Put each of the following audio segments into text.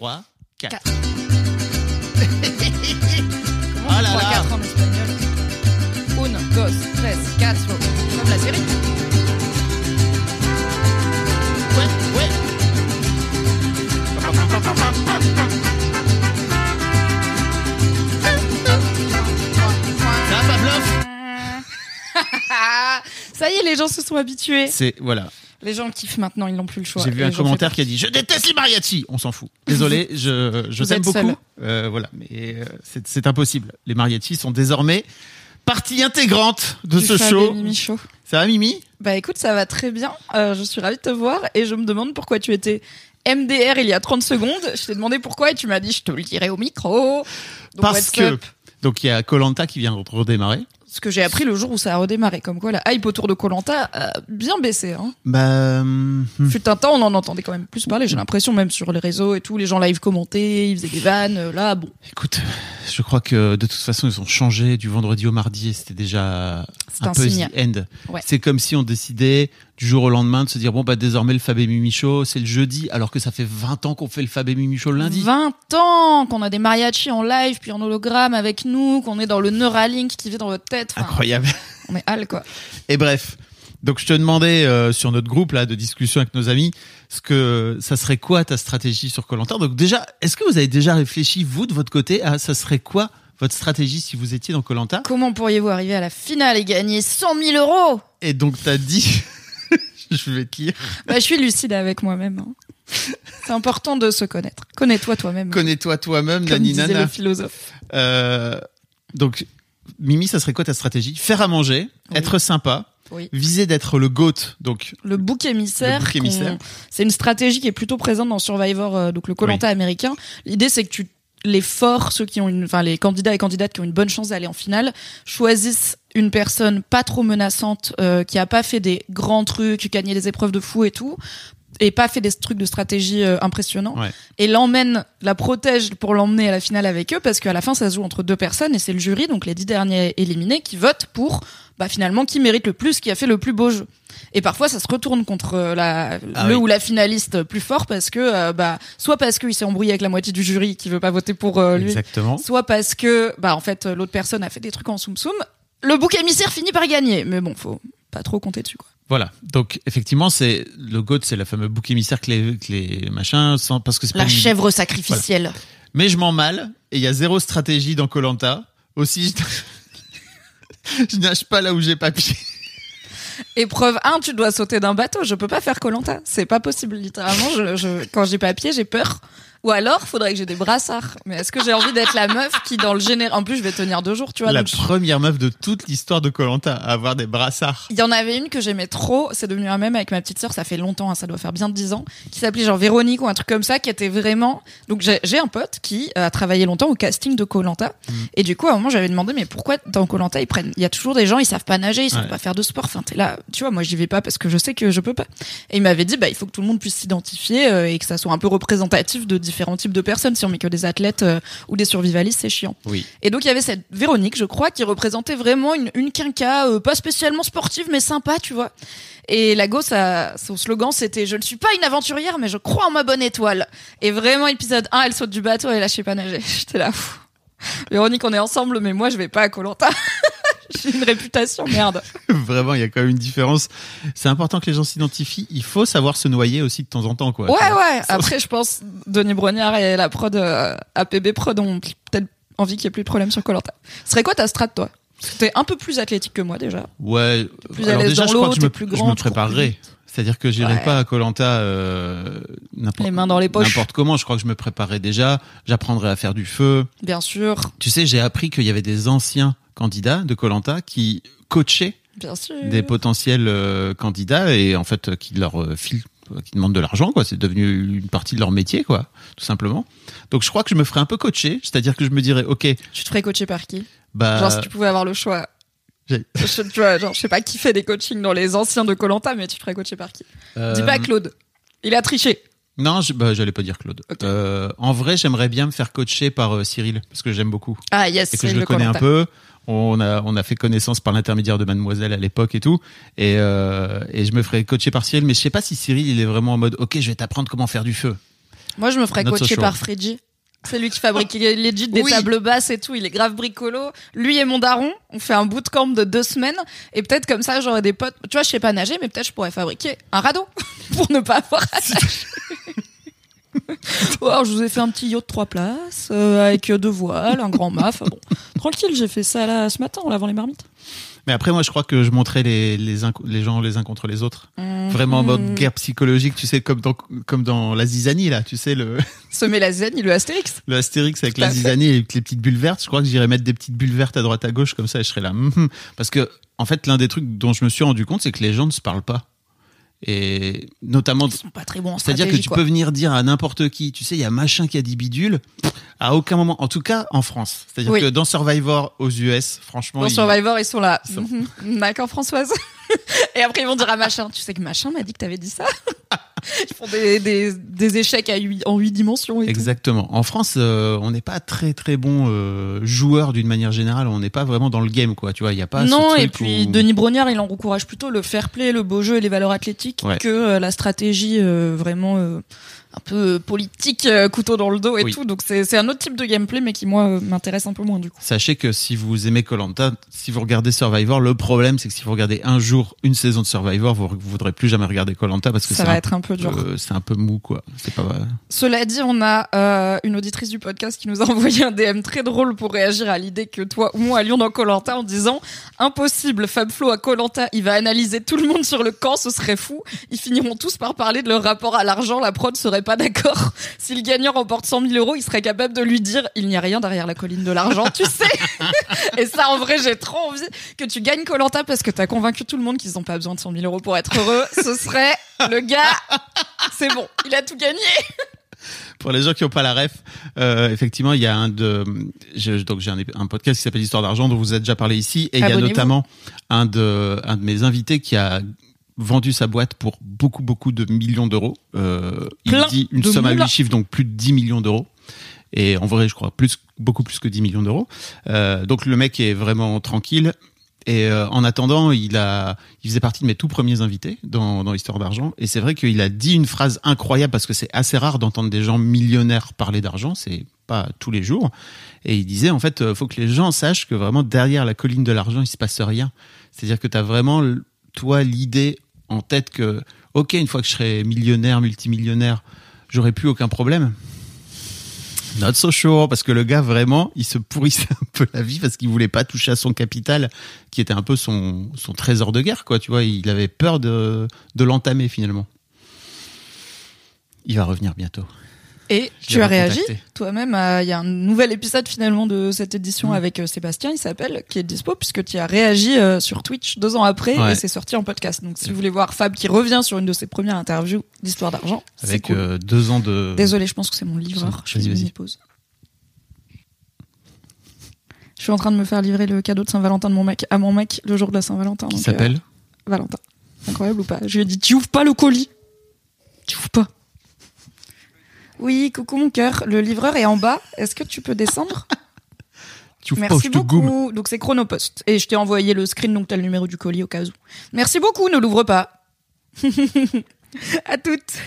3, 4. Quatre. Ah là 3, là 4 en espagnol. Uno, dos, tres, cuatro. Comme la série. Ouais, ouais. Ça Pavlov? Ça y est, les gens se sont habitués. C'est, voilà. Les gens kiffent maintenant, ils n'ont plus le choix. J'ai vu un commentaire qui a dit Je déteste les mariachis On s'en fout. Désolé, je, je t'aime beaucoup. Euh, voilà, mais euh, c'est c'est impossible. Les mariachis sont désormais partie intégrante de ce show. Mimi Show. Ça va, Mimi? Bah écoute, ça va très bien. Euh, je suis ravie de te voir et je me demande pourquoi tu étais MDR il y a 30 secondes. Je t'ai demandé pourquoi et tu m'as dit je te le dirai au micro. Donc, Parce que. up? Donc, il y a Colanta qui vient de redémarrer. Ce que j'ai appris le jour où ça a redémarré. Comme quoi la hype autour de Colanta a bien baissé. Hein. Bah. hum, Fut un temps, on en entendait quand même plus parler. J'ai l'impression même sur les réseaux et tout, les gens live commentaient, ils faisaient des vannes. euh, Là, bon, Écoute, je crois que de toute façon, ils ont changé du vendredi au mardi et c'était déjà un, un peu signe. the end. Ouais. C'est comme si on décidait du jour au lendemain de se dire bon bah désormais le Fab et Mimi Show c'est le jeudi alors que ça fait 20 ans qu'on fait le Fab et Mimi Show le lundi. 20 ans qu'on a des mariachis en live puis en hologramme avec nous, qu'on est dans le Neuralink qui vit dans votre tête. Enfin, Incroyable. On est hal quoi. Et bref, donc je te demandais euh, sur notre groupe là de discussion avec nos amis, ce que ça serait quoi ta stratégie sur Colanta Donc déjà, est-ce que vous avez déjà réfléchi vous de votre côté à ça serait quoi votre stratégie si vous étiez dans Colanta Comment pourriez-vous arriver à la finale et gagner 100 000 euros? Et donc t'as dit, je vais te lire, Bah, je suis lucide avec moi-même. hein. C'est important de se connaître. Connais-toi toi-même. connais-toi toi-même, Nani Nana. le philosophe. Euh, donc Mimi, ça serait quoi ta stratégie? Faire à manger, Oui. être sympa, Oui. viser d'être le goat, donc Le bouc émissaire. C'est une stratégie qui est plutôt présente dans Survivor, euh, donc le Colanta américain. L'idée, c'est que tu les forts, ceux qui ont une, enfin les candidats et candidates qui ont une bonne chance d'aller en finale, choisissent une personne pas trop menaçante, euh, qui a pas fait des grands trucs, gagné des épreuves de fou et tout, et pas fait des trucs de stratégie euh, impressionnants, Ouais. et l'emmène, la protège pour l'emmener à la finale avec eux, parce qu'à la fin, ça se joue entre deux personnes, et c'est le jury, donc les dix derniers éliminés, qui votent pour, bah finalement, qui mérite le plus, qui a fait le plus beau jeu. Et parfois, ça se retourne contre euh, la, Ah le oui. ou la finaliste plus fort parce que, euh, bah, soit parce qu'il s'est embrouillé avec la moitié du jury qui veut pas voter pour euh, lui, exactement. soit parce que, bah, en fait, l'autre personne a fait des trucs en soum soum. Le bouc émissaire finit par gagner, mais bon, faut pas trop compter dessus, quoi. Voilà. Donc effectivement, c'est le goat, c'est la fameuse bouc émissaire que les, que les machins, sans, parce que c'est pas La une- chèvre sacrificielle. Mais je m'en mal et il y a zéro stratégie dans Colanta. Aussi, je, je nage pas là où j'ai pas pied. Épreuve 1, tu dois sauter d'un bateau. Je peux pas faire Colanta. C'est pas possible, littéralement. Je, je, quand j'ai pas pied, j'ai peur. Ou alors, faudrait que j'ai des brassards. Mais est-ce que j'ai envie d'être la meuf qui, dans le général, en plus, je vais tenir deux jours, tu vois. La donc première meuf de toute l'histoire de Colanta à avoir des brassards. Il y en avait une que j'aimais trop, c'est devenu un même avec ma petite sœur, ça fait longtemps, hein, ça doit faire bien 10 ans, qui s'appelait genre Véronique ou un truc comme ça, qui était vraiment... Donc j'ai un pote qui a travaillé longtemps au casting de Colanta, Mm. et du coup à un moment j'avais demandé mais pourquoi dans Colanta ils prennent... Il y a toujours des gens, ils savent pas nager, ils savent Ouais. pas faire de sport, enfin t'es là, tu vois, moi j'y vais pas parce que je sais que je peux pas. Et il m'avait dit bah il faut que tout le monde puisse s'identifier euh, et que ça soit un peu représentatif de différents types de personnes, si on met que des athlètes euh, ou des survivalistes c'est chiant. Oui. Et donc il y avait cette Véronique, je crois, qui représentait vraiment une, une quinca, euh, pas spécialement sportive, mais sympa, tu vois. Et la go, ça, son slogan, c'était Je ne suis pas une aventurière, mais je crois en ma bonne étoile. Et vraiment, épisode 1, elle saute du bateau et là, je sais pas nager. J'étais là. pff. Véronique, on est ensemble, mais moi, je vais pas à Colanta. J'ai une réputation, merde. Vraiment, il y a quand même une différence. C'est important que les gens s'identifient. Il faut savoir se noyer aussi de temps en temps, quoi. Ouais, ouais. Après, je pense Denis Brognard et la prod euh, APB Prod ont peut-être envie qu'il y ait plus de problème sur Colanta. Ce serait quoi ta strat, toi? T'es un peu plus athlétique que moi déjà. Ouais. Plus Alors déjà, je crois que je me, plus je grand, me tu cours préparerai. plus C'est-à-dire que j'irai Ouais. pas à Colanta euh, n'importe Les mains dans les poches. n'importe comment. Je crois que je me préparerai déjà. J'apprendrai à faire du feu. Bien sûr, Tu sais, j'ai appris qu'il y avait des anciens candidats de Colanta qui coachaient bien sûr. des potentiels euh, candidats et en fait euh, qui leur euh, filent qui demandent de l'argent quoi c'est devenu une partie de leur métier quoi tout simplement donc je crois que je me ferai un peu coacher c'est-à-dire que je me dirais ok Tu te ferais coacher par qui? Bah Genre si tu pouvais avoir le choix. Je, tu vois, genre, je sais pas qui fait des coachings dans les anciens de Colanta, mais tu te ferais coacher par qui euh, Dis pas Claude. Il a triché. non je, bah, j'allais pas dire Claude. Euh, en vrai j'aimerais bien me faire coacher par euh, Cyril parce que j'aime beaucoup Ah yes, et que je le le connais un peu on a on a fait connaissance par l'intermédiaire de Mademoiselle à l'époque et tout et euh, et je me ferais coacher par Cyril mais je sais pas si Cyril il est vraiment en mode ok je vais t'apprendre comment faire du feu Moi, je me ferais coacher par Freddy. C'est lui qui fabrique legit des Oui. tables basses et tout. Il est grave bricolo. Lui et mon daron, on fait un bootcamp de deux semaines. Et peut-être comme ça, j'aurais des potes. Tu vois, je sais pas nager, mais peut-être je pourrais fabriquer un radeau pour ne pas avoir à nager. Alors, je vous ai fait un petit yacht trois places euh, avec deux voiles, un grand mât. Enfin, bon, tranquille, j'ai fait ça là ce matin en lavant les marmites. Mais après, moi, je crois que je montrais les, les, uns- les gens les uns contre les autres. Vraiment en mode Mhm. guerre psychologique, tu sais, comme dans, comme dans la zizanie, là, tu sais, le, Semer la il le Astérix. le Astérix avec Tout la zizanie et avec les petites bulles vertes. Je crois que j'irais mettre des petites bulles vertes à droite à gauche, comme ça, et je serais là. mhm. Parce que, en fait, l'un des trucs dont je me suis rendu compte, c'est que les gens ne se parlent pas. Et notamment, Ils sont pas très bons en c'est-à-dire que tu quoi. peux venir dire à n'importe qui, tu sais, il y a machin qui a dit bidule, à aucun moment, en tout cas en France. C'est-à-dire Oui. que dans Survivor aux US, franchement, Dans ils- Survivor, ils sont là. Ils sont-. D'accord, Françoise. Et après, ils vont dire à machin. Tu sais que machin m'a dit que t'avais dit ça. Ils font des, des, des échecs à huit- en huit dimensions et tout. Exactement. En France, euh, on n'est pas très très bon euh, joueur d'une manière générale. On n'est pas vraiment dans le game, quoi. Tu vois, il y a pas. ce Non, et puis où- Denis Brognard, il en encourage plutôt le fair play, le beau jeu et les valeurs athlétiques Ouais. que euh, la stratégie vraiment un peu politique, euh, couteau dans le dos et Oui. tout. Donc c'est un autre type de gameplay, mais qui moi euh, m'intéresse un peu moins du coup. Sachez que si vous aimez Colanta, si vous regardez Survivor, le problème c'est que si vous regardez un jour une saison de Survivor, vous, vous voudrez plus jamais regarder Colanta parce que Ça c'est va un, être un peu dur. c'est un peu mou, quoi. C'est pas. Cela dit, on a euh, une auditrice du podcast qui nous a envoyé un DM très drôle pour réagir à l'idée que toi ou moi allions dans Colanta en disant impossible, Fab Flo à Colanta, il va analyser tout le monde sur le camp, ce serait fou. Ils finiront tous par parler de leur rapport à l'argent, la prod serait pas d'accord. Si le gagnant remporte 100 000 euros, il serait capable de lui dire il n'y a rien derrière la colline de l'argent, tu sais. Et ça, en vrai, j'ai trop envie que tu gagnes Colanta parce que t'as convaincu tout le monde qu'ils n'ont pas besoin de 100 000 euros pour être heureux. Ce serait le gars. C'est bon, il a tout gagné. Pour les gens qui n'ont pas la ref, euh, effectivement, il y a un de, je- donc j'ai un, un podcast qui s'appelle Histoire d'argent dont vous avez déjà parlé ici, et il y a notamment un de, un de mes invités qui a vendu sa boîte pour beaucoup beaucoup de millions d'euros. Euh, il dit une somme à moula. huit chiffres, donc plus de 10 millions d'euros. Et en vrai, je crois plus, beaucoup plus que 10 millions d'euros. Euh, donc le mec est vraiment tranquille. Et euh, en attendant, il a, il faisait partie de mes tout premiers invités dans, dans Histoire d'argent. Et c'est vrai qu'il a dit une phrase incroyable parce que c'est assez rare d'entendre des gens millionnaires parler d'argent. C'est pas tous les jours. Et il disait, en fait, faut que les gens sachent que vraiment derrière la colline de l'argent, il se passe rien. C'est-à-dire que tu as vraiment, toi, l'idée en tête que, ok, une fois que je serai millionnaire, multimillionnaire, j'aurai plus aucun problème. Not so sure, parce que le gars vraiment, il se pourrissait un peu la vie parce qu'il voulait pas toucher à son capital, qui était un peu son, trésor de guerre, quoi. Tu vois, il avait peur de l'entamer finalement. Il va revenir bientôt. Et Je tu as réagi toi-même. Il y a un nouvel épisode finalement de cette édition Mm. avec euh, Sébastien, il s'appelle, qui est dispo puisque tu as réagi euh, sur Twitch deux ans après Ouais. et c'est sorti en podcast. Donc si vous voulez voir Fab qui revient sur une de ses premières interviews d'histoire d'argent, Avec cool. euh, deux ans de. Désolé, je pense que c'est mon livreur. Je fais une mini-pause. Je suis en train de me faire livrer le cadeau de Saint-Valentin de mon mec à mon mec le jour de la Saint-Valentin. Qui s'appelle euh, Valentin. Incroyable ou pas? Je lui ai dit tu ouvres pas le colis? Tu ouvres pas? Oui, coucou mon cœur. Le livreur est en bas. Est-ce que tu peux descendre? Tu Merci goum. beaucoup. Donc c'est Chronopost. Et je t'ai envoyé le screen, donc t'as le numéro du colis au cas où. Merci beaucoup, ne l'ouvre pas. à toutes.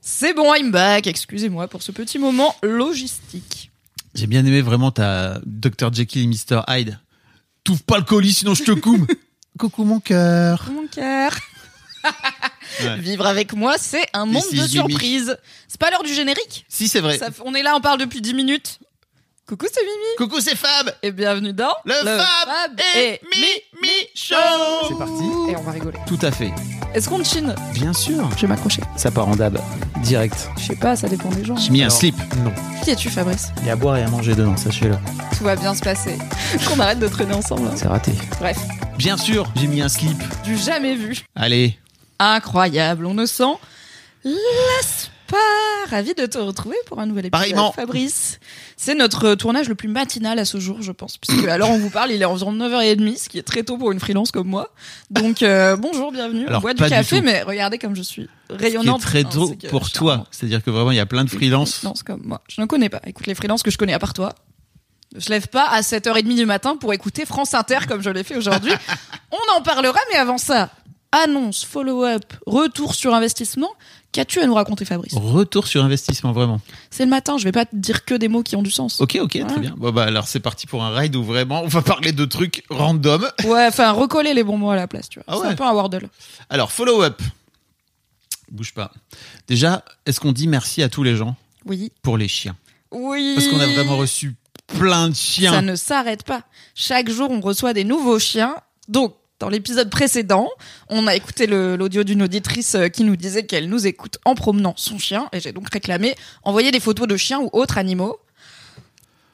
C'est bon, I'm back. Excusez-moi pour ce petit moment logistique. J'ai bien aimé vraiment ta Dr. Jekyll et Mr. Hyde. T'ouvres pas le colis sinon je te coume. Coucou mon cœur. Mon cœur. Ouais. Vivre avec moi, c'est un monde de surprises. C'est pas l'heure du générique Si c'est vrai. Ça On est là, on parle depuis 10 minutes. Coucou, c'est Mimi. Coucou c'est Fab. Et bienvenue dans Le, Fab, et Mimi Show. C'est parti. Et on va rigoler. Tout à fait. Est-ce qu'on chine? Bien sûr. Je vais m'accrocher. Ça part en dab, direct. Je sais pas, ça dépend des gens. J'ai mis un slip. Non. Qui es-tu, Fabrice? Il y a à boire et à manger dedans, sachez-le. Tout va bien se passer. Qu'on arrête de traîner ensemble. hein. C'est raté. Bref, Bien sûr, j'ai mis un slip. du jamais vu. Allez. Incroyable, on ne sent lasse pas. Ravi de te retrouver pour un nouvel épisode, Pareillement. Fabrice. C'est notre tournage le plus matinal à ce jour, je pense, puisque alors on vous parle, il est environ 9h30, ce qui est très tôt pour une freelance comme moi. Donc euh, bonjour, bienvenue. Alors, on boit du café, mais regardez comme je suis Ce qui est rayonnante. très hein, tôt c'est pour toi. C'est-à-dire que vraiment, il y a plein de freelances. freelance comme moi. Je ne connais pas. Écoute, les freelances que je connais à part toi. Je lève pas à 7h30 du matin pour écouter France Inter comme je l'ai fait aujourd'hui. On en parlera, mais avant ça, annonce, follow-up, retour sur investissement. Qu'as-tu à nous raconter, Fabrice? Retour sur investissement, vraiment. C'est le matin, je vais pas te dire que des mots qui ont du sens. Ok, ok, très bien. Bon, bah, alors, c'est parti pour un ride où vraiment, on va parler de trucs random. Ouais, enfin, recoller les bons mots à la place, tu vois. Ah C'est ouais. un peu un Wordle. Alors, follow-up. Bouge pas. Déjà, est-ce qu'on dit merci à tous les gens Oui. pour les chiens? Oui. Parce qu'on a vraiment reçu plein de chiens. Ça ne s'arrête pas. Chaque jour, on reçoit des nouveaux chiens. Donc, dans l'épisode précédent, on a écouté l'audio d'une auditrice euh, qui nous disait qu'elle nous écoute en promenant son chien. Et j'ai donc réclamé envoyer des photos de chiens ou autres animaux.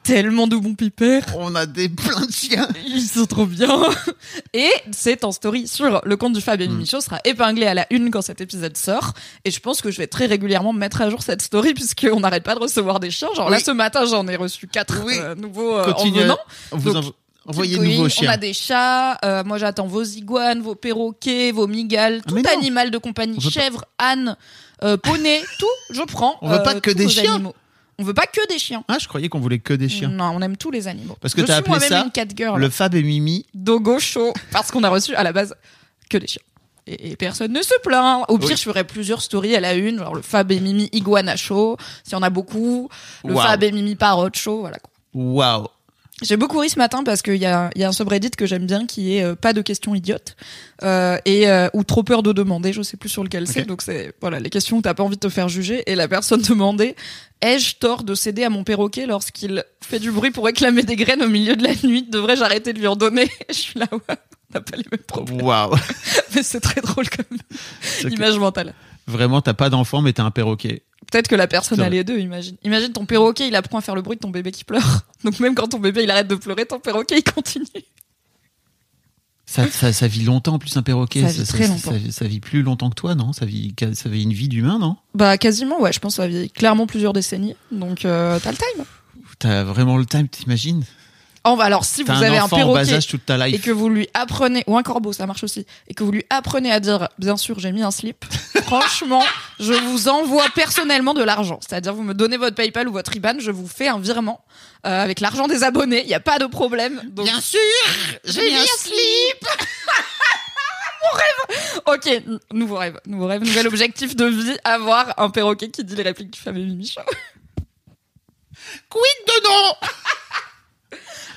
Tellement de bons pipères. On a des plein de chiens. Ils sont trop bien. Et c'est en story sur le compte du Fab et Show sera épinglé à la une quand cet épisode sort. Et je pense que je vais très régulièrement mettre à jour cette story puisqu'on n'arrête pas de recevoir des chiens. Genre là, ce matin, j'en ai reçu quatre Oui. euh, nouveaux euh, en Continuez. venant. Vous Donc, envo- envoyez Keep de nouveaux going. chiens. On a des chats. euh, moi, j'attends vos iguanes, vos perroquets, vos migales, Ah, tout animal de compagnie, On veut pas- chèvre, âne, euh, poney, tout. Je prends. On veut pas que tous des vos chiens. animaux. On veut pas que des chiens. Ah, je croyais qu'on voulait que des chiens. Non, on aime tous les animaux. Parce que t'as suis appelé ça une cat girl. Le Fab et Mimi. Dogo Show. Parce qu'on a reçu à la base que des chiens. Et, et personne ne se plaint. Au pire, Oui. je ferai plusieurs stories à la une, genre le Fab et Mimi Iguana Show, s'il y en a beaucoup. Le. Fab et Mimi Parrot Show, voilà quoi. Waouh. J'ai beaucoup ri ce matin parce qu'il y a, y a un subreddit que j'aime bien qui est euh, pas de questions idiotes euh, et euh, ou trop peur de demander, je sais plus sur lequel c'est. Donc c'est voilà les questions où t'as pas envie de te faire juger et la personne demandait ai-je tort de céder à mon perroquet lorsqu'il fait du bruit pour réclamer des graines au milieu de la nuit? Devrais-je arrêter de lui en donner? Je suis là ouais, on n'a pas les mêmes problèmes, Waouh. mais c'est très drôle comme image mentale. Vraiment, t'as pas d'enfant, mais t'as un perroquet. Peut-être que la personne a les deux, imagine. Imagine ton perroquet, il apprend à faire le bruit de ton bébé qui pleure. Donc même quand ton bébé il arrête de pleurer, ton perroquet il continue. Ça, ça, ça vit longtemps en plus un perroquet. Ça vit très longtemps. Ça, ça vit plus longtemps que toi, non? Ça vit, ça vit une vie d'humain, non? Bah quasiment ouais, je pense que ça vit clairement plusieurs décennies. Donc euh, t'as le time. T'as vraiment le time, t'imagines? Alors si vous avez un en perroquet âge toute ta et que vous lui apprenez ou un corbeau, ça marche aussi, et que vous lui apprenez à dire bien sûr j'ai mis un slip. franchement, je vous envoie personnellement de l'argent. C'est-à-dire vous me donnez votre PayPal ou votre IBAN, je vous fais un virement euh, avec l'argent des abonnés. Il y a pas de problème. Donc sûr j'ai mis un slip. Mon rêve. Ok, nouveau rêve, nouveau rêve, nouvel objectif de vie avoir un perroquet qui dit les répliques du fameux Mimi Show. Quid de non?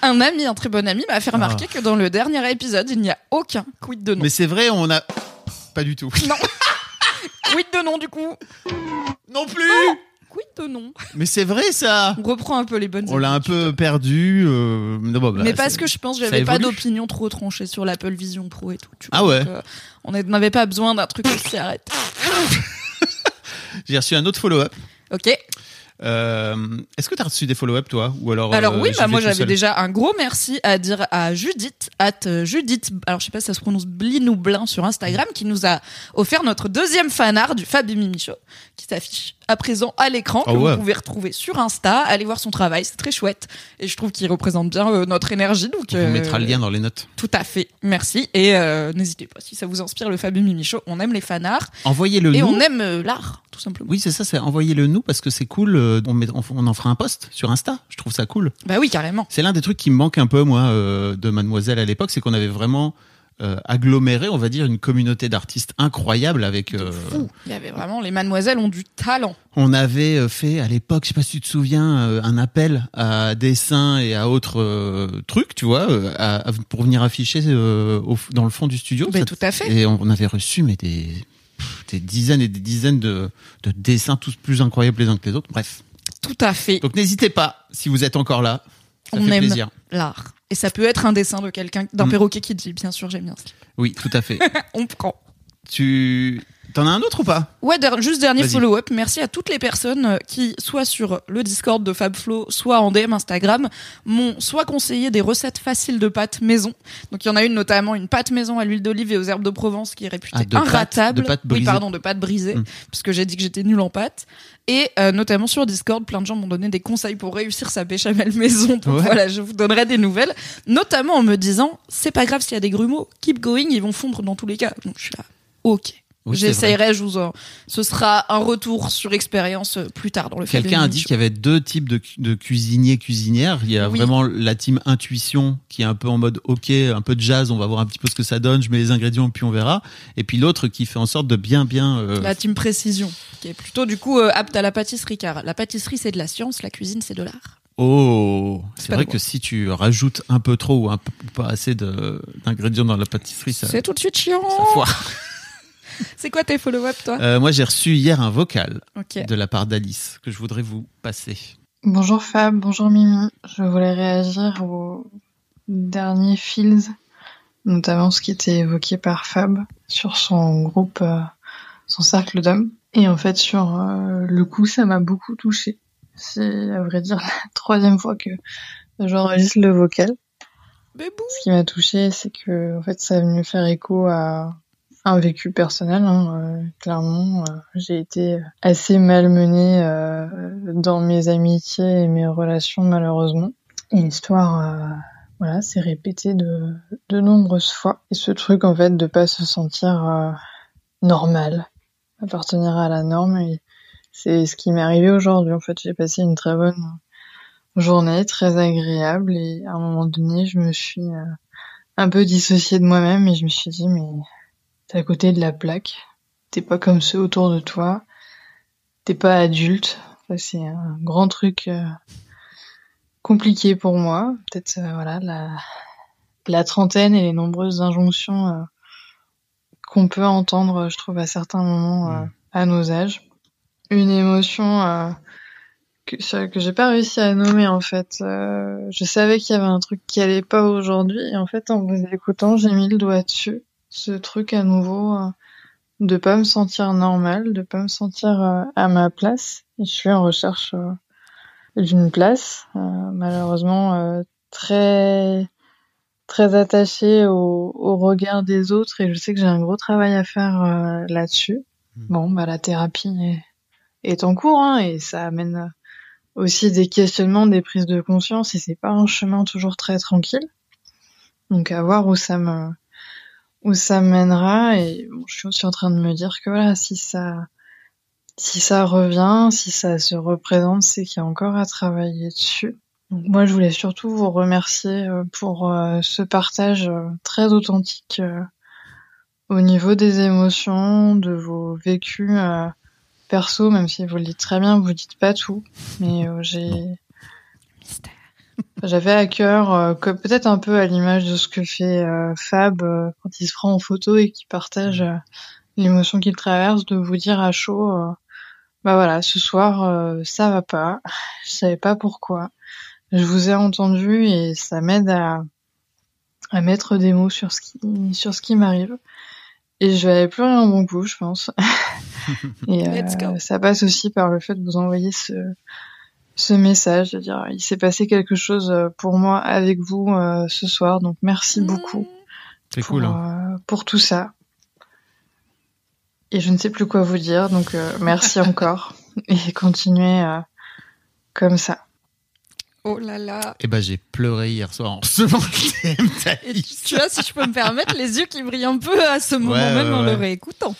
Un ami, un très bon ami, m'a fait remarquer que dans le dernier épisode, il n'y a aucun quid de nom. Mais c'est vrai, on a. Pas du tout. Non. quid de nom du coup Non plus Quid de nom Mais c'est vrai ça On reprend un peu les bonnes On l'a un peu perdu. euh, non, bon, bah, Mais parce c'est- que je pense que ça j'avais pas évolue. d'opinion trop tranchée sur l'Apple Vision Pro et tout. tu Ah ouais. Donc, euh, on est- n'avait pas besoin d'un truc aussi arrête. J'ai reçu un autre follow-up. Ok. Euh, Est-ce que t'as reçu des follow-up toi Ou alors, Alors euh, oui, bah moi j'avais déjà un gros merci à dire à Judith, at euh, Judith, alors je sais pas si ça se prononce Blin ou Blin sur Instagram, qui nous a offert notre deuxième fanart du Fab et Mimi Show, qui s'affiche à présent à l'écran, que Ah ouais. vous pouvez retrouver sur Insta, allez voir son travail, c'est très chouette, et je trouve qu'il représente bien euh, notre énergie, donc On euh, mettra le lien dans les notes. Tout à fait, merci, et euh, n'hésitez pas, si ça vous inspire le Fab et Mimi Show, on aime les fanarts, Envoyez-le et nous. on aime l'art, tout simplement. Oui, c'est ça, c'est envoyez-le nous parce que c'est cool. On, met- on, on en fera un post sur Insta. Je trouve ça cool. Bah oui, carrément. C'est l'un des trucs qui me manque un peu, moi, de Mademoiselle à l'époque, c'est qu'on avait vraiment euh, aggloméré, on va dire, une communauté d'artistes incroyable avec. euh, Fou. Il y avait vraiment, les mademoiselles ont du talent. on avait euh, fait à l'époque, je sais pas si tu te souviens, euh, un appel à dessin et à autres euh, trucs, tu vois, euh, à- pour venir afficher euh, au dans le fond du studio. Ben, Ça- tout à fait. Et on avait reçu mais des, des dizaines et des dizaines de, de dessins, tous plus incroyables les uns que les autres. Bref. Tout à fait. Donc n'hésitez pas, si vous êtes encore là. Ça On fait aime. plaisir. l'art. Et ça peut être un dessin de quelqu'un, d'un Mm. perroquet qui dit, bien sûr, j'aime bien ça. Oui, tout à fait. On prend. tu t'en as un autre ou pas? Ouais, der- juste dernier follow-up. Merci à toutes les personnes euh, qui, soit sur le Discord de Fabflow, soit en DM Instagram, m'ont soit conseillé des recettes faciles de pâtes maison. Donc il y en a une notamment, une pâte maison à l'huile d'olive et aux herbes de Provence qui est réputée Ah, de inratable. de pâtes oui, brisées. pardon, de pâtes brisées, Mm. puisque j'ai dit que j'étais nulle en pâtes. Et euh, notamment sur Discord, plein de gens m'ont donné des conseils pour réussir sa béchamel maison. Donc Ouais. voilà, je vous donnerai des nouvelles. Notamment en me disant, c'est pas grave s'il y a des grumeaux, keep going, ils vont fondre dans tous les cas. Donc je suis là, ok. Oui. J'essayerai, je vous en... Ce sera un retour sur expérience euh, plus tard dans le film. Quelqu'un a dit qu'il y avait deux types de, cu- de cuisiniers cuisinières. Il y a Oui. vraiment la team intuition qui est un peu en mode ok, un peu de jazz, on va voir un petit peu ce que ça donne, je mets les ingrédients puis on verra. Et puis l'autre qui fait en sorte de bien bien. euh, La team précision, qui est plutôt du coup euh, apte à la pâtisserie, car la pâtisserie c'est de la science, la cuisine c'est de l'art. Oh, c'est vrai que si tu rajoutes un peu trop ou un peu ou pas assez d'ingrédients dans la pâtisserie, ça, ça C'est tout de suite chiant. foire. C'est quoi tes follow-up toi Euh, moi, j'ai reçu hier un vocal de la part d'Alice que je voudrais vous passer. Bonjour Fab, bonjour Mimi. Je voulais réagir aux derniers feels, notamment ce qui était évoqué par Fab sur son groupe, euh, son cercle d'hommes. Et en fait, sur euh, le coup, ça m'a beaucoup touchée. C'est à vrai dire la troisième fois que j'enregistre le vocal. Bébou. Ce qui m'a touchée, c'est que en fait, ça a venu faire écho à un vécu personnel. hein, euh, clairement, euh, j'ai été assez malmenée euh, dans mes amitiés et mes relations, malheureusement. Et l'histoire, euh, voilà, s'est répétée de, de nombreuses fois. Et ce truc, en fait, de pas se sentir euh, normal, appartenir à la norme, c'est ce qui m'est arrivé aujourd'hui. En fait, j'ai passé une très bonne journée, très agréable, et à un moment donné, je me suis euh, un peu dissociée de moi-même et je me suis dit, mais t'es à côté de la plaque, t'es pas comme ceux autour de toi, t'es pas adulte. C'est un grand truc euh, compliqué pour moi. Peut-être, euh, voilà, la, la trentaine et les nombreuses injonctions euh, qu'on peut entendre, je trouve, à certains moments euh, Mm. à nos âges. Une émotion euh, que, que j'ai pas réussi à nommer en fait. Euh, je savais qu'il y avait un truc qui allait pas aujourd'hui et en fait en vous écoutant j'ai mis le doigt dessus. Ce truc à nouveau euh, de pas me sentir normal, de pas me sentir euh, à ma place. Et je suis en recherche euh, d'une place, malheureusement très très attachée au, au regard des autres et je sais que j'ai un gros travail à faire euh, là-dessus. Mm. Bon bah la thérapie est, est en cours hein, et ça amène aussi des questionnements, des prises de conscience et c'est pas un chemin toujours très tranquille. Donc à voir où ça me où ça mènera et bon, je suis aussi en train de me dire que voilà si ça si ça revient, si ça se représente, c'est qu'il y a encore à travailler dessus. Donc moi je voulais surtout vous remercier euh, pour euh, ce partage euh, très authentique au niveau des émotions, de vos vécus perso, même si vous le dites très bien, vous dites pas tout, mais j'ai. J'avais à cœur, euh, que peut-être un peu à l'image de ce que fait euh, Fab euh, quand il se prend en photo et qu'il partage euh, l'émotion qu'il traverse, de vous dire à chaud, euh, bah voilà, ce soir euh, ça va pas, je savais pas pourquoi, je vous ai entendu et ça m'aide à à mettre des mots sur ce qui sur ce qui m'arrive et je vais aller pleurer un bon coup, je pense. et euh, Let's go. ça passe aussi par le fait de vous envoyer ce ce message, de dire il s'est passé quelque chose euh, pour moi avec vous euh, ce soir, donc merci beaucoup C'est pour, cool. Hein. euh, pour tout ça. Et je ne sais plus quoi vous dire, donc euh, merci encore et continuez euh, comme ça. Oh là là. Eh ben, j'ai pleuré hier soir en recevant le tu, tu vois, si je peux me permettre, les yeux qui brillent un peu à ce moment Ouais, même ouais, en ouais. le réécoutant.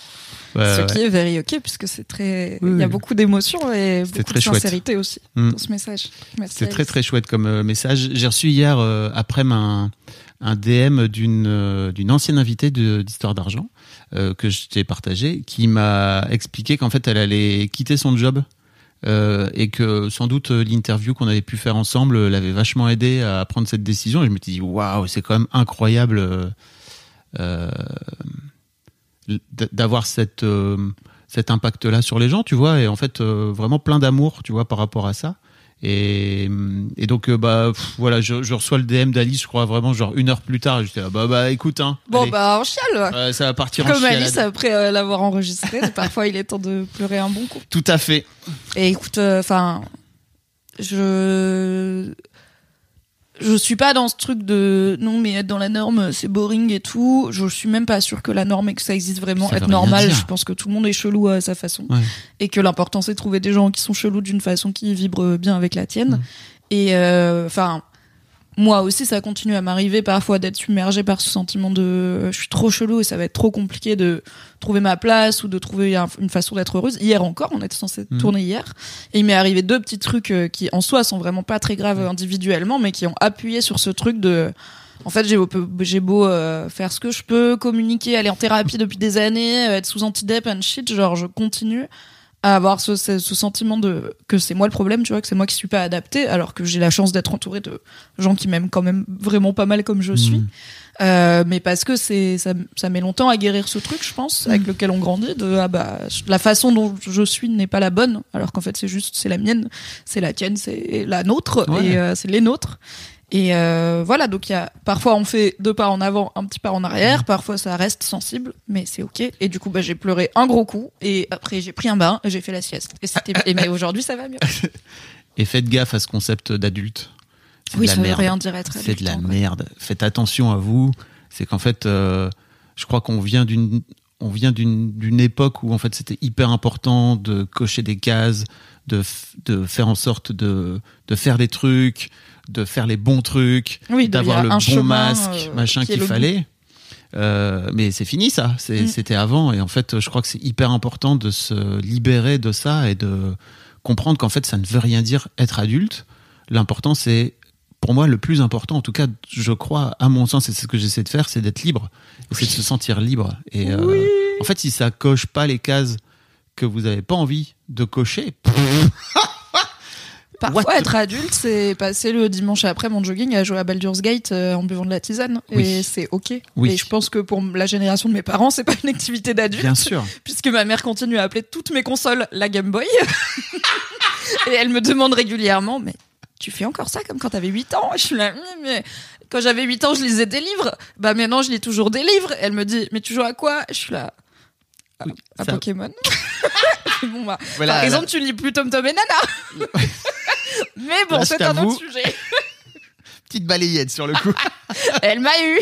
Ouais, Ce ouais. qui est very ok, puisque c'est très. Oui, Il y a oui. beaucoup d'émotions et beaucoup très de chouette. sincérité aussi Mm. dans ce message. C'était très très chouette comme euh, message. J'ai reçu hier euh, après un, un DM d'une euh, d'une ancienne invitée de- d'Histoire d'argent euh, que je t'ai partagé, qui m'a expliqué qu'en fait elle allait quitter son job euh, et que sans doute l'interview qu'on avait pu faire ensemble l'avait vachement aidé à prendre cette décision. Et je me suis dit waouh, c'est quand même incroyable euh, d'avoir cette euh, cet impact-là sur les gens, tu vois, et en fait euh, vraiment plein d'amour, tu vois, par rapport à ça. Et, et donc euh, bah pff, voilà, je, je reçois le DM d'Alice, je crois vraiment genre une heure plus tard. J'étais là, bah bah écoute hein, Bon, allez. bah, on chiale. Ça va partir en Comme. Alice après l'avoir enregistré, parfois il est temps de pleurer un bon coup. Tout à fait. Et écoute, enfin, je je suis pas dans ce truc de non mais être dans la norme c'est boring et tout. Je suis même pas sûre que la norme et que ça existe vraiment. Ça être normal, je pense que tout le monde est chelou à sa façon Ouais. et que l'important c'est de trouver des gens qui sont chelous d'une façon qui vibre bien avec la tienne. Et euh, enfin. Moi aussi, ça continue à m'arriver parfois d'être submergée par ce sentiment de euh, je suis trop chelou et ça va être trop compliqué de trouver ma place ou de trouver un- une façon d'être heureuse. Hier encore, on était censé Mhm. tourner hier et il m'est arrivé deux petits trucs euh, qui en soi sont vraiment pas très graves individuellement, mais qui ont appuyé sur ce truc de en fait, j'ai beau, j'ai beau euh, faire ce que je peux, communiquer, aller en thérapie depuis des années, être sous antidep and shit, genre je continue à avoir ce, ce, ce sentiment de que c'est moi le problème, tu vois, que c'est moi qui suis pas adapté, alors que j'ai la chance d'être entourée de gens qui m'aiment quand même vraiment pas mal comme je suis. Mhm. Euh, mais parce que c'est ça, ça met longtemps à guérir ce truc, je pense, avec lequel on grandit. De ah bah la façon dont je suis n'est pas la bonne, alors qu'en fait c'est juste c'est la mienne, c'est la tienne, c'est la nôtre Ouais. et euh, c'est les nôtres. Et euh, voilà, donc il y a parfois on fait deux pas en avant, un petit pas en arrière, parfois ça reste sensible, mais c'est ok. Et du coup, bah, j'ai pleuré un gros coup et après j'ai pris un bain et j'ai fait la sieste. Et c'était et mais aujourd'hui ça va mieux. Et faites gaffe à ce concept d'adulte. C'est Oui, de la ça veut merde. rien dire être C'est de la merde. Faites attention à vous. C'est qu'en fait, euh, je crois qu'on vient d'une, on vient d'une, d'une époque où en fait c'était hyper important de cocher des cases, de, f- de faire en sorte de, de faire des trucs, de faire les bons trucs, Oui, d'avoir le bon chemin, masque, euh, machin qu'il fallait. Euh, mais c'est fini ça. Mm. C'était avant et en fait, je crois que c'est hyper important de se libérer de ça et de comprendre qu'en fait, ça ne veut rien dire être adulte. L'important, c'est pour moi le plus important, en tout cas, je crois, à mon sens, et c'est ce que j'essaie de faire, c'est d'être libre, Et c'est de se sentir libre. Et euh, en fait, si ça coche pas les cases que vous n'avez pas envie de cocher, Parfois, What? être adulte, c'est passer le dimanche après mon jogging à jouer à Baldur's Gate euh, en buvant de la tisane. Oui. Et c'est ok. Oui. Et je pense que pour la génération de mes parents, c'est pas une activité d'adulte. bien sûr. Puisque ma mère continue à appeler toutes mes consoles la Game Boy. et elle me demande régulièrement, mais tu fais encore ça comme quand t'avais 8 ans? Je suis là, mais- quand j'avais 8 ans, je lisais des livres. Bah maintenant, je lis toujours des livres. Elle me dit, mais tu joues à quoi? Je suis là, à, Oui, à ça- Pokémon. bon, bah, Voilà, par là- exemple, tu lis plus Tom Tom et Nana. Mais bon, c'est un autre sujet. petite balayette sur le coup. Elle m'a eu.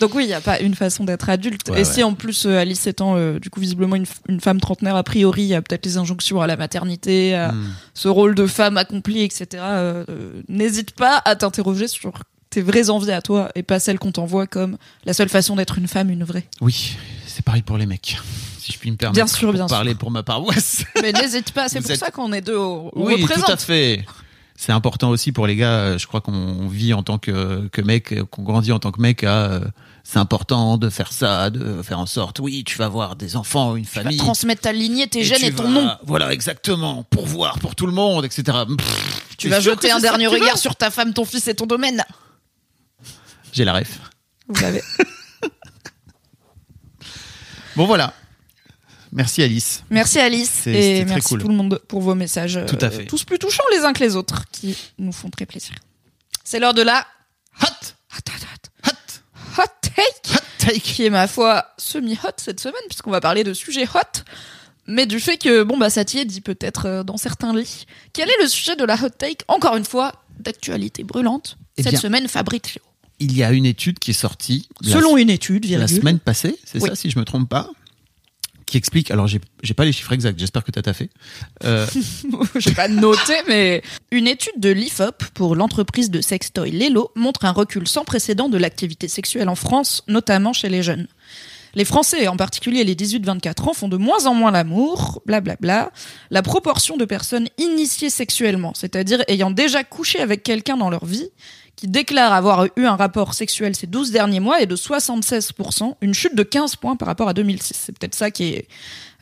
Donc oui, il n'y a pas une façon d'être adulte. Ouais, et ouais. si en plus euh, Alice étant euh, du coup visiblement une, femme trentenaire, a priori, il y a peut-être les injonctions à la maternité, à Hmm. ce rôle de femme accomplie, etc. euh, N'hésite pas à t'interroger sur tes vraies envies à toi et pas celles qu'on t'envoie comme la seule façon d'être une femme, une vraie. Oui, c'est pareil pour les mecs. Si je puis me permettre. Bien sûr, pour bien sûr. parler pour ma paroisse. Mais n'hésite pas, c'est pour êtes- ça qu'on est deux Oui, tout à représente. fait. C'est important aussi pour les gars. euh, Je crois qu'on vit en tant que, que mec, euh, qu'on grandit en tant que mec. à, euh, c'est important de faire ça, de faire en sorte. Oui, tu vas avoir des enfants, une Tu vas famille. transmettre ta lignée, tes gènes et ton vas- nom. Voilà, exactement. Pourvoir pour tout le monde, etc. Pff, Tu vas jeter un dernier regard sur ta femme, ton fils et ton domaine. J'ai la ref. Vous l'avez. Bon voilà. Merci Alice. Merci Alice et merci cool. tout le monde pour vos messages. Tout à euh, fait. tous plus touchants les uns que les autres, qui nous font très plaisir. C'est l'heure de la Hot, hot, hot, hot, hot, hot take, hot take. qui est ma foi semi-hot cette semaine, puisqu'on va parler de sujets hot, mais du fait que bon bah ça t'y est dit peut-être euh, dans certains lits. Quel est le sujet de la hot take Encore une fois, d'actualité brûlante. Eh cette bien, semaine, Fabrizio. Il y a une étude qui est sortie la Selon une étude, la virgule, semaine passée, c'est Oui. ça si je me trompe pas, qui explique. Alors j'ai pas les chiffres exacts. J'espère que t'as as fait. Euh, j'ai pas noté, mais une étude de l'IFOP pour l'entreprise de sextoy Lelo montre un recul sans précédent de l'activité sexuelle en France, notamment chez les jeunes. Les Français, en particulier les 18-24 ans, font de moins en moins l'amour, blablabla. La proportion de personnes initiées sexuellement, c'est-à-dire ayant déjà couché avec quelqu'un dans leur vie, qui déclarent avoir eu un rapport sexuel ces 12 derniers mois est de 76%, une chute de 15 points par rapport à 2006. C'est peut-être ça qui est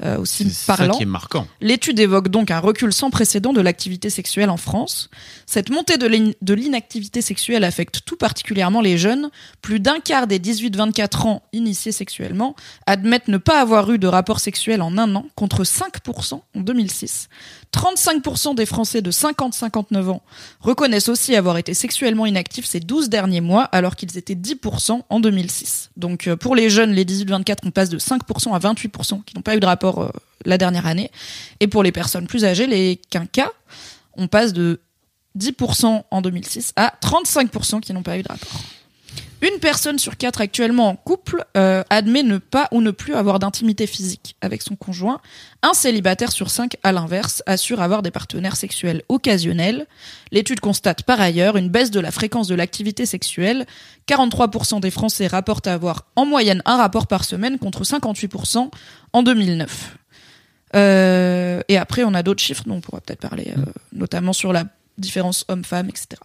euh, aussi c'est ça parlant. qui est marquant. L'étude évoque donc un recul sans précédent de l'activité sexuelle en France. Cette montée de l'inactivité sexuelle affecte tout particulièrement les jeunes. Plus d'un quart des 18-24 ans initiés sexuellement admettent ne pas avoir eu de rapport sexuel en un an, contre 5% en 2006. 35% des Français de 50-59 ans reconnaissent aussi avoir été sexuellement inactifs ces 12 derniers mois, alors qu'ils étaient 10% en 2006. Donc euh, pour les jeunes, les 18-24, on passe de 5% à 28% qui n'ont pas eu de rapport euh, la dernière année. Et pour les personnes plus âgées, les quinquas, on passe de 10% en 2006 à 35% qui n'ont pas eu de rapport. Une personne sur quatre actuellement en couple euh, admet ne pas ou ne plus avoir d'intimité physique avec son conjoint. Un célibataire sur cinq, à l'inverse, assure avoir des partenaires sexuels occasionnels. L'étude constate par ailleurs une baisse de la fréquence de l'activité sexuelle. 43% des Français rapportent avoir en moyenne un rapport par semaine contre 58% en 2009. Euh, et après, on a d'autres chiffres dont on pourra peut-être parler, euh, notamment sur la différence homme-femme, etc.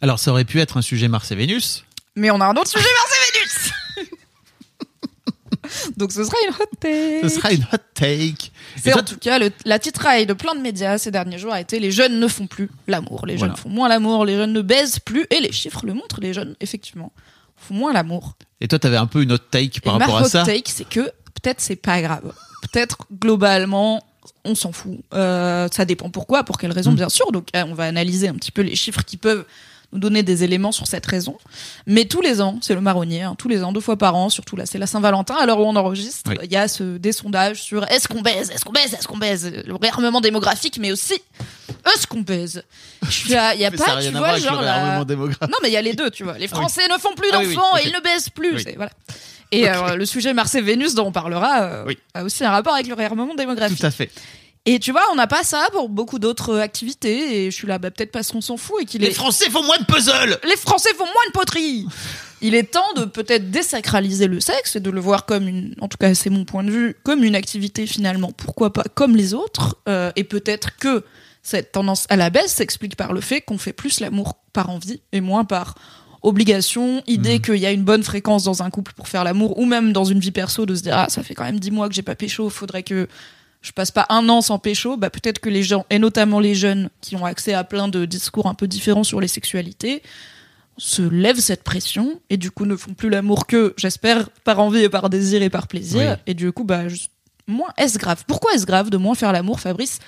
Alors, ça aurait pu être un sujet Mars-Vénus. Mais on a un autre sujet, et Vénus Donc ce sera une hot take. Ce sera une hot take. C'est en tout cas le- la titraille de plein de médias ces derniers jours a été les jeunes ne font plus l'amour. Les Voilà. jeunes font moins l'amour, les jeunes ne baisent plus et les chiffres le montrent. Les jeunes effectivement font moins l'amour. Et toi, t'avais un peu une hot take par et rapport ma à hot ça. take c'est que peut-être c'est pas grave. Peut-être globalement on s'en fout. Euh, ça dépend pourquoi, pour quelles raisons Mm. bien sûr. Donc euh, on va analyser un petit peu les chiffres qui peuvent nous donner des éléments sur cette raison. Mais tous les ans, c'est le marronnier, hein, tous les ans, deux fois par an, surtout là, c'est la Saint-Valentin, à l'heure où on enregistre, Oui. il y a ce, des sondages sur est-ce qu'on baise, est-ce qu'on baise, est-ce qu'on baise, le réarmement démographique, mais aussi est-ce qu'on baise? Je suis là, il y a Mais pas, tu vois, genre la- non, mais il y a les deux, tu vois. Les Ah oui. Français ne font plus Ah oui, d'enfants et ils ne baissent plus. Voilà. Et euh, le sujet Mars-Vénus dont on parlera euh, a aussi un rapport avec le réarmement démographique. Tout à fait. Et tu vois, on n'a pas ça pour beaucoup d'autres activités. Et je suis là, bah, peut-être parce qu'on s'en fout et qu'il Les est. Français font moins de puzzles Les Français font moins de poterie. Il est temps de peut-être désacraliser le sexe et de le voir comme une, en tout cas c'est mon point de vue, comme une activité finalement, pourquoi pas comme les autres. Euh, et peut-être que cette tendance à la baisse s'explique par le fait qu'on fait plus l'amour par envie et moins par obligation, idée Mhm. qu'il y a une bonne fréquence dans un couple pour faire l'amour ou même dans une vie perso de se dire ah ça fait quand même dix mois que j'ai pas pécho, faudrait que je passe pas un an sans pécho, bah peut-être que les gens, et notamment les jeunes qui ont accès à plein de discours un peu différents sur les sexualités, se lèvent cette pression et du coup ne font plus l'amour que, j'espère, par envie et par désir et par plaisir. Oui. Et du coup, bah, moins est-ce grave? Pourquoi est-ce grave de moins faire l'amour, Fabrice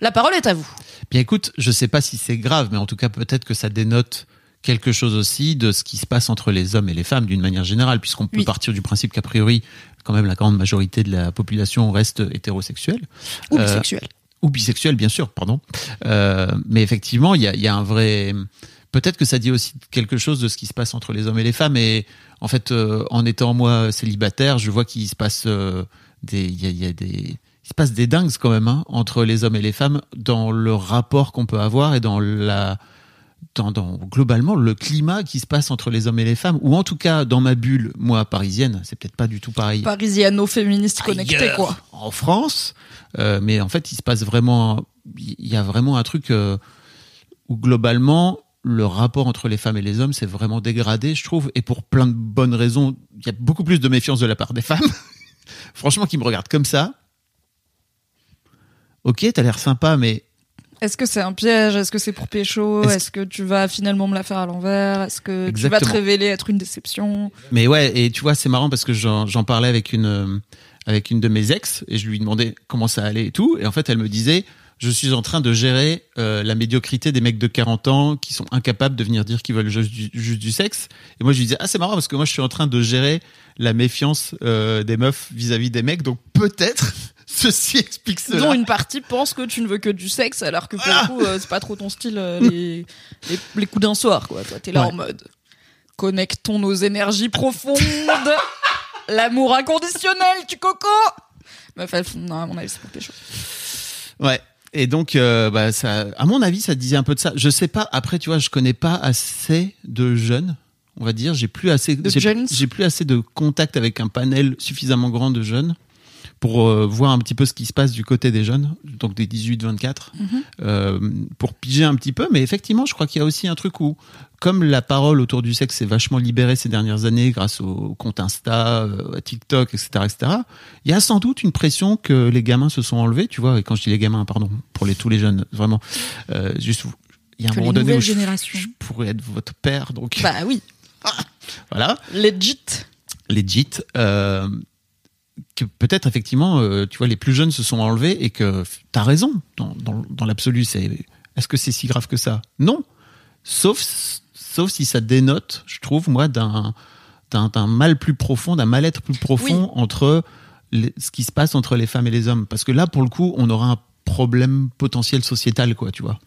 La parole est à vous. Bien écoute, je sais pas si c'est grave, mais en tout cas peut-être que ça dénote quelque chose aussi de ce qui se passe entre les hommes et les femmes d'une manière générale, puisqu'on peut Oui. partir du principe qu'a priori, quand même, la grande majorité de la population reste hétérosexuelle. Ou Euh, bisexuel. ou bisexuel bien sûr pardon Euh, mais effectivement il y a, y a un vrai peut-être que ça dit aussi quelque chose de ce qui se passe entre les hommes et les femmes et en fait euh, en étant moi célibataire je vois qu'il se passe des il y a, il y a des il se passe des dingues quand même hein, entre les hommes et les femmes dans le rapport qu'on peut avoir et dans la dans, dans globalement le climat qui se passe entre les hommes et les femmes ou en tout cas dans ma bulle moi parisienne c'est peut-être pas du tout pareil Parisiano-féministe connecté, quoi. En France, Euh, mais en fait, il se passe vraiment, il y a vraiment un truc euh, où globalement le rapport entre les femmes et les hommes s'est vraiment dégradé, je trouve, et pour plein de bonnes raisons. Il y a beaucoup plus de méfiance de la part des femmes. Franchement, qui me regardent comme ça. Ok, t'as l'air sympa, mais Est-ce que c'est un piège? Est-ce que c'est pour pécho? Est-ce- que tu vas finalement me la faire à l'envers? Est-ce que tu vas te Exactement. révéler être une déception? Mais ouais, et tu vois, c'est marrant parce que j'en j'en parlais avec une euh, avec une de mes ex et je lui demandais comment ça allait et tout, et en fait, elle me disait je suis en train de gérer euh, la médiocrité des mecs de 40 ans qui sont incapables de venir dire qu'ils veulent juste du, juste du sexe. Et moi, je lui disais ah c'est marrant parce que moi, je suis en train de gérer la méfiance euh, des meufs vis-à-vis des mecs, donc peut-être ceci explique cela. dont une partie pense que tu ne veux que du sexe alors que pour le coup euh, c'est pas trop ton style euh, les, les, les coups d'un soir quoi toi t'es là Ouais. en mode connectons nos énergies profondes l'amour inconditionnel tu coco Meuf, non à mon avis c'est pour pécho Ouais. Et donc, euh, bah, ça, à mon avis, ça disait un peu de ça. Je sais pas. Après, tu vois, je connais pas assez de jeunes. On va dire, j'ai plus assez, De j'ai plus assez de contact avec un panel suffisamment grand de jeunes pour euh, voir un petit peu ce qui se passe du côté des jeunes, donc des 18-24, Mhm. euh, pour piger un petit peu. Mais effectivement, je crois qu'il y a aussi un truc où, comme la parole autour du sexe s'est vachement libérée ces dernières années grâce au compte Insta, euh, à TikTok, etc., etc., il y a sans doute une pression que les gamins se sont enlevés, tu vois. Et quand je dis les gamins, pardon, pour les tous les jeunes, vraiment, juste, il y a un moment donné où je, je pourrais être votre père, donc bah oui voilà legit legit. Euh, que peut-être effectivement, euh, tu vois, les plus jeunes se sont enlevés et que t'as raison. Dans, dans, dans l'absolu, c'est est-ce que c'est si grave que ça? Non. Sauf sauf si ça dénote, je trouve moi, d'un d'un d'un mal plus profond, d'un mal-être plus profond entre les- ce qui se passe entre les femmes et les hommes. Parce que là, pour le coup, on aura un problème potentiel sociétal, quoi, tu vois.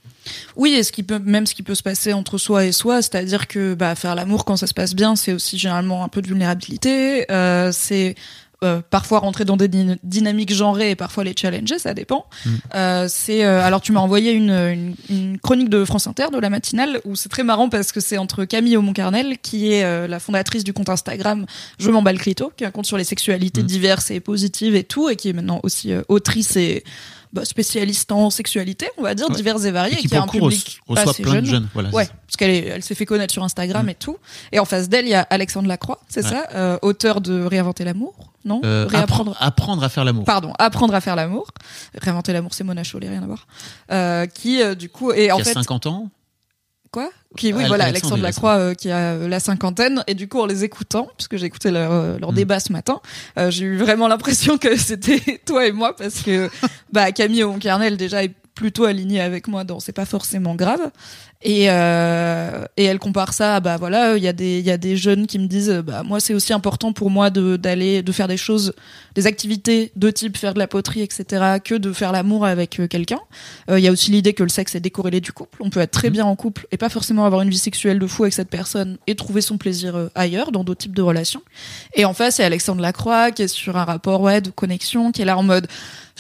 Oui, et ce qui peut, même ce qui peut se passer entre soi et soi, c'est-à-dire que bah, faire l'amour quand ça se passe bien, c'est aussi généralement un peu de vulnérabilité. Euh, c'est euh, parfois rentrer dans des dyna- dynamiques genrées et parfois les challenger, ça dépend. Mm. Euh, c'est euh, alors tu m'as envoyé une, une, une chronique de France Inter de la matinale où c'est très marrant parce que c'est entre Camille Aumont-Carnel qui est euh, la fondatrice du compte Instagram Je m'emballe clito, qui est un compte sur les sexualités Mm. diverses et positives et tout, et qui est maintenant aussi euh, autrice et bah, spécialiste en sexualité, on va dire, Ouais. diverses et variées, Et qui qui a un public reçoit assez plein jeune. de jeunes. Voilà, Ouais, parce qu'elle elle s'est fait connaître sur Instagram Mm. et tout. Et en face d'elle, il y a Alexandre Lacroix, c'est Ouais. ça, euh, auteur de Réinventer l'amour, non Euh, Réapprendre. appre- apprendre à faire l'amour. Pardon, apprendre à faire l'amour. Réinventer l'amour, c'est Mona Chollet, rien à voir. Euh, qui euh, du coup et en qui a fait 50 ans. Quoi Qui oui Al- voilà Alexandre, Lacroix euh, qui a euh, la cinquantaine et du coup en les écoutant puisque j'ai écouté leur, euh, leur Mm. débat ce matin, euh, j'ai eu vraiment l'impression que c'était toi et moi parce que bah Camille Oncarnel déjà est plutôt alignée avec moi dans c'est pas forcément grave. Et euh, et elle compare ça à, bah voilà il y a des il y a des jeunes qui me disent bah moi c'est aussi important pour moi de d'aller de faire des choses des activités de type faire de la poterie etc que de faire l'amour avec euh, quelqu'un. Euh, il y a aussi l'idée que le sexe est décorrélé du couple. On peut être très Mhm. bien en couple et pas forcément avoir une vie sexuelle de fou avec cette personne et trouver son plaisir ailleurs dans d'autres types de relations. Et en face il y a Alexandre Lacroix qui est sur un rapport ouais de connexion qui est là en mode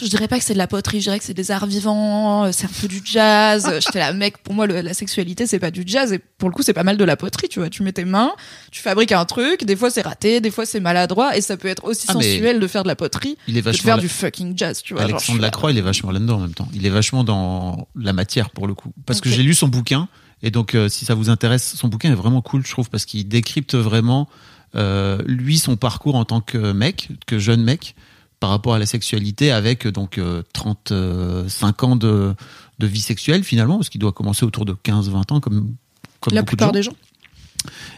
je dirais pas que c'est de la poterie, je dirais que c'est des arts vivants, euh, c'est un peu du jazz. J'étais là, mec, pour moi, le- la sexualité, c'est pas du jazz. Et pour le coup, c'est pas mal de la poterie, tu vois. Tu mets tes mains, tu fabriques un truc, des fois c'est raté, des fois c'est maladroit, et ça peut être aussi Ah, sensuel de faire de la poterie Il est que de vachement. faire du fucking jazz, tu vois. Genre, Alexandre là, Lacroix, il est vachement là-dedans en même temps. Il est vachement dans la matière pour le coup. Parce que j'ai lu son bouquin et donc euh, si ça vous intéresse, son bouquin est vraiment cool, je trouve, parce qu'il décrypte vraiment euh, lui son parcours en tant que mec, que jeune mec, par rapport à la sexualité, avec euh, donc euh, 35 ans de, de vie sexuelle finalement, parce qu'il doit commencer autour de 15-20 ans comme comme La de plupart gens. des gens.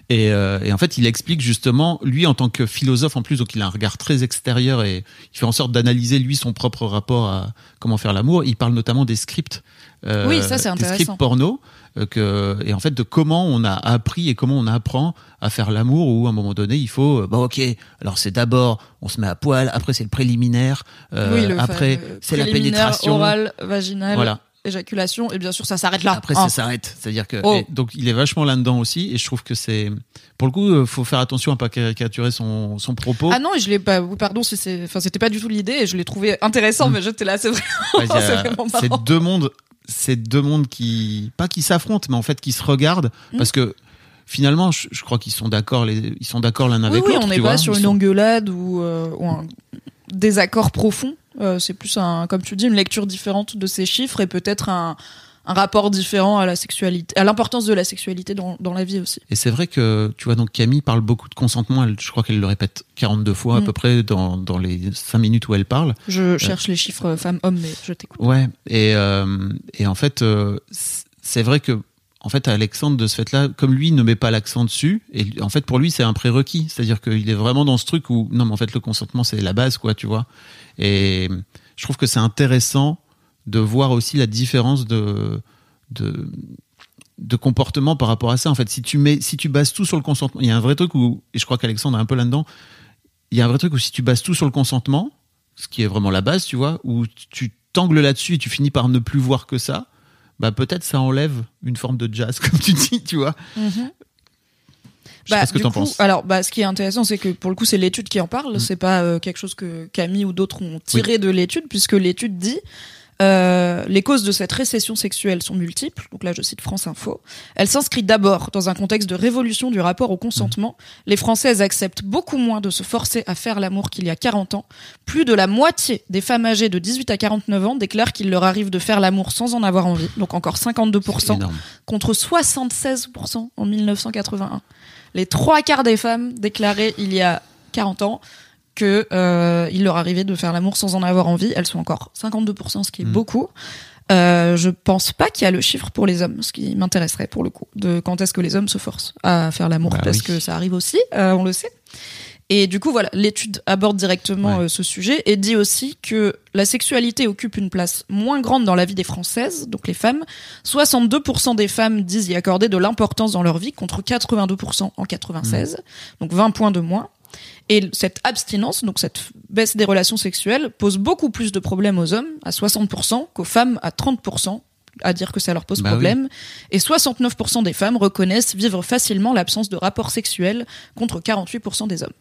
Et, euh, et en fait, il explique justement, lui en tant que philosophe en plus, donc il a un regard très extérieur et il fait en sorte d'analyser lui son propre rapport à comment faire l'amour. Il parle notamment des scripts, euh, Oui, ça, c'est des intéressant. scripts porno, euh, que, et en fait de comment on a appris et comment on apprend à faire l'amour. Où à un moment donné, il faut, euh, bah ok, alors c'est d'abord on se met à poil, après c'est le préliminaire, euh, oui, le après c'est la pénétration, oral, vaginal, voilà. éjaculation, et bien sûr, ça s'arrête là. Après, hein. ça s'arrête. C'est-à-dire que Oh. et donc il est vachement là-dedans aussi, et je trouve que c'est pour le coup, euh, faut faire attention à pas caricaturer son son propos. Ah non, je l'ai pas. Pardon, si c'est. Enfin, c'était pas du tout l'idée, et je l'ai trouvé intéressant, Mm. mais j'étais là, c'est vrai. Ouais, il y a- c'est vraiment c'est deux mondes, c'est deux mondes qui pas qui s'affrontent, mais en fait qui se regardent Mm. parce que finalement, je, je crois qu'ils sont d'accord, les, ils sont d'accord l'un Oui, avec oui, l'autre. on tu n'est pas sur ils une sont- engueulade ou, euh, ou un désaccord profond. Euh, c'est plus un, comme tu dis, une lecture différente de ces chiffres et peut-être un, un rapport différent à la sexualité, à l'importance de la sexualité dans, dans la vie aussi. Et c'est vrai que, tu vois, donc Camille parle beaucoup de consentement. Elle, je crois qu'elle le répète 42 fois à Mm. peu près dans, dans les 5 minutes où elle parle. Je cherche les chiffres femmes-hommes, mais je t'écoute. Ouais. Et, euh, et en fait, euh, c'est vrai que, en fait, Alexandre, de ce fait-là, comme lui, ne met pas l'accent dessus, et en fait, pour lui, c'est un prérequis. C'est-à-dire qu'il est vraiment dans ce truc où, non, mais en fait, le consentement, c'est la base, quoi, tu vois. Et je trouve que c'est intéressant de voir aussi la différence de, de, de comportement par rapport à ça. En fait, si tu mets, si tu bases tout sur le consentement, il y a un vrai truc où, et je crois qu'Alexandre est un peu là-dedans, il y a un vrai truc où si tu bases tout sur le consentement, ce qui est vraiment la base, tu vois, où tu t'angles là-dessus et tu finis par ne plus voir que ça, bah peut-être ça enlève une forme de jazz, comme tu dis, tu vois. Je sais pas ce que Bah, du t'en coup, penses. Alors, bah, ce qui est intéressant, c'est que pour le coup, c'est l'étude qui en parle. Mm. C'est pas euh, quelque chose que Camille ou d'autres ont tiré de l'étude, puisque l'étude dit euh, les causes de cette récession sexuelle sont multiples. Donc là, je cite France Info. Elle s'inscrit d'abord dans un contexte de révolution du rapport au consentement. Les Françaises acceptent beaucoup moins de se forcer à faire l'amour qu'il y a 40 ans. Plus de la moitié des femmes âgées de 18 à 49 ans déclarent qu'il leur arrive de faire l'amour sans en avoir envie. Donc encore 52% C'est énorme. contre 76% en 1981. Les trois quarts des femmes déclaraient il y a 40 ans que euh, il leur arrivait de faire l'amour sans en avoir envie. Elles sont encore 52%, ce qui est Mm. beaucoup. Euh, je pense pas qu'il y a le chiffre pour les hommes, ce qui m'intéresserait pour le coup, de quand est-ce que les hommes se forcent à faire l'amour, Bah parce oui. que ça arrive aussi, euh, on le sait. Et du coup, voilà, l'étude aborde directement Ouais. euh, ce sujet et dit aussi que la sexualité occupe une place moins grande dans la vie des Françaises, donc les femmes. 62% des femmes disent y accorder de l'importance dans leur vie, contre 82% en 96, donc 20 points de moins. Et cette abstinence, donc cette baisse des relations sexuelles, pose beaucoup plus de problèmes aux hommes, à 60%, qu'aux femmes, à 30%, à dire que ça leur pose Bah problème. Et 69% des femmes reconnaissent vivre facilement l'absence de rapport sexuel contre 48% des hommes.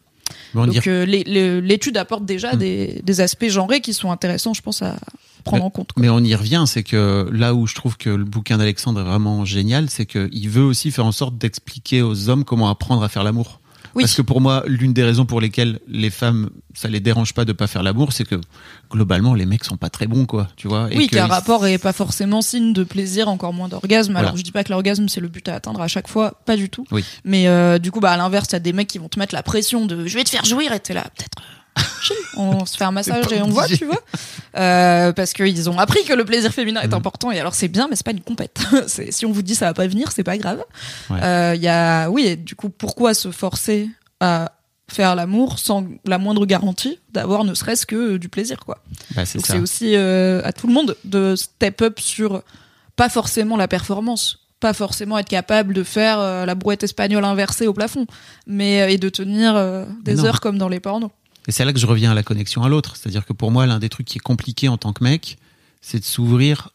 Bon, Donc euh, l'étude apporte déjà Mm. des, des aspects genrés qui sont intéressants, je pense, à prendre Mais- en compte. quoi. Mais on y revient, c'est que là où je trouve que le bouquin d'Alexandre est vraiment génial, c'est qu'il veut aussi faire en sorte d'expliquer aux hommes comment apprendre à faire l'amour. Oui. Parce que pour moi, l'une des raisons pour lesquelles les femmes, ça les dérange pas de pas faire l'amour, c'est que globalement, les mecs sont pas très bons, quoi. Tu vois. et Oui, qu'un rapport est pas forcément signe de plaisir, encore moins d'orgasme. Voilà. Alors je dis pas que l'orgasme c'est le but à atteindre à chaque fois, pas du tout. Oui. Mais euh, du coup, bah à l'inverse, t'as des mecs qui vont te mettre la pression de je vais te faire jouir et t'es là peut-être. euh, on se fait un massage et on voit, tu vois. Euh, parce qu'ils ont appris que le plaisir féminin est Mhm. important et alors c'est bien, mais c'est pas une compète. Si on vous dit ça va pas venir, c'est pas grave. Ouais. Euh, Il y a, oui, et du coup, pourquoi se forcer à faire l'amour sans la moindre garantie d'avoir ne serait-ce que du plaisir, quoi. Bah, c'est Donc c'est aussi euh, à tout le monde de step up sur pas forcément la performance, pas forcément être capable de faire euh, la brouette espagnole inversée au plafond, mais euh, et de tenir euh, des heures comme dans les pornos. Et c'est là que je reviens à la connexion à l'autre. C'est-à-dire que pour moi, l'un des trucs qui est compliqué en tant que mec, c'est de s'ouvrir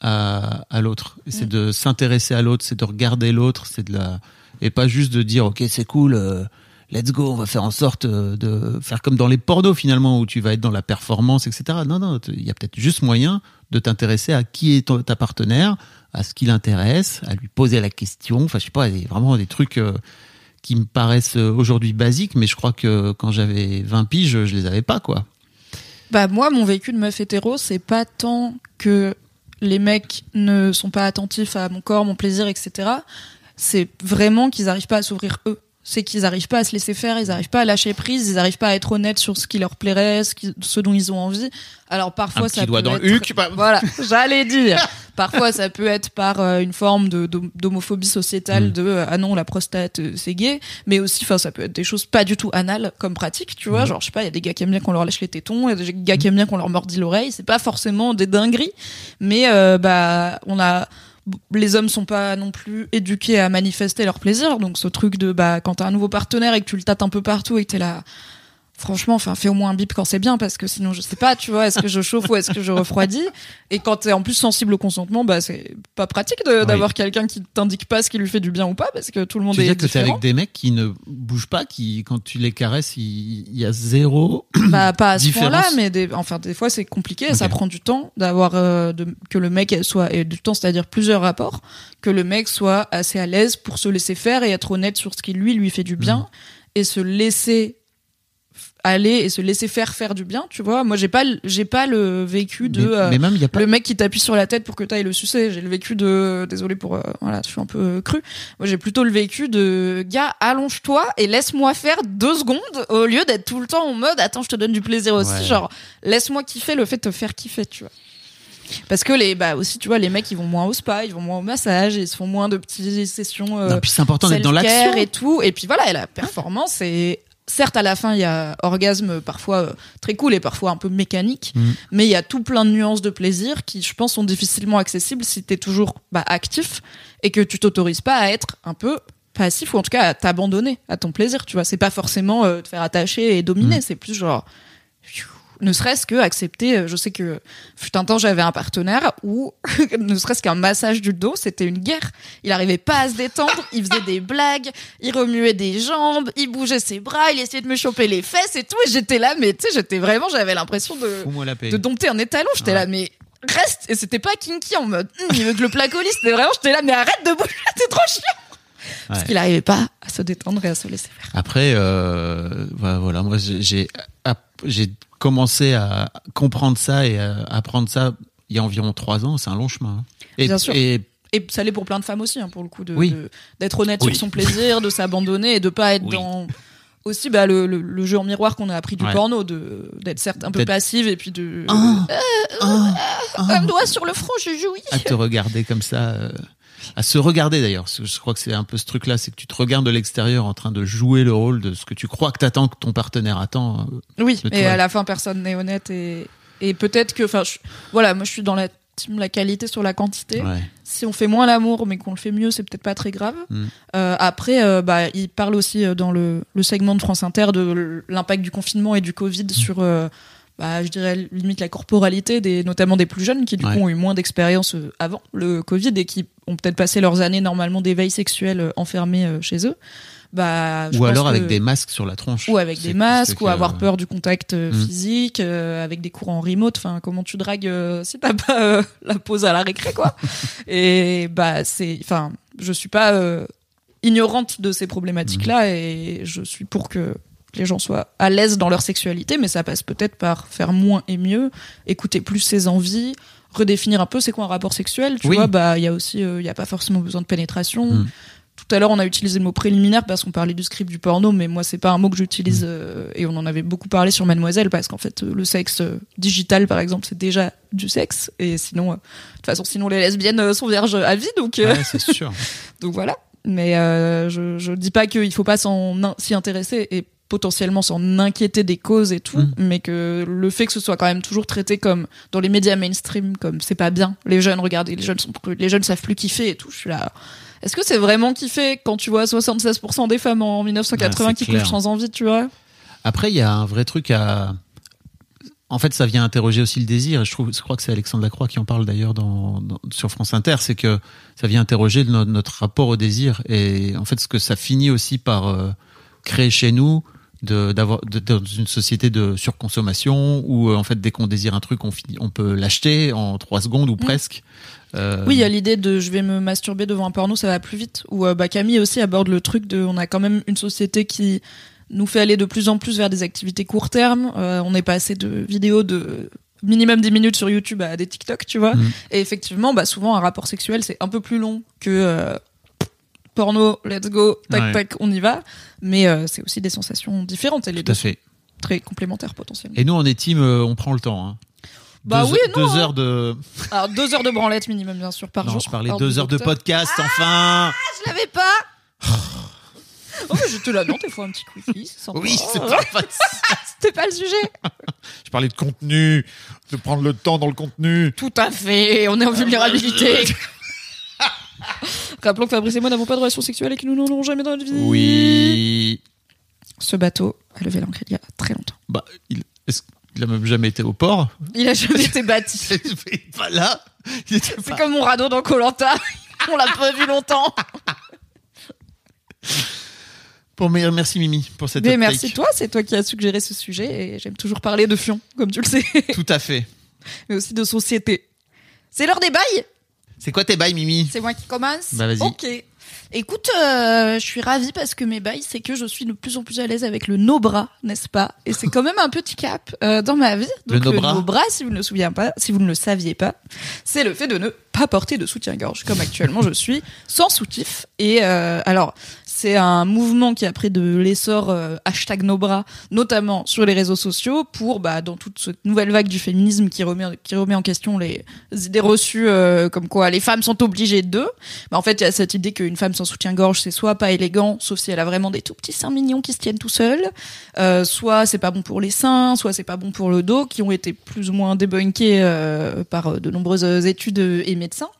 à, à l'autre. C'est Mm. de s'intéresser à l'autre, c'est de regarder l'autre, c'est de la et pas juste de dire ok c'est cool, euh, let's go, on va faire en sorte euh, de faire comme dans les pornos finalement où tu vas être dans la performance, etc. Non non, il y a peut-être juste moyen de t'intéresser à qui est ta partenaire, à ce qui l'intéresse, à lui poser la question. Enfin je sais pas, vraiment des trucs. euh, qui me paraissent euh, aujourd'hui basiques, mais je crois que quand j'avais 20 piges, je les avais pas, quoi. Bah moi, mon vécu de meuf hétéro, c'est pas tant que les mecs ne sont pas attentifs à mon corps, mon plaisir, etc. C'est vraiment qu'ils arrivent pas à s'ouvrir eux. C'est qu'ils arrivent pas à se laisser faire, ils arrivent pas à lâcher prise, ils arrivent pas à être honnêtes sur ce qui leur plairait, ce, qui- ce dont ils ont envie. Alors parfois Un ça petit doigt peut dans être... le huc, bah- Voilà, j'allais dire. Parfois ça peut être par euh, une forme de d'hom- d'homophobie sociétale Mm. de euh, ah non la prostate euh, c'est gay, mais aussi enfin ça peut être des choses pas du tout anales comme pratique, tu vois, Mm. genre je sais pas, il y a des gars qui aiment bien qu'on leur lèche les tétons, il y a des gars qui aiment bien qu'on leur mordit l'oreille, c'est pas forcément des dingueries, mais bah on a les hommes sont pas non plus éduqués à manifester leur plaisir, donc ce truc de bah quand t'as un nouveau partenaire et que tu le tâtes un peu partout et que t'es là franchement, enfin, fais au moins un bip quand c'est bien, parce que sinon, je sais pas, tu vois, est-ce que je chauffe ou est-ce que je refroidis? Et quand t'es en plus sensible au consentement, bah, c'est pas pratique Oui. d'avoir quelqu'un qui t'indique pas ce qui lui fait du bien ou pas, parce que tout le monde Tu est dire que t'es avec des mecs qui ne bougent pas, qui, quand tu les caresses, il, il y a zéro. Bah, pas à ce point-là, mais des, enfin, des fois, c'est compliqué, ça prend du temps d'avoir, euh, que le mec soit, et du temps, c'est-à-dire plusieurs rapports, que le mec soit assez à l'aise pour se laisser faire et être honnête sur ce qui lui, lui fait du bien, Mhm. et se laisser aller et se laisser faire faire du bien, tu vois. Moi, j'ai pas, le- j'ai pas le vécu de, mais, euh, mais même, il y a pas. le mec qui t'appuie sur la tête pour que t'ailles le sucer. J'ai le vécu de, désolé pour, euh, voilà, je suis un peu euh, cru. Moi, j'ai plutôt le vécu de, gars, allonge-toi et laisse-moi faire deux secondes au lieu d'être tout le temps en mode, attends, je te donne du plaisir aussi. Ouais. Genre, laisse-moi kiffer le fait de te faire kiffer, tu vois. Parce que les, bah aussi, tu vois, les mecs, ils vont moins au spa, ils vont moins au massage, ils se font moins de petites sessions, euh, Non, puis c'est important d'être dans l'action. et tout. Et puis voilà, et la performance, et certes, à la fin, il y a orgasme parfois euh, très cool et parfois un peu mécanique, Mhm. mais il y a tout plein de nuances de plaisir qui, je pense, sont difficilement accessibles si t'es toujours bah, actif et que tu t'autorises pas à être un peu passif ou en tout cas à t'abandonner à ton plaisir, tu vois. C'est pas forcément euh, te faire attacher et dominer, Mhm. c'est plus genre ne serait-ce que accepter, euh, je sais que fut un temps j'avais un partenaire où ne serait-ce qu'un massage du dos, c'était une guerre. Il arrivait pas à se détendre, il faisait des blagues, il remuait des jambes, il bougeait ses bras, il essayait de me choper les fesses et tout et j'étais là mais tu sais, j'étais vraiment j'avais l'impression de de dompter un étalon, j'étais Ouais. là mais reste et c'était pas kinky en mode Hum, il veut que le placolise, c'était vraiment j'étais là mais arrête de bouger, t'es trop chiant. Parce Ouais. qu'il arrivait pas à se détendre et à se laisser faire. Après, euh, voilà, voilà, moi, j'ai commencé à comprendre ça et à apprendre ça il y a environ trois ans. C'est un long chemin. hein. Et, Bien sûr. Et Et ça l'est pour plein de femmes aussi, hein, pour le coup, de, Oui. de- d'être honnête Oui. sur son plaisir, de s'abandonner et de pas être Oui. dans aussi bah, le, le, le jeu en miroir qu'on a appris du Ouais. porno, de, d'être certes un peu passive et puis de ah, un doigt sur le front, je jouis. à te regarder comme ça, euh, à se regarder d'ailleurs. Je crois que c'est un peu ce truc-là, c'est que tu te regardes de l'extérieur en train de jouer le rôle de ce que tu crois que t'attends, que ton partenaire attend. euh. Oui, et à la fin, personne n'est honnête et, et peut-être que, enfin, voilà, moi je suis dans la la qualité sur la quantité. Ouais. Si on fait moins l'amour, mais qu'on le fait mieux, c'est peut-être pas très grave. Mm. Euh, après, euh, bah, il parle aussi dans le, le segment de France Inter de l'impact du confinement et du Covid sur euh, bah, je dirais limite la corporalité des, notamment des plus jeunes qui du Ouais. coup ont eu moins d'expérience euh, avant le Covid et qui ont peut-être passé leurs années normalement d'éveil sexuel euh, enfermés euh, chez eux. Bah, je Ou pense alors avec que- des masques sur la tronche. ou avec des masques, ou avoir peur du contact Mm. physique, euh, avec des cours en remote. Enfin, comment tu dragues euh, si t'as pas euh, la pause à la récré, quoi. Et bah, c'est, enfin, je suis pas euh, ignorante de ces problématiques-là, Mm. et je suis pour que les gens soient à l'aise dans leur sexualité, mais ça passe peut-être par faire moins et mieux, écouter plus ses envies, redéfinir un peu c'est quoi un rapport sexuel. Tu Oui. vois, bah, il y a aussi, euh, il y a pas forcément besoin de pénétration. Mm. Tout à l'heure, on a utilisé le mot préliminaire parce qu'on parlait du script du porno, mais moi, c'est pas un mot que j'utilise euh, et on en avait beaucoup parlé sur Mademoiselle parce qu'en fait, euh, le sexe euh, digital, par exemple, c'est déjà du sexe et sinon, euh, de toute façon, sinon les lesbiennes euh, sont vierges à vie, donc euh, Ouais, c'est sûr. donc voilà. Mais euh, je je dis pas qu'il faut pas s'en s'y intéresser et potentiellement s'en inquiéter des causes et tout, Mm. mais que le fait que ce soit quand même toujours traité comme dans les médias mainstream comme c'est pas bien. Les jeunes, regardez, les jeunes sont plus- les jeunes savent plus kiffer et tout. Je suis là. Est-ce que c'est vraiment kiffer quand tu vois 76% des femmes en 1980 Ouais, c'est qui couchent sans envie, tu vois? Après, il y a un vrai truc à. En fait, ça vient interroger aussi le désir. Et je trouve, je crois que c'est Alexandre Lacroix qui en parle d'ailleurs dans, dans- sur France Inter. C'est que ça vient interroger no- notre rapport au désir et en fait, ce que ça finit aussi par euh, créer chez nous, d'avoir dans une société de surconsommation où euh, en fait, dès qu'on désire un truc, on finit, on peut l'acheter en trois secondes ou presque. Euh, Oui, il y a l'idée de je vais me masturber devant un porno, ça va plus vite. Ou euh, bah, Camille aussi aborde le truc de on a quand même une société qui nous fait aller de plus en plus vers des activités court terme. Euh, on est passé de vidéos de minimum 10 minutes sur YouTube à des TikTok, tu vois. Mhm. Et effectivement, bah, souvent un rapport sexuel c'est un peu plus long que euh, porno, let's go, tac Ouais. tac, on y va. Mais euh, c'est aussi des sensations différentes et les tout à fait. très complémentaires potentiellement. Et nous, on est team, euh, on prend le temps. Hein. Bah deux, oui, non, deux hein. heures de. Alors deux heures de branlette minimum bien sûr par non, jour. je parlais deux heures de podcast. Enfin. Je l'avais pas. Oh, mais j'étais là, non, des fois un petit quickie, sympa. Oui, c'est pas. C'était pas le sujet. Je parlais de contenu, de prendre le temps dans le contenu. Tout à fait, on est en vulnérabilité. Rappelons que Fabrice et moi n'avons pas de relation sexuelle et que nous n'en aurons jamais dans notre vie. Oui. Ce bateau a levé l'ancre il y a très longtemps. Bah, il, est-ce qu'il a même jamais été au port Il a jamais été bâti. Il était pas là. Il était C'est pas- comme mon radeau dans Colanta. On l'a pas vu longtemps. Bon, mais merci Mimi pour cette Mais merci toi, c'est toi qui as suggéré ce sujet et j'aime toujours parler de fion, comme tu le sais, Tout à fait. mais aussi de société. C'est l'heure des bails C'est quoi tes bails, Mimi? C'est moi qui commence Bah, vas-y. Ok. Écoute, euh, je suis ravie parce que mes bails, c'est que je suis de plus en plus à l'aise avec le no-bras, n'est-ce pas? Et c'est quand même un petit cap euh, dans ma vie. Le no-bras no-bras, si vous ne le souvenez pas, si vous ne le saviez pas, c'est le fait de ne pas porter de soutien-gorge, comme actuellement je suis, sans soutif. Et euh, alors, c'est un mouvement qui a pris de l'essor hashtag no bras, notamment sur les réseaux sociaux, pour bah, dans toute cette nouvelle vague du féminisme qui remet qui remet en question les idées reçues comme quoi les femmes sont obligées d'eux. Bah, en fait, il y a cette idée qu'une femme sans soutien-gorge c'est soit pas élégant, sauf si elle a vraiment des tout petits seins mignons qui se tiennent tout seuls, euh, soit c'est pas bon pour les seins, soit c'est pas bon pour le dos, qui ont été plus ou moins débunkés euh, par euh, de nombreuses études et médecins.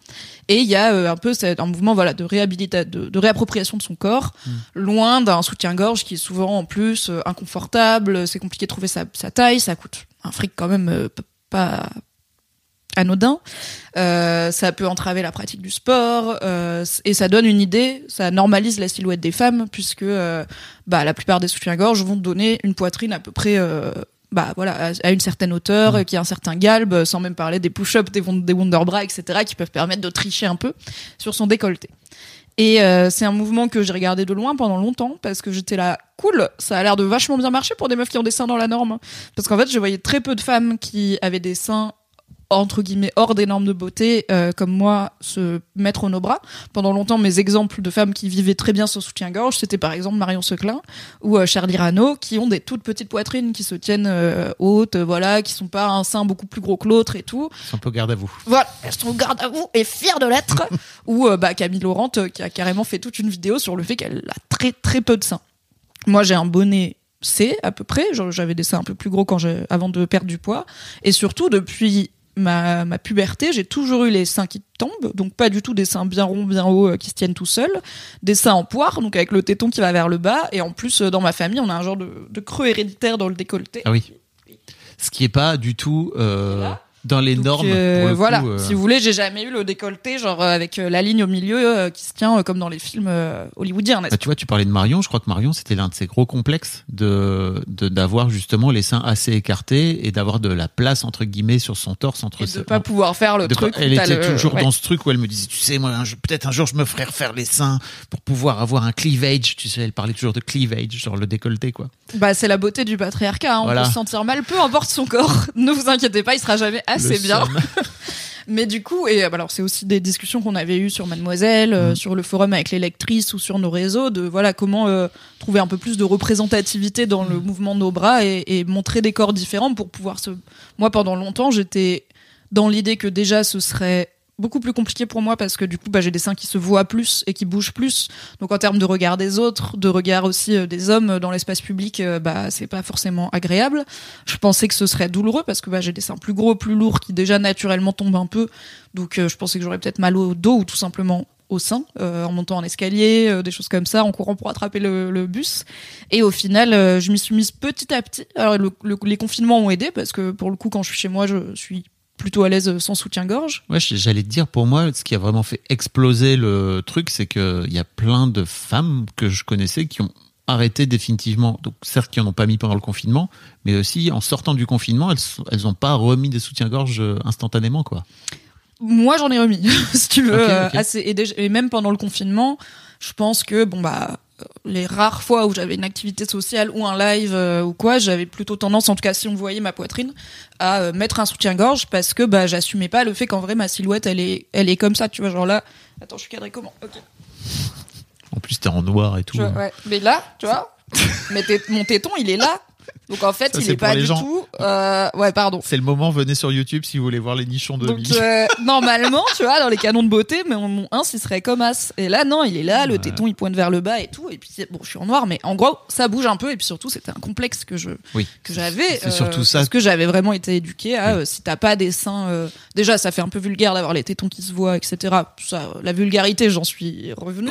Et il y a euh, un peu un mouvement voilà de réhabilitation, de, de réappropriation de son corps, loin d'un soutien-gorge qui est souvent en plus inconfortable. C'est compliqué de trouver sa, sa taille, ça coûte un fric quand même pas anodin. Euh, ça peut entraver la pratique du sport euh, et ça donne une idée, ça normalise la silhouette des femmes puisque euh, bah, la plupart des soutiens-gorge vont donner une poitrine à peu près bah voilà à, une certaine hauteur, euh, qui a un certain galbe, sans même parler des push-ups, des, des wonderbras, etc., qui peuvent permettre de tricher un peu sur son décolleté. Et euh, c'est un mouvement que j'ai regardé de loin pendant longtemps parce que j'étais là, cool, ça a l'air de vachement bien marcher pour des meufs qui ont des seins dans la norme. Parce qu'en fait, je voyais très peu de femmes qui avaient des seins entre guillemets hors des normes de beauté euh, comme moi se mettre au nos bras. Pendant longtemps, mes exemples de femmes qui vivaient très bien sans soutien-gorge, c'était par exemple Marion Seclin ou euh, Charlie Rano, qui ont des toutes petites poitrines qui se tiennent euh, hautes, voilà, qui sont pas un sein beaucoup plus gros que l'autre et tout. C'est un peu garde à vous. Voilà, elles sont au garde à vous et fières de l'être. Ou bah, Camille Laurent qui a carrément fait toute une vidéo sur le fait qu'elle a très très peu de seins. Moi j'ai un bonnet C à peu près, j'avais des seins un peu plus gros quand avant de perdre du poids. Et surtout depuis ma, ma puberté, j'ai toujours eu les seins qui tombent, donc pas du tout des seins bien ronds, bien hauts euh, qui se tiennent tout seuls, des seins en poire, donc avec le téton qui va vers le bas, et en plus euh, dans ma famille on a un genre de, de creux héréditaire dans le décolleté. Ah oui. ce qui est pas du tout euh, Voilà. Dans les Donc, normes. euh, pour le voilà. coup, euh. Si vous voulez, j'ai jamais eu le décolleté, genre euh, avec euh, la ligne au milieu qui se tient comme dans les films hollywoodiens, Bah, tu vois, tu parlais de Marion. Je crois que Marion, c'était l'un de ses gros complexes de de- d'avoir justement les seins assez écartés et d'avoir de la place entre guillemets sur son torse entre Et ses- de pas pouvoir faire le de truc. pas- elle était le- toujours ouais. dans ce truc où elle me disait, tu sais, moi, peut-être un jour je me ferai refaire les seins pour pouvoir avoir un cleavage. Tu sais, elle parlait toujours de cleavage, genre le décolleté, quoi. Bah, c'est la beauté du patriarcat. hein. On peut se sentir mal, peu importe son corps. ne vous inquiétez pas, il sera jamais assez Le bien. Mais du coup, et alors c'est aussi des discussions qu'on avait eues sur Mademoiselle, euh, Mm. sur le forum avec les lectrices ou sur nos réseaux, de voilà comment euh, trouver un peu plus de représentativité dans Mm. le mouvement de nos bras et, et montrer des corps différents pour pouvoir se. Moi, pendant longtemps, j'étais dans l'idée que déjà ce serait beaucoup plus compliqué pour moi parce que du coup bah, j'ai des seins qui se voient plus et qui bougent plus. Donc en termes de regard des autres de regard aussi euh, des hommes dans l'espace public euh, bah c'est pas forcément agréable. Je pensais que ce serait douloureux parce que bah, j'ai des seins plus gros plus lourds qui déjà naturellement tombent un peu. Donc euh, je pensais que j'aurais peut-être mal au dos ou tout simplement au sein euh, en montant en escalier des choses comme ça en courant pour attraper le, le bus. Et au final je m'y suis mise petit à petit. Alors le- le- les confinements ont aidé parce que pour le coup quand je suis chez moi je suis plutôt à l'aise sans soutien-gorge Ouais, j'allais te dire, pour moi, ce qui a vraiment fait exploser le truc, c'est que il y a plein de femmes que je connaissais qui ont arrêté définitivement. Donc, certes, qui en ont pas mis pendant le confinement, mais aussi en sortant du confinement, elles, sont- elles ont pas remis des soutiens-gorge euh, instantanément, quoi. Moi, j'en ai remis, si tu veux, euh, assez. Et, déjà- et même pendant le confinement, je pense que bon bah les rares fois où j'avais une activité sociale ou un live euh, ou quoi, j'avais plutôt tendance, en tout cas si on voyait ma poitrine, à euh, mettre un soutien-gorge parce que bah j'assumais pas le fait qu'en vrai ma silhouette elle est elle est comme ça, tu vois, genre là. Attends, je suis cadrée comment? Ok. En plus, t'es en noir et tout. Ouais. Mais là, tu vois, mais mon téton il est là. Donc en fait, Ça, il est pas du gens. tout. euh, ouais, pardon. C'est le moment, venez sur YouTube si vous voulez voir les nichons de Donc euh, normalement, tu vois, dans les canons de beauté, mais mon, mon 1 il serait comme as. Et là, non, il est là, le Ouais. téton il pointe vers le bas et tout. Et puis bon, je suis en noir, mais en gros, ça bouge un peu. Et puis surtout, c'était un complexe que je Oui. que j'avais. euh, C'est surtout ça. Parce que j'avais vraiment été éduquée à Oui. euh, si t'as pas des seins, euh, déjà ça fait un peu vulgaire d'avoir les tétons qui se voient, etc. Ça, euh, la vulgarité, j'en suis revenue.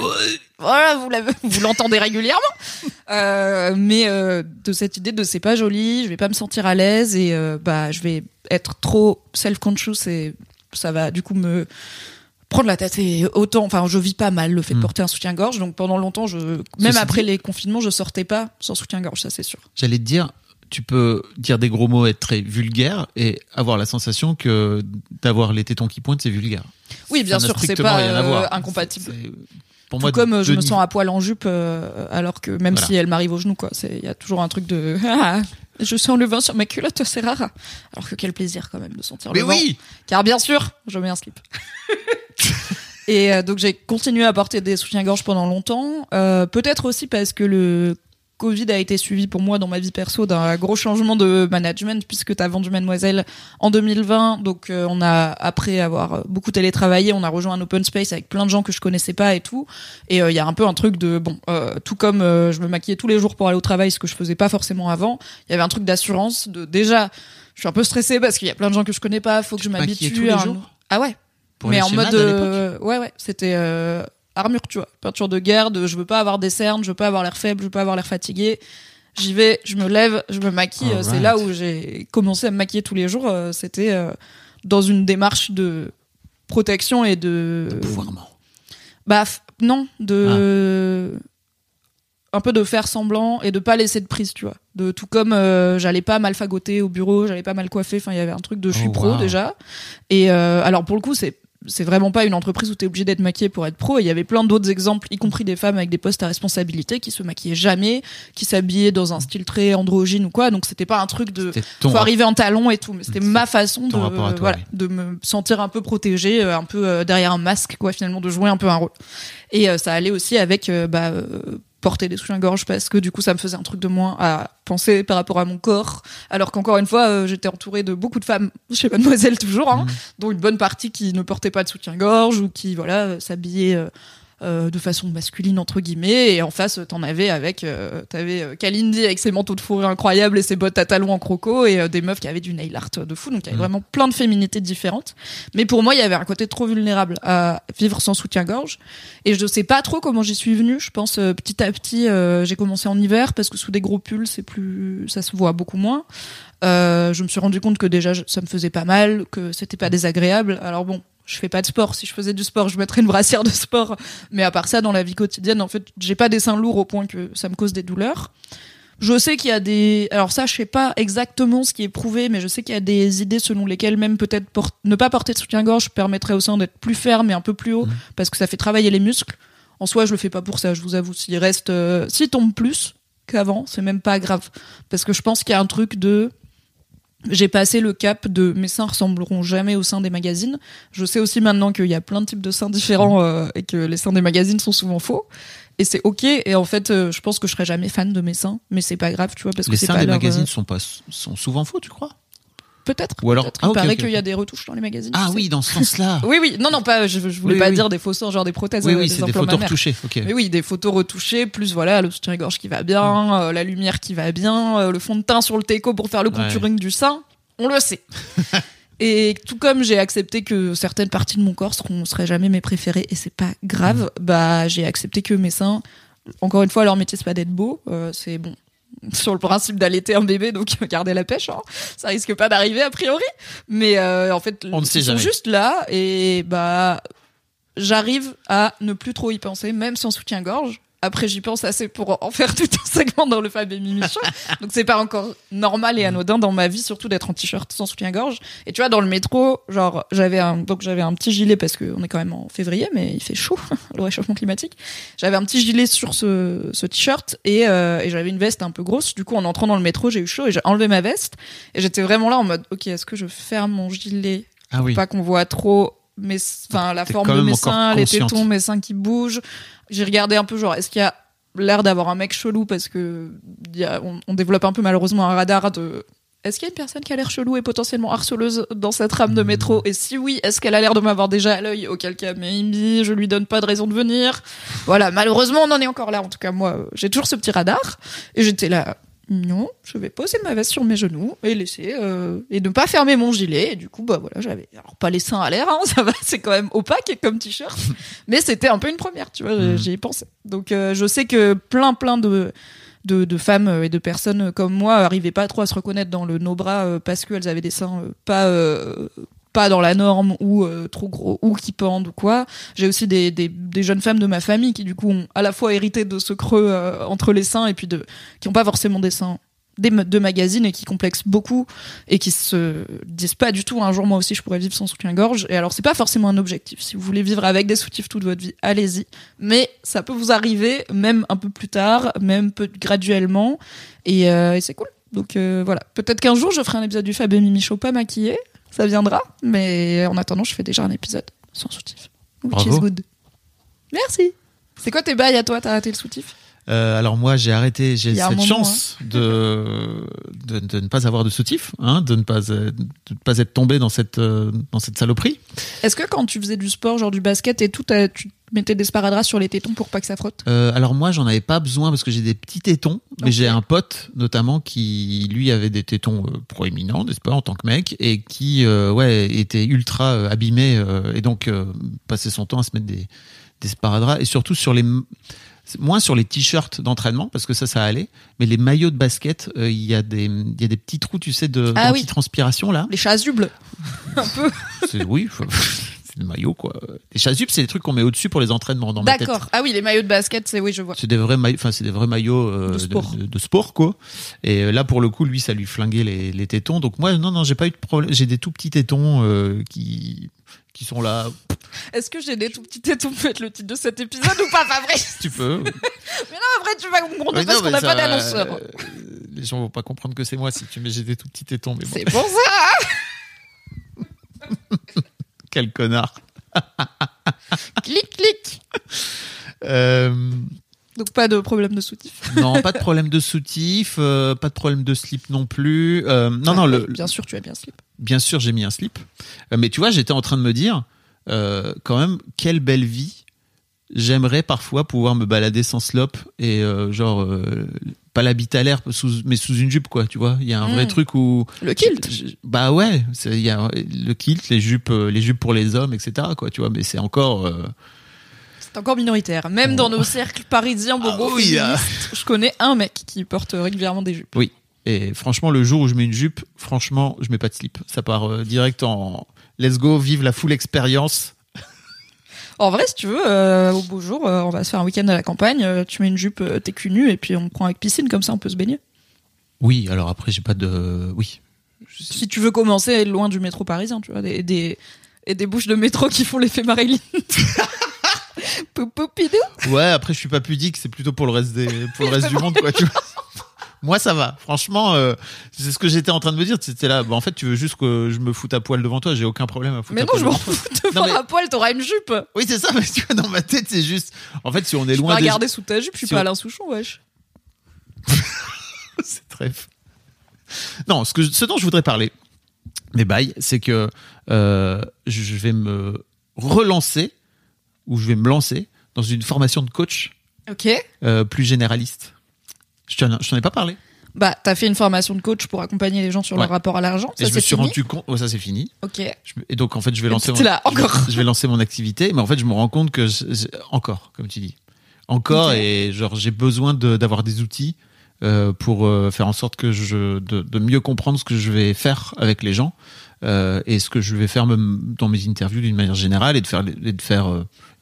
Voilà, vous l'entendez régulièrement. Euh, mais euh, de cette idée de c'est pas joli, je vais pas me sentir à l'aise et euh, bah je vais être trop self-conscious et ça va du coup me prendre la tête et autant enfin je vis pas mal le fait de Mm. porter un soutien-gorge donc pendant longtemps je même Ceci après dit- les confinements je sortais pas sans soutien-gorge ça c'est sûr. J'allais te dire, tu peux dire des gros mots, être très vulgaire et avoir la sensation que d'avoir les tétons qui pointent, c'est vulgaire. Oui, bien sûr, c'est pas rien à voir. incompatible. Pour Tout moi, comme euh, je me sens à poil en jupe euh, alors que même Voilà. si elle m'arrive au genou quoi, c'est il y a toujours un truc de ah, je sens le vent sur ma culotte, c'est rare. Alors que quel plaisir quand même de sentir Mais le vent. oui Car bien sûr, je mets un slip. Et euh, donc j'ai continué à porter des soutiens-gorge pendant longtemps. Euh, Peut-être aussi parce que le Covid a été suivi pour moi dans ma vie perso d'un gros changement de management puisque tu as vendu Mademoiselle en 2020. Donc euh, on a après avoir beaucoup télétravaillé, on a rejoint un open space avec plein de gens que je connaissais pas et tout. Et euh, il y a un peu un truc de bon, euh, tout comme euh, je me maquillais tous les jours pour aller au travail, ce que je faisais pas forcément avant. Il y avait un truc d'assurance de déjà. Je suis un peu stressée parce qu'il y a plein de gens que je connais pas. Faut que je te maquillais m'habitue à Ah ouais Pour mais en mode euh, ouais ouais c'était euh, armure tu vois peinture de garde je veux pas avoir des cernes je veux pas avoir l'air faible je veux pas avoir l'air fatigué j'y vais je me lève je me maquille Alright. c'est là où j'ai commencé à me maquiller tous les jours euh, c'était euh, dans une démarche de protection et de, de pouvoirment. bah f- non de Ah. un peu de faire semblant et de pas laisser de prise tu vois de tout comme euh, j'allais pas mal fagoter au bureau j'allais pas mal coiffer enfin il y avait un truc de je suis Oh, pro wow. déjà et euh, alors pour le coup c'est c'est vraiment pas une entreprise où t'es obligé d'être maquillé pour être pro. Et il y avait plein d'autres exemples, y compris des femmes avec des postes à responsabilité qui se maquillaient jamais, qui s'habillaient dans un style très androgyne ou quoi. Donc c'était pas un truc de faut arriver en talon et tout, mais c'était ma façon de toi, voilà, oui. de me sentir un peu protégée, euh, un peu euh, derrière un masque quoi finalement, de jouer un peu un rôle. Et euh, ça allait aussi avec euh, bah, euh, porter des soutiens-gorge parce que du coup ça me faisait un truc de moins à penser par rapport à mon corps. Alors qu'encore une fois, euh, j'étais entourée de beaucoup de femmes chez Mademoiselle toujours, hein, Mhm. dont une bonne partie qui ne portait pas de soutien-gorge ou qui voilà euh, s'habillaient euh, de façon masculine entre guillemets et en face t'en avais avec euh, t'avais euh, Kalindi avec ses manteaux de fourrure incroyables et ses bottes à talons en croco et euh, des meufs qui avaient du nail art de fou donc il y avait Mhm. vraiment plein de féminités différentes. Mais pour moi il y avait un côté trop vulnérable à vivre sans soutien-gorge. Et je sais pas trop comment j'y suis venue. Je pense euh, petit à petit j'ai commencé en hiver parce que sous des gros pulls c'est plus ça se voit beaucoup moins. Euh, je me suis rendu compte que déjà ça me faisait pas mal que c'était pas désagréable. Alors bon je fais pas de sport. Si je faisais du sport, je mettrais une brassière de sport. Mais à part ça, dans la vie quotidienne, en fait, j'ai pas des seins lourds au point que ça me cause des douleurs. Je sais qu'il y a des, alors ça, je sais pas exactement ce qui est prouvé, mais je sais qu'il y a des idées selon lesquelles même peut-être ne pas porter de soutien-gorge permettrait au sein d'être plus ferme et un peu plus haut, Mhm. parce que ça fait travailler les muscles. En soi, je le fais pas pour ça, je vous avoue. S'il reste, euh, s'il tombe plus qu'avant, c'est même pas grave, parce que je pense qu'il y a un truc de, j'ai passé le cap de mes seins ressembleront jamais aux seins des magazines. Je sais aussi maintenant qu'il y a plein de types de seins différents euh, et que les seins des magazines sont souvent faux. Et c'est ok. Et en fait, euh, je pense que je serai jamais fan de mes seins, mais c'est pas grave, tu vois, parce Les que c'est seins pas des leur, magazines euh, sont pas sont souvent faux, tu crois? Peut-être. Ou alors- ah, Il paraît qu'il y a des retouches dans les magazines. Ah sais. oui, dans ce sens-là. Oui, oui. Non, non, pas. Je, je voulais Oui, pas oui. dire des faux seins, genre des prothèses. oui, oui, des c'est des implants photos retouchées. Ok. Mais oui, des photos retouchées, plus voilà, le soutien-gorge qui va bien, euh, la lumière qui va bien, euh, le fond de teint sur le teco pour faire le Ouais. contouring du sein. On le sait. et tout comme j'ai accepté que certaines parties de mon corps seront, seraient jamais mes préférées et c'est pas grave, bah j'ai accepté que mes seins, encore une fois, leur métier c'est pas d'être beau, euh, c'est bon. Sur le principe d'allaiter un bébé, donc garder la pêche, hein. ça risque pas d'arriver a priori. Mais euh, en fait, On ne sait ils sont jamais. juste là et bah j'arrive à ne plus trop y penser, même sans soutien-gorge. Après, j'y pense assez pour en faire tout un segment dans le Fab et Mimi Show. Donc, c'est pas encore normal et anodin dans ma vie, surtout d'être en t-shirt sans soutien-gorge. Et tu vois, dans le métro, genre, j'avais un, donc j'avais un petit gilet parce qu'on est quand même en février, mais il fait chaud, le réchauffement climatique. J'avais un petit gilet sur ce, ce t-shirt et, euh, et j'avais une veste un peu grosse. Du coup, en entrant dans le métro, j'ai eu chaud et j'ai enlevé ma veste. Et j'étais vraiment là en mode, ok, est-ce que je ferme mon gilet Ah oui. pas qu'on voit trop mes enfin la forme de mes seins, les tétons, mes seins qui bougent. J'ai regardé un peu genre est-ce qu'il y a l'air d'avoir un mec chelou parce que il y a- on, on développe un peu malheureusement un radar de est-ce qu'il y a une personne qui a l'air chelou et potentiellement harceleuse dans cette rame de métro? Et si oui, est-ce qu'elle a l'air de m'avoir déjà à l'œil? Auquel cas, maybe, je lui donne pas de raison de venir. Voilà, malheureusement, on en est encore là. En tout cas, moi, j'ai toujours ce petit radar. Et j'étais là, non, je vais poser ma veste sur mes genoux et laisser euh, et ne pas fermer mon gilet. Et du coup, bah voilà, j'avais alors pas les seins à l'air, hein, ça va, c'est quand même opaque comme t-shirt, mais c'était un peu une première, tu vois, j'y ai pensé. Donc euh, je sais que plein plein de de, de femmes euh, et de personnes comme moi arrivaient pas trop à se reconnaître dans le no bras parce qu'elles avaient des seins pas euh, pas dans la norme ou euh, trop gros ou qui pendent ou quoi. J'ai aussi des, des, jeunes femmes de ma famille qui du coup ont à la fois hérité de ce creux euh, entre les seins et puis de qui ont pas forcément des seins des de magazines et qui complexent beaucoup et qui se disent pas du tout un jour moi aussi je pourrais vivre sans soutien-gorge. Et alors c'est pas forcément un objectif. Si vous voulez vivre avec des soutifs toute votre vie allez-y. Mais ça peut vous arriver même un peu plus tard même peu graduellement. Et, euh, c'est cool. Donc voilà. Peut-être qu'un jour je ferai un épisode du Fab et Mimi Show pas maquillé ça viendra mais en attendant je fais déjà un épisode sans soutif which Bravo. is good. Merci. C'est quoi tes bails à toi? T'as arrêté le soutif? Euh, alors moi, j'ai arrêté, j'ai cette moment, chance de, de de ne pas avoir de soutif, hein, de ne pas euh, de ne pas être tombé dans cette euh, dans cette saloperie. Est-ce que quand tu faisais du sport, genre du basket et tout, tu mettais des sparadraps sur les tétons pour pas que ça frotte Euh, alors moi, j'en avais pas besoin parce que j'ai des petits tétons, mais j'ai un pote notamment qui lui avait des tétons euh, proéminents, n'est-ce pas, en tant que mec, et qui euh, ouais était ultra abîmé et donc passait son temps à se mettre des des sparadraps et surtout sur les moins sur les t-shirts d'entraînement parce que ça ça allait mais les maillots de basket il y a des il y a des petits trous tu sais de Ah oui. transpiration là Les chasubles Un peu. oui des maillots quoi. Les chasubles c'est des trucs qu'on met au-dessus pour les entraînements dans ma tête. D'accord. Ah oui, les maillots de basket, c'est oui, je vois. c'est des vrais maillots enfin c'est des vrais maillots euh, De sport. de, de sport, quoi. Et euh, là pour le coup lui ça lui flinguait les, les tétons. Donc moi non non j'ai pas eu de problème. J'ai des tout petits tétons euh, qui qui sont là. Est-ce que j'ai des tout petits tétons pour être le titre de cet épisode ou pas? Fabrice tu peux Mais non, après, tu vas Ouais, parce qu'on n'a pas ça, d'annonceur. les gens vont pas comprendre que c'est moi si tu mets j'ai des tout petits tétons mais bon. C'est pour ça quel connard Clic, clic euh, Donc pas de problème de soutif. non pas de problème de soutif euh, pas de problème de slip non plus euh, non non le, Bien sûr, tu as bien slip. bien sûr j'ai mis un slip Euh, mais tu vois j'étais en train de me dire euh, quand même quelle belle vie j'aimerais parfois pouvoir me balader sans slop et euh, genre euh, pas la bite à l'air mais sous une jupe quoi tu vois il y a un vrai Mm. truc où Le kilt. je- je- bah ouais il y a le kilt les jupes euh, les jupes pour les hommes etc quoi tu vois mais c'est encore euh, C'est encore minoritaire. Même dans nos cercles parisiens bobo Ah oui, féministes, je connais un mec qui porte régulièrement des jupes. et franchement le jour où je mets une jupe franchement je mets pas de slip ça part euh, direct en let's go vive la full expérience En vrai, si tu veux, euh, au beau jour, euh, on va se faire un week-end à la campagne, euh, tu mets une jupe, euh, t'es cul nu, et puis on prend avec piscine, comme ça on peut se baigner. oui alors après j'ai pas de oui Si tu veux commencer loin du métro parisien, tu vois, des, des, et des bouches de métro qui font l'effet Marilyn. Poupoupidou. Ouais, après je suis pas pudique, c'est plutôt pour le reste des pour le reste du monde quoi, tu vois. Moi ça va. Franchement, euh, c'est ce que j'étais en train de me dire, c'était là, bah, en fait, tu veux juste que je me foute à poil devant toi, j'ai aucun problème à foutre Mais à non, poil je m'en fous. Mais- à poil, t'auras une jupe. Oui, c'est ça, mais tu vois dans ma tête, c'est juste en fait, si on est Tu peux loin des regarder sous ta jupe, je suis si pas on- Alain Souchon, wesh. c'est très Non, ce que ce dont je voudrais parler mes bails, c'est que euh, je vais me relancer ou je vais me lancer dans une formation de coach Ok. euh, plus généraliste. Je t'en ai pas parlé. Bah, t'as fait une formation de coach pour accompagner les gens sur leur Ouais. rapport à l'argent. Et Ça, je me suis fini. rendu compte, oh, ça c'est fini. Ok. Je Et donc en fait je vais Et lancer t'es là, je vais- encore. Je vais, lancer mon activité, mais en fait je me rends compte que encore, comme tu dis, encore et genre j'ai besoin de- d'avoir des outils euh, pour euh, faire en sorte que je de, de mieux comprendre ce que je vais faire avec les gens euh, et ce que je vais faire même dans mes interviews d'une manière générale et de faire et de faire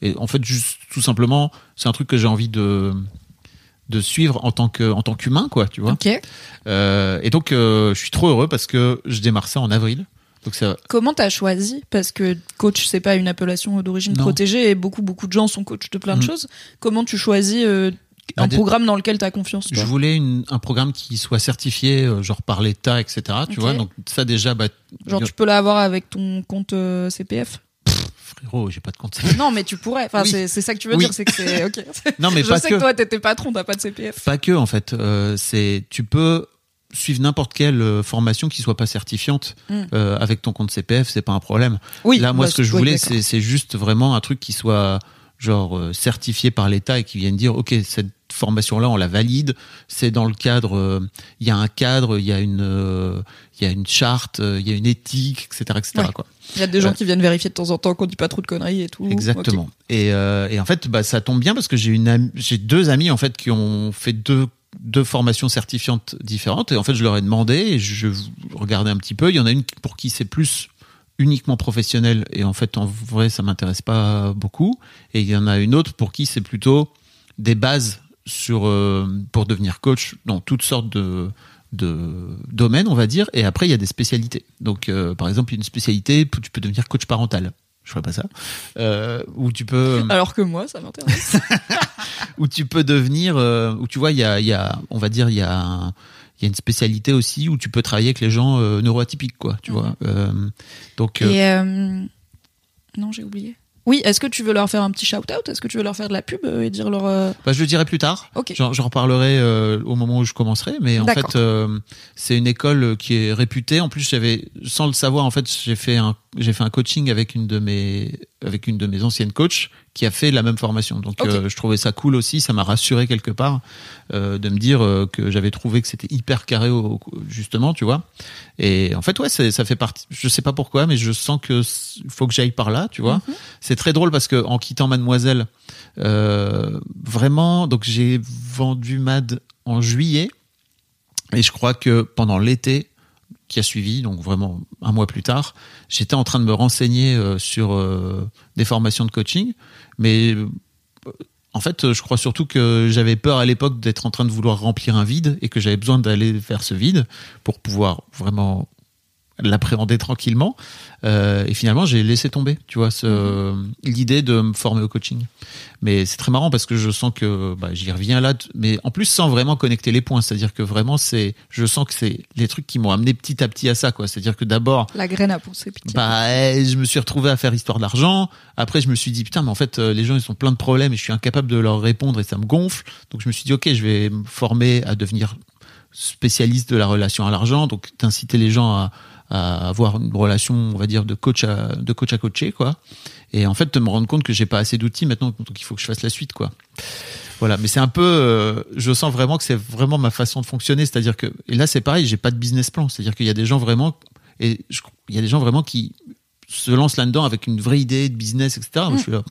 et en fait juste tout simplement c'est un truc que j'ai envie de de suivre en tant que en tant qu'humain quoi tu vois Ok. Euh, et donc euh, je suis trop heureux parce que je démarre ça en avril donc ça Comment t'as choisi? Parce que coach, c'est pas une appellation d'origine protégée et beaucoup, beaucoup de gens sont coachs de plein de Mhm. choses. Comment tu choisis euh, un programme dans lequel t'as confiance toi? Je voulais une, un programme qui soit certifié, euh, genre par l'État, etc. Tu vois, donc ça déjà, bah, Genre, tu peux l'avoir avec ton compte euh, CPF frérot, j'ai pas de compte. Non, mais tu pourrais. Enfin, Oui. c'est c'est ça que tu veux Oui. dire, c'est que c'est. Ok. non, mais Je pas sais que, que toi, t'étais patron, t'as pas de CPF. pas que en fait. Euh, c'est, tu peux suivre n'importe quelle euh, formation qui soit pas certifiante Mm. euh, avec ton compte CPF, c'est pas un problème. Oui. Là, moi, bah, ce que je voulais, c'est, c'est juste vraiment un truc qui soit genre euh, certifié par l'État et qui vienne dire, ok, cette formation-là, on la valide. C'est dans le cadre, euh, il y a un cadre, il y a une, euh, il y a une charte, euh, il y a une éthique, etc., etc. Ouais. Quoi. Il y a des gens qui viennent vérifier de temps en temps qu'on dit pas trop de conneries et tout. Exactement. Et, et en fait, bah, ça tombe bien parce que j'ai une j'ai deux amis en fait qui ont fait deux deux formations certifiantes différentes et en fait je leur ai demandé et je regardais un petit peu. Il y en a une pour qui c'est plus uniquement professionnel et en fait en vrai ça m'intéresse pas beaucoup. Et il y en a une autre pour qui c'est plutôt des bases sur euh, pour devenir coach dans toutes sortes de de domaines on va dire. Et après il y a des spécialités. Donc euh, par exemple une spécialité tu peux devenir coach parental. Je ferais pas ça. Euh, ou tu peux Alors que moi, ça m'intéresse. où tu peux devenir où tu vois il y a il y a on va dire il y a un- il y a une spécialité aussi où tu peux travailler avec les gens euh, neuroatypiques quoi tu vois Euh, donc et. euh, Non, j'ai oublié. Oui, est-ce que tu veux leur faire un petit shout-out? Est-ce que tu veux leur faire de la pub et dire leur. bah, je le dirai plus tard Ok. J'en reparlerai euh, au moment où je commencerai, mais en fait, euh, c'est une école qui est réputée. En plus, j'avais, sans le savoir, en fait, j'ai fait un, j'ai fait un coaching avec une de mes, avec une de mes anciennes coachs qui a fait la même formation. Donc, euh, je trouvais ça cool aussi. Ça m'a rassuré quelque part euh, de me dire euh, que j'avais trouvé que c'était hyper carré, au, justement, tu vois. Et en fait, ouais, ça fait partie. Je sais pas pourquoi, mais je sens que faut que j'aille par là, tu vois. Mhm. C'est très drôle parce que en quittant Mademoiselle, vraiment, donc j'ai vendu Mad en juillet et je crois que pendant l'été qui a suivi, donc vraiment un mois plus tard, j'étais en train de me renseigner euh, sur euh, des formations de coaching, mais euh, en fait, je crois surtout que j'avais peur à l'époque d'être en train de vouloir remplir un vide et que j'avais besoin d'aller vers ce vide pour pouvoir vraiment l'appréhender tranquillement. Euh, et finalement, j'ai laissé tomber, tu vois, ce, l'idée de me former au coaching. Mais c'est très marrant parce que je sens que bah, j'y reviens là, mais en plus sans vraiment connecter les points. C'est-à-dire que vraiment, c'est, je sens que c'est les trucs qui m'ont amené petit à petit à ça, quoi. C'est-à-dire que d'abord, La graine à pousser, pitié. bah, eh, je me suis retrouvé à faire histoire d'argent. Après, je me suis dit, putain, mais en fait, euh, les gens, ils ont plein de problèmes et je suis incapable de leur répondre et ça me gonfle. Donc, je me suis dit, ok, je vais me former à devenir spécialiste de la relation à l'argent. Donc, d'inciter les gens à, à avoir une relation, on va dire, de coach à, de coach à coacher, quoi. Et en fait, de me rendre compte que j'ai pas assez d'outils maintenant, donc il faut que je fasse la suite, quoi. Voilà, mais c'est un peu, euh, je sens vraiment que c'est vraiment ma façon de fonctionner, c'est-à-dire que, et là c'est pareil, j'ai pas de business plan, c'est-à-dire qu'il y a des gens vraiment, et il y a des gens vraiment qui se lancent là-dedans avec une vraie idée de business, etc. Je suis là,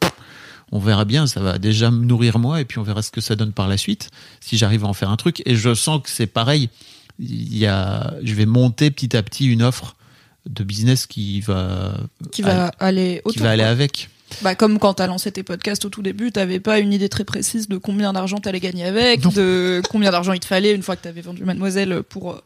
on verra bien, ça va déjà me nourrir moi, et puis on verra ce que ça donne par la suite, si j'arrive à en faire un truc. Et je sens que c'est pareil, il y a, je vais monter petit à petit une offre de business qui va, Qui va aller qui autour. va aller avec. Bah, comme quand t'as lancé tes podcasts au tout début, t'avais pas une idée très précise de combien d'argent t'allais gagner avec, Non. de combien d'argent il te fallait une fois que t'avais vendu Mademoiselle pour euh,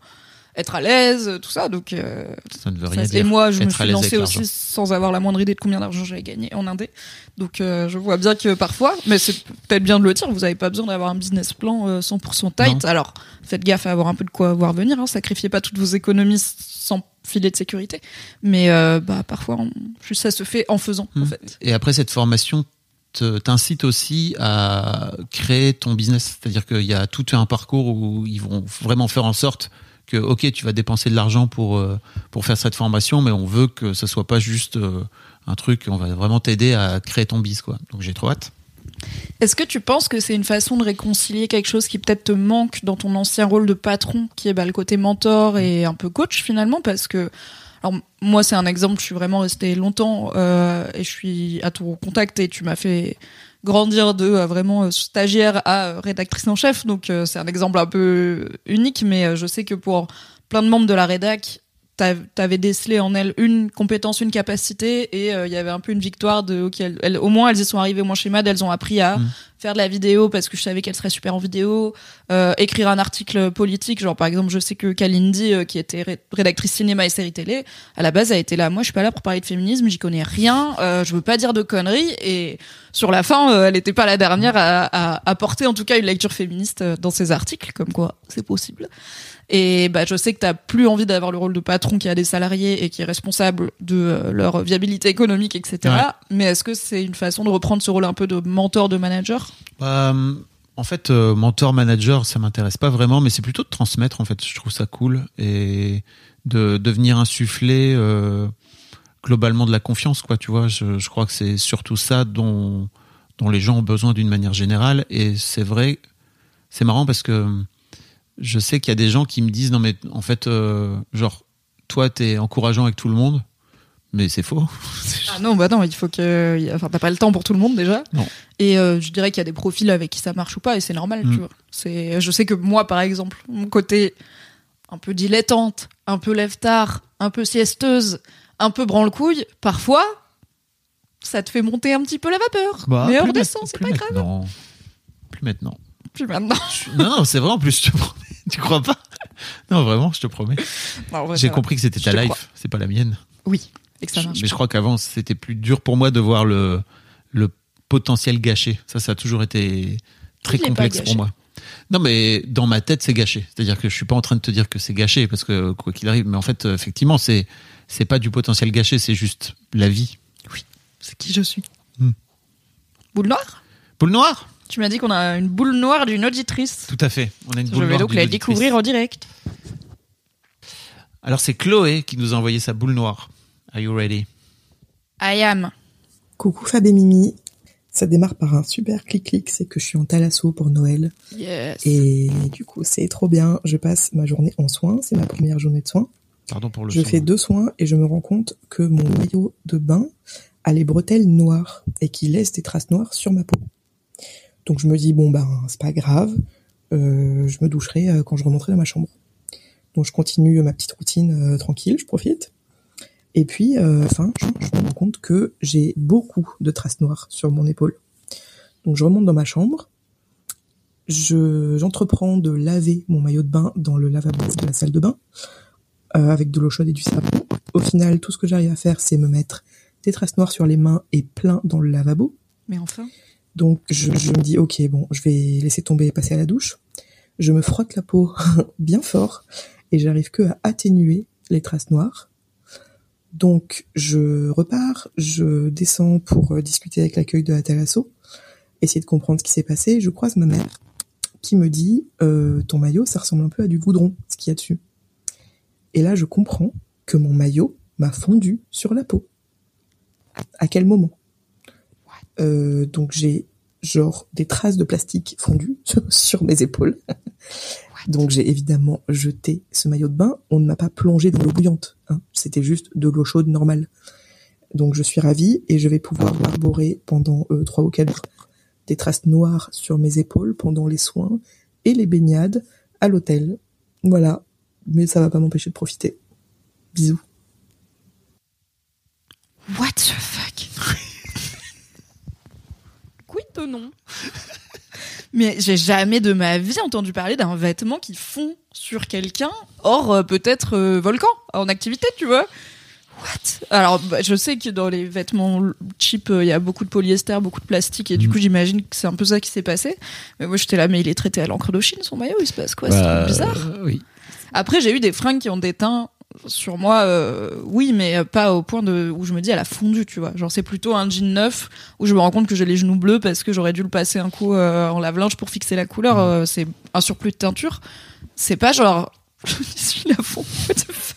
être à l'aise, tout ça. Donc, euh, Ça ne veut ça, et moi, je me Être suis lancée aussi sans avoir la moindre idée de combien d'argent j'allais gagner en indé. Donc, euh, je vois bien que parfois, mais c'est peut-être bien de le dire, vous avez pas besoin d'avoir un business plan euh, 100% tight. Non. Alors, faites gaffe à avoir un peu de quoi voir venir, hein, sacrifiez pas toutes vos économies sans filet de sécurité. Mais euh, bah, parfois, on- juste ça se fait en faisant, en Hmm. fait. Et après, cette formation te- t'incite aussi à créer ton business. C'est-à-dire qu'il y a tout un parcours où ils vont vraiment faire en sorte que, ok, tu vas dépenser de l'argent pour, euh, pour faire cette formation, mais on veut que ça soit pas juste euh, un truc, on va vraiment t'aider à créer ton biz, quoi. Donc j'ai trop hâte. Est-ce que tu penses que c'est une façon de réconcilier quelque chose qui peut-être te manque dans ton ancien rôle de patron, qui est bah, le côté mentor et un peu coach finalement? Parce que, alors moi c'est un exemple, je suis vraiment restée longtemps euh, et je suis à ton contact et tu m'as fait grandir de euh, vraiment euh, stagiaire à euh, rédactrice en chef, donc c'est un exemple un peu unique, mais je sais que pour plein de membres de la rédac, t'avais décelé en elle une compétence, une capacité, et euh, il y avait un peu une victoire de, ok, elles- elles- au moins elles y sont arrivées au moins chez Mad, elles ont appris à Mm. faire de la vidéo parce que je savais qu'elle serait super en vidéo, euh, écrire un article politique, genre par exemple je sais que Kalindi, euh, qui était ré- rédactrice cinéma et série télé, à la base a été là, moi je suis pas là pour parler de féminisme, j'y connais rien, je veux pas dire de conneries, et sur la fin, elle était pas la dernière à, à apporter en tout cas une lecture féministe dans ses articles, comme quoi c'est possible. Et bah, je sais que t'as plus envie d'avoir le rôle de patron qui a des salariés et qui est responsable de euh, leur viabilité économique, etc. Ouais. Mais est-ce que c'est une façon de reprendre ce rôle un peu de mentor, de manager? Euh, en fait, euh, mentor, manager, ça m'intéresse pas vraiment, mais c'est plutôt de transmettre. En fait, je trouve ça cool et de, de venir insuffler euh, globalement de la confiance, quoi. Tu vois, je, je crois que c'est surtout ça dont dont les gens ont besoin d'une manière générale. Et c'est vrai, c'est marrant parce que je sais qu'il y a des gens qui me disent non mais en fait, euh, genre toi t'es encourageant avec tout le monde, mais c'est faux. Ah non, bah non, il faut que. Enfin, t'as pas le temps pour tout le monde déjà. Non. Et euh, je dirais qu'il y a des profils avec qui ça marche ou pas, et c'est normal, Mm. tu vois. C'est, je sais que moi, par exemple, mon côté un peu dilettante, un peu lève-tard, un peu siesteuse, un peu branle-couille, parfois, ça te fait monter un petit peu la vapeur. Bah, Mais plus on descend, ma- c'est plus pas grave. maintenant. Plus maintenant. Puis maintenant. Non, c'est vrai en plus, je te promets. Tu crois pas Non, vraiment, je te promets. J'ai compris que c'était ta life, c'est pas la mienne. Oui, et que ça marche. Mais je crois qu'avant, c'était plus dur pour moi de voir le, le potentiel gâché. Ça, ça a toujours été très Il complexe pour moi. Non, mais dans ma tête, c'est gâché. C'est-à-dire que je suis pas en train de te dire que c'est gâché parce que quoi qu'il arrive, mais en fait, effectivement, c'est c'est pas du potentiel gâché, c'est juste la vie. C'est qui je suis. Hmm. Boule noire? Boule noire? Tu m'as dit qu'on a une boule noire d'une auditrice. Tout à fait. On a une Je boule vais noire donc la auditrice. découvrir en direct. Alors, c'est Chloé qui nous a envoyé sa boule noire. Are you ready? I am. Coucou Fab et Mimi. Ça démarre par un super clic-clic, c'est que je suis en thalasso pour Noël. Yes. Et du coup, c'est trop bien. Je passe ma journée en soins. C'est ma première journée de soins. Pardon pour le Je son. fais deux soins et je me rends compte que mon maillot de bain a les bretelles noires et qui laisse des traces noires sur ma peau. Donc je me dis, bon ben, c'est pas grave. Euh, je me doucherai euh, quand je remonterai dans ma chambre. Donc je continue ma petite routine euh, tranquille, je profite. Et puis, enfin, je, je me rends compte que j'ai beaucoup de traces noires sur mon épaule. Donc je remonte dans ma chambre. Je, j'entreprends de laver mon maillot de bain dans le lavabo de la salle de bain avec de l'eau chaude et du savon. Au final, tout ce que j'arrive à faire, c'est me mettre des traces noires sur les mains et plein dans le lavabo. Mais enfin. Donc je, je me dis ok bon je vais laisser tomber et passer à la douche. Je me frotte la peau bien fort et j'arrive que à atténuer les traces noires. Donc je repars, je descends pour euh, discuter avec l'accueil de la essayer de comprendre ce qui s'est passé. Je croise ma mère qui me dit euh, ton maillot ça ressemble un peu à du goudron ce qu'il y a dessus. Et là je comprends que mon maillot m'a fondu sur la peau. À quel moment? Euh, Donc j'ai genre des traces de plastique fondues sur mes épaules. Donc j'ai évidemment jeté ce maillot de bain. On ne m'a pas plongé dans l'eau bouillante. Hein. C'était juste de l'eau chaude normale. Donc je suis ravie et je vais pouvoir arborer pendant euh, trois ou quatre jours des traces noires sur mes épaules pendant les soins et les baignades à l'hôtel. Voilà. Mais ça va pas m'empêcher de profiter. Bisous. What non Mais j'ai jamais de ma vie entendu parler d'un vêtement qui fond sur quelqu'un, hors euh, peut-être euh, volcan, en activité, tu vois. What? Alors, bah, je sais que dans les vêtements cheap, euh, il y a beaucoup de polyester, beaucoup de plastique, et du Mm. coup, j'imagine que c'est un peu ça qui s'est passé. Mais moi, j'étais là, mais il est traité à l'encre d'Ochine, son maillot, il se passe quoi? C'est Bah, bizarre. euh, oui. Après, j'ai eu des fringues qui ont des teints sur moi, euh, oui, mais pas au point de où je me dis elle a fondu, tu vois. Genre c'est plutôt un jean neuf où je me rends compte que j'ai les genoux bleus parce que j'aurais dû le passer un coup euh, en lave-linge pour fixer la couleur. Euh, c'est un surplus de teinture. C'est pas genre je suis la fond. What the fuck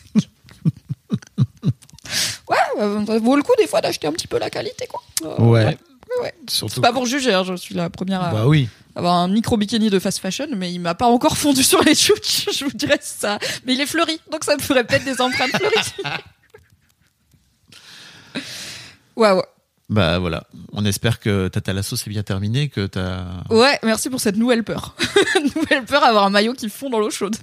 ouais, ça vaut le coup des fois d'acheter un petit peu la qualité, quoi. Euh, Ouais. ouais. Surtout. C'est pas pour juger, hein, je suis la première à Bah oui. Avoir un micro bikini de fast fashion, mais il m'a pas encore fondu sur les shoots, je vous dirais ça. Mais il est fleuri, donc ça me ferait peut-être des empreintes fleuries. Waouh. Bah voilà. On espère que Tata Lasso c'est bien terminé, que t'as. Ouais, merci pour cette nouvelle peur. nouvelle peur avoir un maillot qui fond dans l'eau chaude.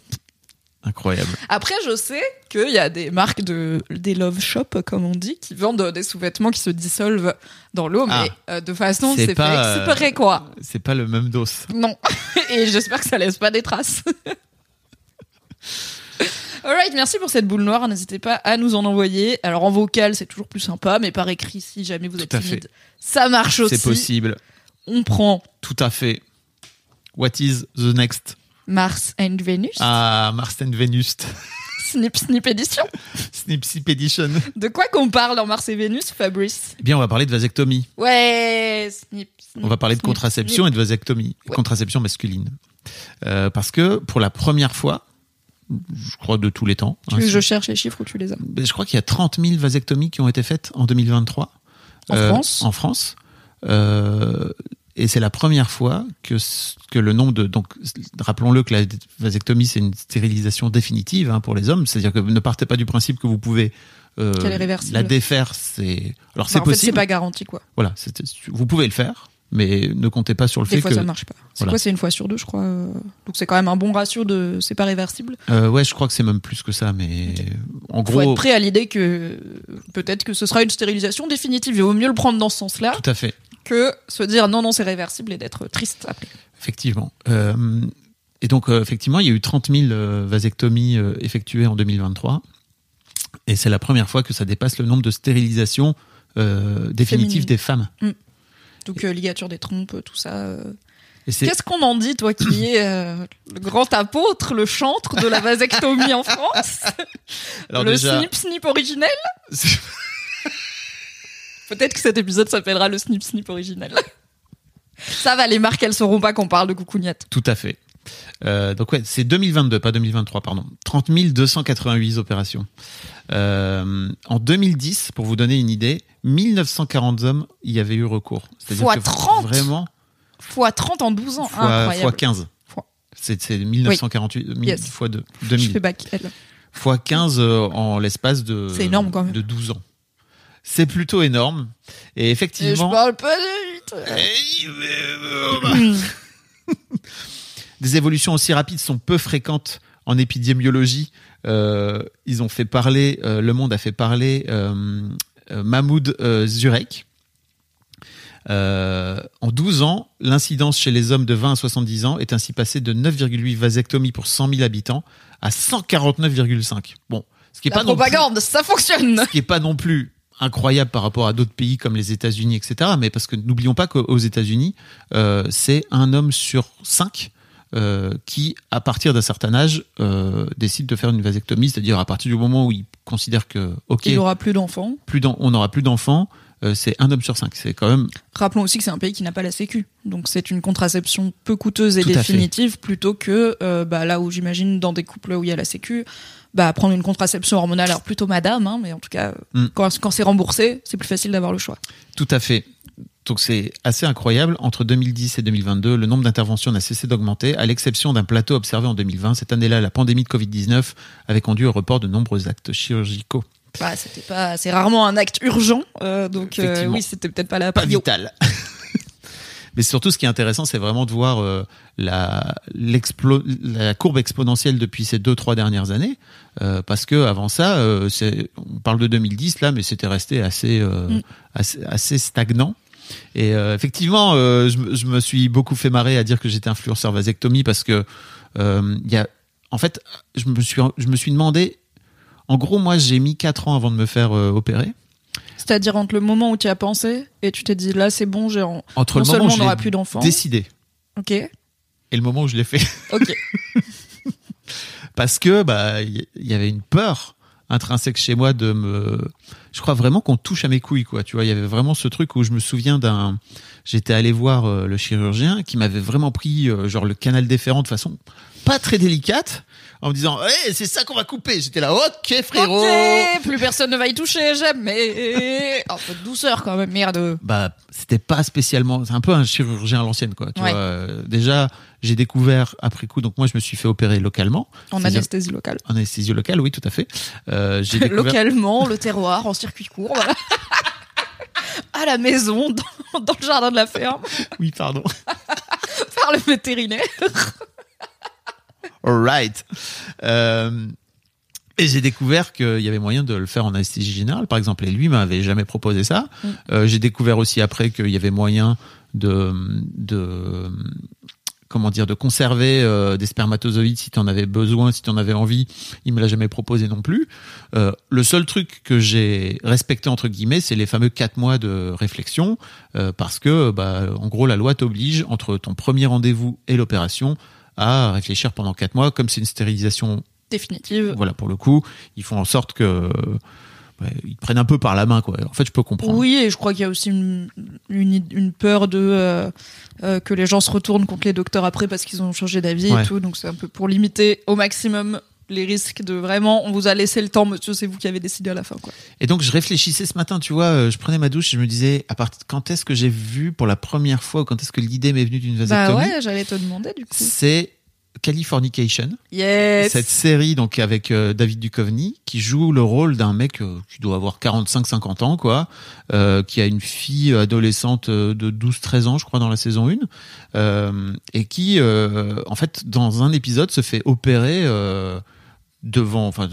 Incroyable. Après, je sais qu'il y a des marques de des love shop, comme on dit, qui vendent des sous-vêtements qui se dissolvent dans l'eau, Ah. mais euh, de façon C'est fait pas, euh, exprès, quoi. C'est pas le même dos. Non. Et j'espère que ça laisse pas des traces. Alright, merci pour cette boule noire. N'hésitez pas à nous en envoyer. Alors en vocal, c'est toujours plus sympa, mais par écrit, si jamais vous êtes fait. timide, ça marche aussi. C'est possible. On prend Tout à fait. What is the next Mars and Venus. Ah, Mars and Venus. Snip Snip Edition. Snip Snip Edition. De quoi qu'on parle en Mars et Vénus, Fabrice Eh bien, on va parler de vasectomie. Ouais, Snip. Snip, On va parler de snip, contraception et de vasectomie. Ouais. Contraception masculine. Euh, parce que pour la première fois, je crois de tous les temps, Tu hein, veux que c'est- je cherche les chiffres ou tu les as Ben, je crois qu'il y a 30 000 vasectomies qui ont été faites en 2023. En France En France. Euh, et c'est la première fois que, que le nombre de... Donc, rappelons-le que la vasectomie, c'est une stérilisation définitive hein, pour les hommes. C'est-à-dire que ne partez pas du principe que vous pouvez... euh, la défaire, c'est... Alors, Bah, c'est En fait, c'est possible. pas garanti, quoi. Voilà, vous pouvez le faire, mais ne comptez pas sur le Des fait fois, que... ça marche pas. C'est Voilà. quoi C'est une fois sur deux, je crois. euh. Donc c'est quand même un bon ratio de. C'est pas réversible. Euh, ouais, je crois que c'est même plus que ça, mais en Faut gros... être prêt à l'idée que peut-être que ce sera une stérilisation définitive. Il vaut mieux le prendre dans ce sens-là Tout à fait. Que se dire non, non, c'est réversible et d'être triste après. Effectivement. Euh, et donc, euh, effectivement, il y a eu 30 000 euh, vasectomies effectuées en 2023. Et c'est la première fois que ça dépasse le nombre de stérilisations définitives des femmes. Donc euh, ligature des trompes, tout ça. Qu'est-ce qu'on en dit, toi qui es euh, le grand apôtre, le chantre de la vasectomie en France? Alors Le déjà, snip snip originel? Peut-être que cet épisode s'appellera le snip snip originel. Ça va, les marques, elles sauront pas qu'on parle de coucougnette. tout à fait. Euh, donc ouais, c'est 2022, pas 2023, pardon. 30 288 opérations. Euh, en 2010, pour vous donner une idée, 1940 hommes y avaient eu recours. Fois que 30. Vraiment, Fois 30 en 12 ans. fois, Incroyable. fois 15. Fois. C'est c'est 1948, mille Yes. fois 2, Je 2000. fais bac. elle. fois 15 euh, en l'espace de énorme, quand même. de 12 ans. C'est plutôt énorme et Et je effectivement parle pas de vite. des évolutions aussi rapides sont peu fréquentes en épidémiologie. Euh, ils ont fait parler, euh, Le Monde a fait parler euh, euh, Mahmoud euh, Zurek. Euh, en 12 ans, l'incidence chez les hommes de 20 à 70 ans est ainsi passée de 9,8 vasectomies pour 100 000 habitants à 149,5. Bon, ce qui est La pas non plus- propagande, ça fonctionne. ce qui est pas non plus incroyable par rapport à d'autres pays comme les États-Unis, etc. Mais parce que n'oublions pas qu'aux États-Unis, euh, c'est un homme sur cinq euh, qui, à partir d'un certain âge, euh, décide de faire une vasectomie, c'est-à-dire à partir du moment où il considère que ok, Il aura plus d'enfants. plus on n'aura plus d'enfants, c'est un homme sur cinq. C'est quand même Rappelons aussi que c'est un pays qui n'a pas la sécu, donc c'est une contraception peu coûteuse et Tout définitive plutôt que bah, là où j'imagine dans des couples où il y a la sécu, bah prendre une contraception hormonale. Alors plutôt madame, hein, mais en tout cas Mm. quand, quand c'est remboursé, c'est plus facile d'avoir le choix. Tout à fait. Donc c'est assez incroyable. Entre 2010 et 2022, le nombre d'interventions n'a cessé d'augmenter, à l'exception d'un plateau observé en 2020. Cette année-là, la pandémie de Covid-19 avait conduit au report de nombreux actes chirurgicaux. Bah, c'était pas, c'est rarement un acte urgent, euh, donc euh, oui, c'était peut-être pas la Pas prio. Mais surtout, ce qui est intéressant, c'est vraiment de voir euh, la, courbe exponentielle depuis ces deux, trois dernières années. Euh, parce que avant ça, euh, on parle de 2010 là, mais c'était resté assez, Mm. assez, assez stagnant. Et effectivement, je, me- je me suis beaucoup fait marrer à dire que j'étais influenceur vasectomie parce que il y a, en fait, je me suis, je me suis demandé. En gros, moi, j'ai mis quatre ans avant de me faire opérer. C'est-à-dire entre le moment où tu as pensé et tu t'es dit là c'est bon, j'ai en... Entre non le moment où on n'aura plus d'enfants. décidé Ok, et le moment où je l'ai fait. ok. parce que bah il y, y avait une peur intrinsèque chez moi de me je crois vraiment qu'on touche à mes couilles quoi tu vois il y avait vraiment ce truc où je me souviens d'un j'étais allé voir euh, le chirurgien qui m'avait vraiment pris euh, genre le canal déférent de façon pas très délicate en me disant hey, c'est ça qu'on va couper j'étais là ok frérot Ok, plus personne ne va y toucher, jamais. Un peu de douceur quand même, merde. bah c'était pas spécialement c'est un peu un chirurgien à l'ancienne quoi tu Ouais. vois déjà j'ai découvert après coup donc moi je me suis fait opérer localement En anesthésie locale. en anesthésie locale oui tout à fait euh, j'ai découvert Localement, le terroir, en circuit court, voilà. À la maison, dans, dans le jardin de la ferme, oui pardon par le vétérinaire. Alright. Euh, et j'ai découvert qu'il y avait moyen de le faire en anesthésie générale, par exemple. Et lui m'avait jamais proposé ça. Mm. Euh, j'ai découvert aussi après qu'il y avait moyen de, de comment dire, de conserver euh, des spermatozoïdes si tu en avais besoin, si tu en avais envie. Il me l'a jamais proposé non plus. Euh, le seul truc que j'ai respecté entre guillemets, c'est les fameux quatre mois de réflexion, euh, parce que, bah, en gros, la loi t'oblige entre ton premier rendez-vous et l'opération à réfléchir pendant quatre mois. Comme c'est une stérilisation, Définitive. voilà, pour le coup, ils font en sorte que ils te prennent un peu par la main, quoi. En fait, je peux comprendre. Oui, et je crois qu'il y a aussi une, une, une peur de euh, euh, que les gens se retournent contre les docteurs après parce qu'ils ont changé d'avis Ouais. et tout. Donc c'est un peu pour limiter au maximum les risques de vraiment, on vous a laissé le temps, monsieur, c'est vous qui avez décidé à la fin, quoi. Et donc je réfléchissais ce matin, tu vois, euh, je prenais ma douche et je me disais, à partir quand est-ce que j'ai vu pour la première fois, ou quand est-ce que l'idée m'est venue d'une Bah vasectomie ouais, j'allais te demander du coup. C'est Californication, Yes. cette série donc avec euh, David Duchovny qui joue le rôle d'un mec euh, qui doit avoir 45-50 ans quoi, euh, qui a une fille adolescente de 12-13 ans je crois dans la saison 1 euh, et qui en fait dans un épisode se fait opérer devant enfin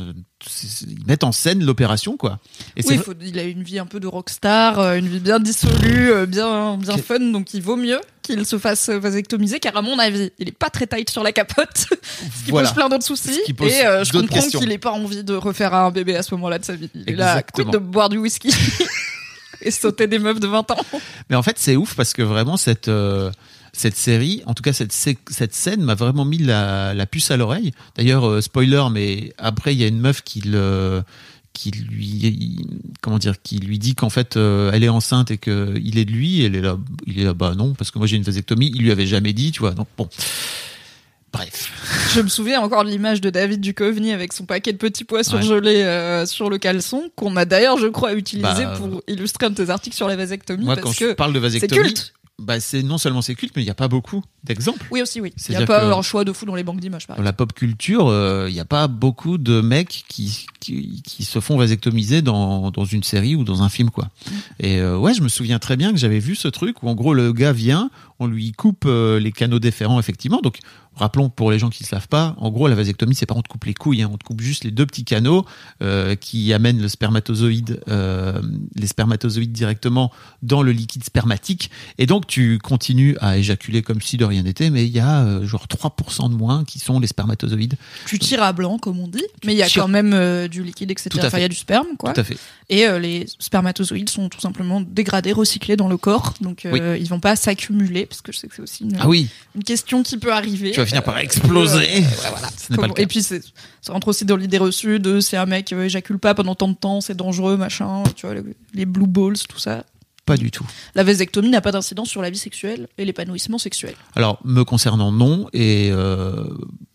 ils mettent en scène l'opération quoi. Et Oui, faut, il a une vie un peu de rockstar, euh, une vie bien dissolue, euh, bien, bien fun, donc il vaut mieux qu'il se fasse vasectomiser, car à mon avis, il est pas très tight sur la capote, ce qui voilà. pose plein d'autres soucis. Et euh, je comprends qu'il ait pas envie de refaire un bébé à ce moment-là de sa vie. Il est là, Exactement. de boire du whisky et sauter des meufs de 20 ans. Mais en fait, c'est ouf parce que vraiment cette euh, cette série, en tout cas cette cette scène m'a vraiment mis la, la puce à l'oreille. D'ailleurs, euh, spoiler, mais après il y a une meuf qui le qui lui comment dire qui lui dit qu'en fait euh, elle est enceinte et que il est de lui elle est là il est là bah non parce que moi j'ai une vasectomie il lui avait jamais dit tu vois donc bon bref Je me souviens encore de l'image de David Duchovny avec son paquet de petits pois surgelés euh, sur le caleçon, qu'on a d'ailleurs, je crois, utilisé Bah, pour illustrer un de tes articles sur la vasectomie, moi parce quand que je parle de c'est vasectomie culte. Bah c'est non seulement c'est culte mais il n'y a pas beaucoup d'exemples Oui, aussi, oui. Il n'y a pas un choix de fou dans les banques d'images, dans la pop culture, il n'y a pas beaucoup de mecs qui, qui, qui se font vasectomiser dans, dans une série ou dans un film, quoi. Et euh, ouais, je me souviens très bien que j'avais vu ce truc où en gros le gars vient, on lui coupe euh, les canaux déférents, effectivement. Donc, rappelons pour les gens qui ne savent pas, en gros la vasectomie, c'est pas on te coupe les couilles, hein, on te coupe juste les deux petits canaux euh, qui amènent le spermatozoïde, euh, les spermatozoïdes directement dans le liquide spermatique. Et donc tu continues à éjaculer comme si de rien n'était, mais il y a genre 3% de moins qui sont les spermatozoïdes. Tu tires à blanc, comme on dit, mais il y a tires- quand même du liquide, etc. Enfin, il y a du sperme, quoi. Tout à fait. Et les spermatozoïdes sont tout simplement dégradés, recyclés dans le corps, donc euh, ils vont pas s'accumuler, parce que je sais que c'est aussi une, Ah oui, une question qui peut arriver. tu vas finir par exploser. euh, ouais, voilà. Ce n'est pas le Comment- cas. Et puis c'est- ça rentre aussi dans l'idée reçue de c'est un mec euh, éjacule pas pendant tant de temps, c'est dangereux, machin. Tu vois, les blue balls, tout ça. Pas du tout. La vasectomie n'a pas d'incidence sur la vie sexuelle et l'épanouissement sexuel. Alors, me concernant, non. Et euh,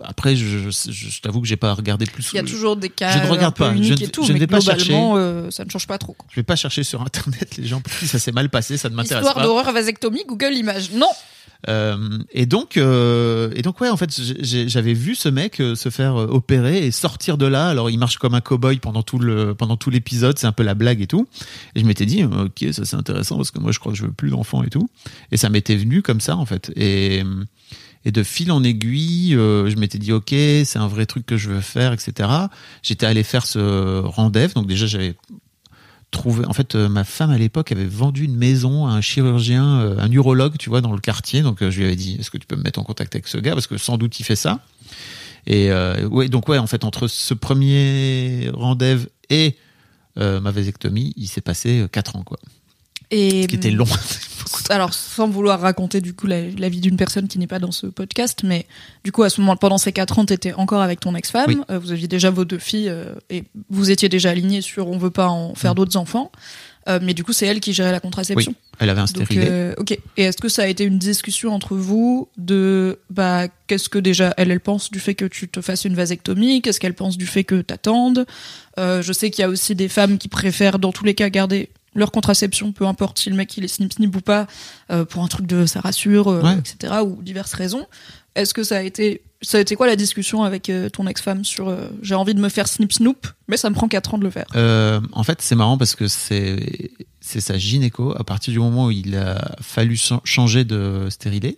après, je, je, je t'avoue que j'ai pas regardé plus. Il y a toujours des cas Je ne regarde pas, je ne- et tout, je ne mais vais pas globalement, euh, ça ne change pas trop. quoi. Je vais pas chercher sur internet les gens pour qui ça s'est mal passé, ça ne m'intéresse Histoire pas. d'horreur vasectomie, Google Images. Non Euh, et donc, euh, et donc ouais, en fait, j'avais vu ce mec euh, se faire euh, opérer et sortir de là. Alors, il marche comme un cow-boy pendant tout le pendant tout l'épisode. C'est un peu la blague et tout. Et je m'étais dit, ok, ça c'est intéressant parce que moi, je crois que je veux plus d'enfants et tout. Et ça m'était venu comme ça en fait. Et de fil en aiguille, je m'étais dit, ok, c'est un vrai truc que je veux faire, etc. J'étais allé faire ce rendez-vous. Donc déjà, j'avais trouvé. En fait, euh, ma femme à l'époque avait vendu une maison à un chirurgien, euh, un urologue, tu vois, dans le quartier. Donc euh, je lui avais dit, est-ce que tu peux me mettre en contact avec ce gars? Parce que sans doute il fait ça. Et euh, ouais, donc ouais, en fait, entre ce premier rendez-vous et ma vasectomie, il s'est passé euh, quatre ans, quoi. Et Ce qui était long. alors sans vouloir raconter du coup la, la vie d'une personne qui n'est pas dans ce podcast, mais du coup à ce moment pendant ces quatre ans, t'étais encore avec ton ex-femme, Oui. euh, vous aviez déjà vos deux filles euh, et vous étiez déjà alignés sur on veut pas en faire Mm. d'autres enfants, Euh, mais du coup c'est elle qui gérait la contraception. Elle avait un stérilet. ok. Et est-ce que ça a été une discussion entre vous de bah qu'est-ce que déjà elle elle pense du fait que tu te fasses une vasectomie, qu'est-ce qu'elle pense du fait que t'attendes? Je sais qu'il y a aussi des femmes qui préfèrent dans tous les cas garder leur contraception, peu importe si le mec il est snip snip ou pas, euh, pour un truc de ça rassure, euh, Ouais. etc. ou diverses raisons. Est-ce que ça a été ça a été quoi la discussion avec euh, ton ex-femme sur j'ai envie de me faire snip snoop, mais ça me prend 4 ans de le faire? En fait, c'est marrant parce que c'est c'est sa gynéco à partir du moment où il a fallu cha- changer de stérilet,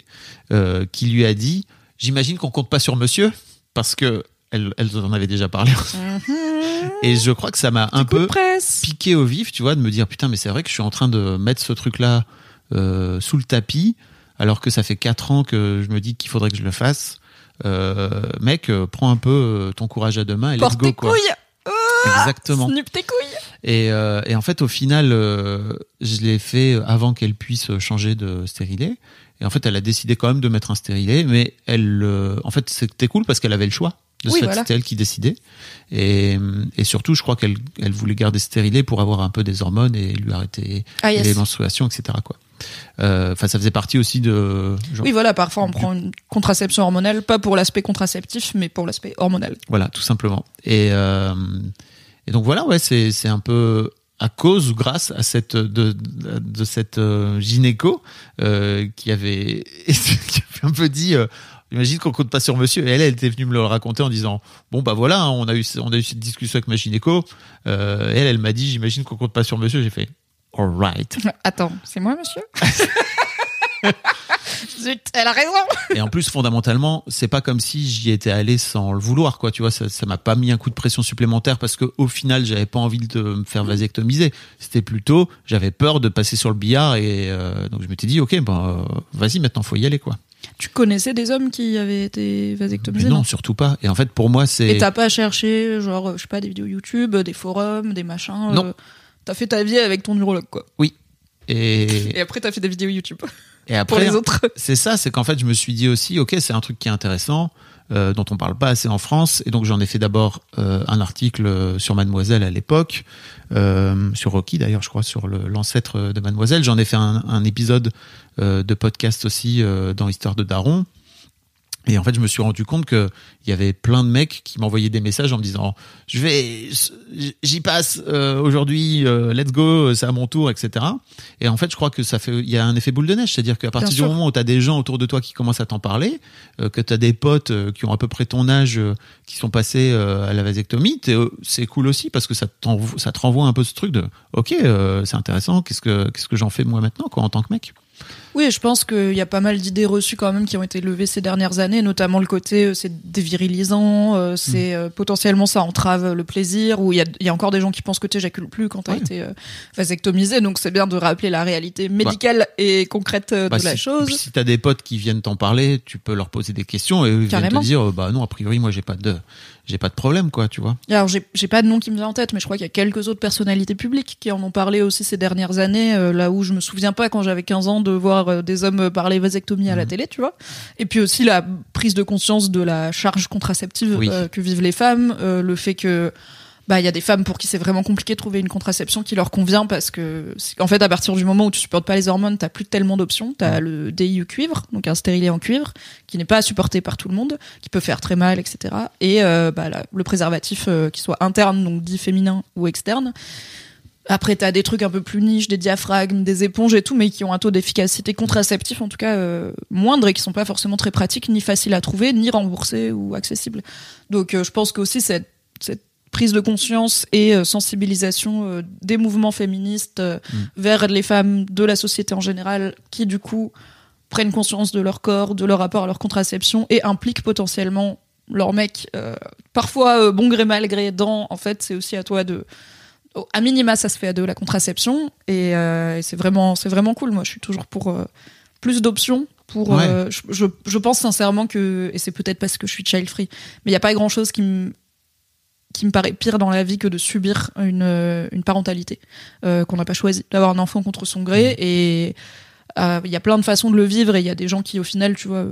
qui lui a dit j'imagine qu'on compte pas sur Monsieur parce que elle, elle en avait déjà parlé et je crois que ça m'a un peu piqué au vif, tu vois, de me dire putain mais c'est vrai que je suis en train de mettre ce truc là sous le tapis alors que ça fait quatre ans que je me dis qu'il faudrait que je le fasse. Euh, mec, euh, prends un peu euh, ton courage à deux mains et let's Porte go tes quoi. couilles, Exactement. snip tes couilles. Et, euh, et en fait, au final, euh, je l'ai fait avant qu'elle puisse changer de stérilet. Et en fait, elle a décidé quand même de mettre un stérilet, mais elle, euh, en fait, c'était cool parce qu'elle avait le choix. De Oui, ce fait, voilà. c'était elle qui décidait. Et, et surtout, je crois qu'elle elle voulait garder stérilet pour avoir un peu des hormones et lui arrêter Ah yes. les menstruations, etc. Quoi. Euh, Enfin, ça faisait partie aussi de. genre, Oui, voilà, parfois on Du- prend une contraception hormonale, pas pour l'aspect contraceptif, mais pour l'aspect hormonal. Voilà, tout simplement. Et, euh, et donc voilà, ouais, c'est c'est un peu à cause ou grâce à cette de, de, cette euh, gynéco euh, qui avait qui avait un peu dit. Euh, Imagine qu'on compte pas sur monsieur. Et elle, elle était venue me le raconter en disant bon bah voilà, hein, on a eu on a eu cette discussion avec ma gynéco. Euh, elle, elle m'a dit j'imagine qu'on compte pas sur monsieur. J'ai fait alright. Attends, c'est moi, monsieur? Zut, elle a raison Et en plus, fondamentalement, c'est pas comme si j'y étais allé sans le vouloir, quoi. Tu vois, ça, ça m'a pas mis un coup de pression supplémentaire parce que au final, j'avais pas envie de me faire vasectomiser. C'était plutôt, j'avais peur de passer sur le billard et euh, donc je m'étais dit, ok, ben euh, vas-y, maintenant faut y aller, quoi. Tu connaissais des hommes qui avaient été vasectomisés non, surtout pas. Et en fait, pour moi, Et c'est t'as pas cherché, genre, je sais pas, des vidéos YouTube, des forums, des machins Non. euh, T'as fait ta vie avec ton urologue, quoi. et, Et après, t'as fait des vidéos YouTube et pour après, les autres. c'est ça, c'est qu'en fait, je me suis dit aussi, ok, c'est un truc qui est intéressant, euh, dont on parle pas assez en France, et donc j'en ai fait d'abord euh, un article sur Mademoiselle à l'époque, euh, sur Rocky d'ailleurs, je crois, sur l'ancêtre de Mademoiselle. J'en ai fait un, un épisode de podcast aussi dans Histoire de Daron. Et en fait, je me suis rendu compte que il y avait plein de mecs qui m'envoyaient des messages en me disant je vais j'y passe euh, aujourd'hui euh, let's go c'est à mon tour etc et en fait je crois que ça fait il y a un effet boule de neige. C'est à dire qu'à partir du sûr. moment où tu as des gens autour de toi qui commencent à t'en parler euh, que tu as des potes euh, qui ont à peu près ton âge euh, qui sont passés euh, à la vasectomie euh, c'est cool aussi parce que ça ça te renvoie un peu ce truc de ok euh, c'est intéressant qu'est-ce que qu'est-ce que j'en fais moi maintenant quoi en tant que mec? Oui, je pense qu'il y a pas mal d'idées reçues quand même qui ont été levées ces dernières années, notamment le côté euh, c'est dévirilisant, euh, c'est euh, potentiellement ça entrave le plaisir, ou il y a, il y a encore des gens qui pensent que tu éjacules plus quand t'as Ouais. été vasectomisé, donc c'est bien de rappeler la réalité médicale et concrète Bah, de la chose. si t'as des potes qui viennent t'en parler, tu peux leur poser des questions et ils viennent Carrément. te dire bah non a priori moi j'ai pas de j'ai pas de problème quoi tu vois. Alors j'ai pas de nom qui me vient en tête, mais je crois qu'il y a quelques autres personnalités publiques qui en ont parlé aussi ces dernières années, euh, là où je me souviens pas quand j'avais 15 ans de voir euh, des hommes parler vasectomie à la Mhm. télé, tu vois. Et puis aussi la prise de conscience de la charge contraceptive Oui. euh, que vivent les femmes, le fait que bah il y a des femmes pour qui c'est vraiment compliqué de trouver une contraception qui leur convient parce que en fait à partir du moment où tu supportes pas les hormones t'as plus tellement d'options. T'as le DIU cuivre donc un stérilet en cuivre qui n'est pas supporté par tout le monde qui peut faire très mal etc et euh, bah, le préservatif euh, qui soit interne donc dit féminin ou externe. Après, t'as des trucs un peu plus niches, des diaphragmes, des éponges et tout, mais qui ont un taux d'efficacité contraceptif en tout cas euh, moindre et qui sont pas forcément très pratiques, ni faciles à trouver, ni remboursés ou accessibles. Donc, je pense qu'aussi cette, cette prise de conscience et euh, sensibilisation euh, des mouvements féministes euh, mm. vers les femmes de la société en général qui du coup prennent conscience de leur corps, de leur rapport à leur contraception et impliquent potentiellement leur mec parfois bon gré mal gré dans en fait c'est aussi à toi de à minima ça se fait à deux la contraception et, c'est vraiment c'est vraiment cool moi je suis toujours pour plus d'options pour je, je, pense sincèrement que et c'est peut-être parce que je suis child free mais il n'y a pas grand chose qui me qui me paraît pire dans la vie que de subir une, euh, une parentalité euh, qu'on n'a pas choisi, d'avoir un enfant contre son gré. Mmh. Et euh, il y a plein de façons de le vivre et il y a des gens qui, au final, tu vois,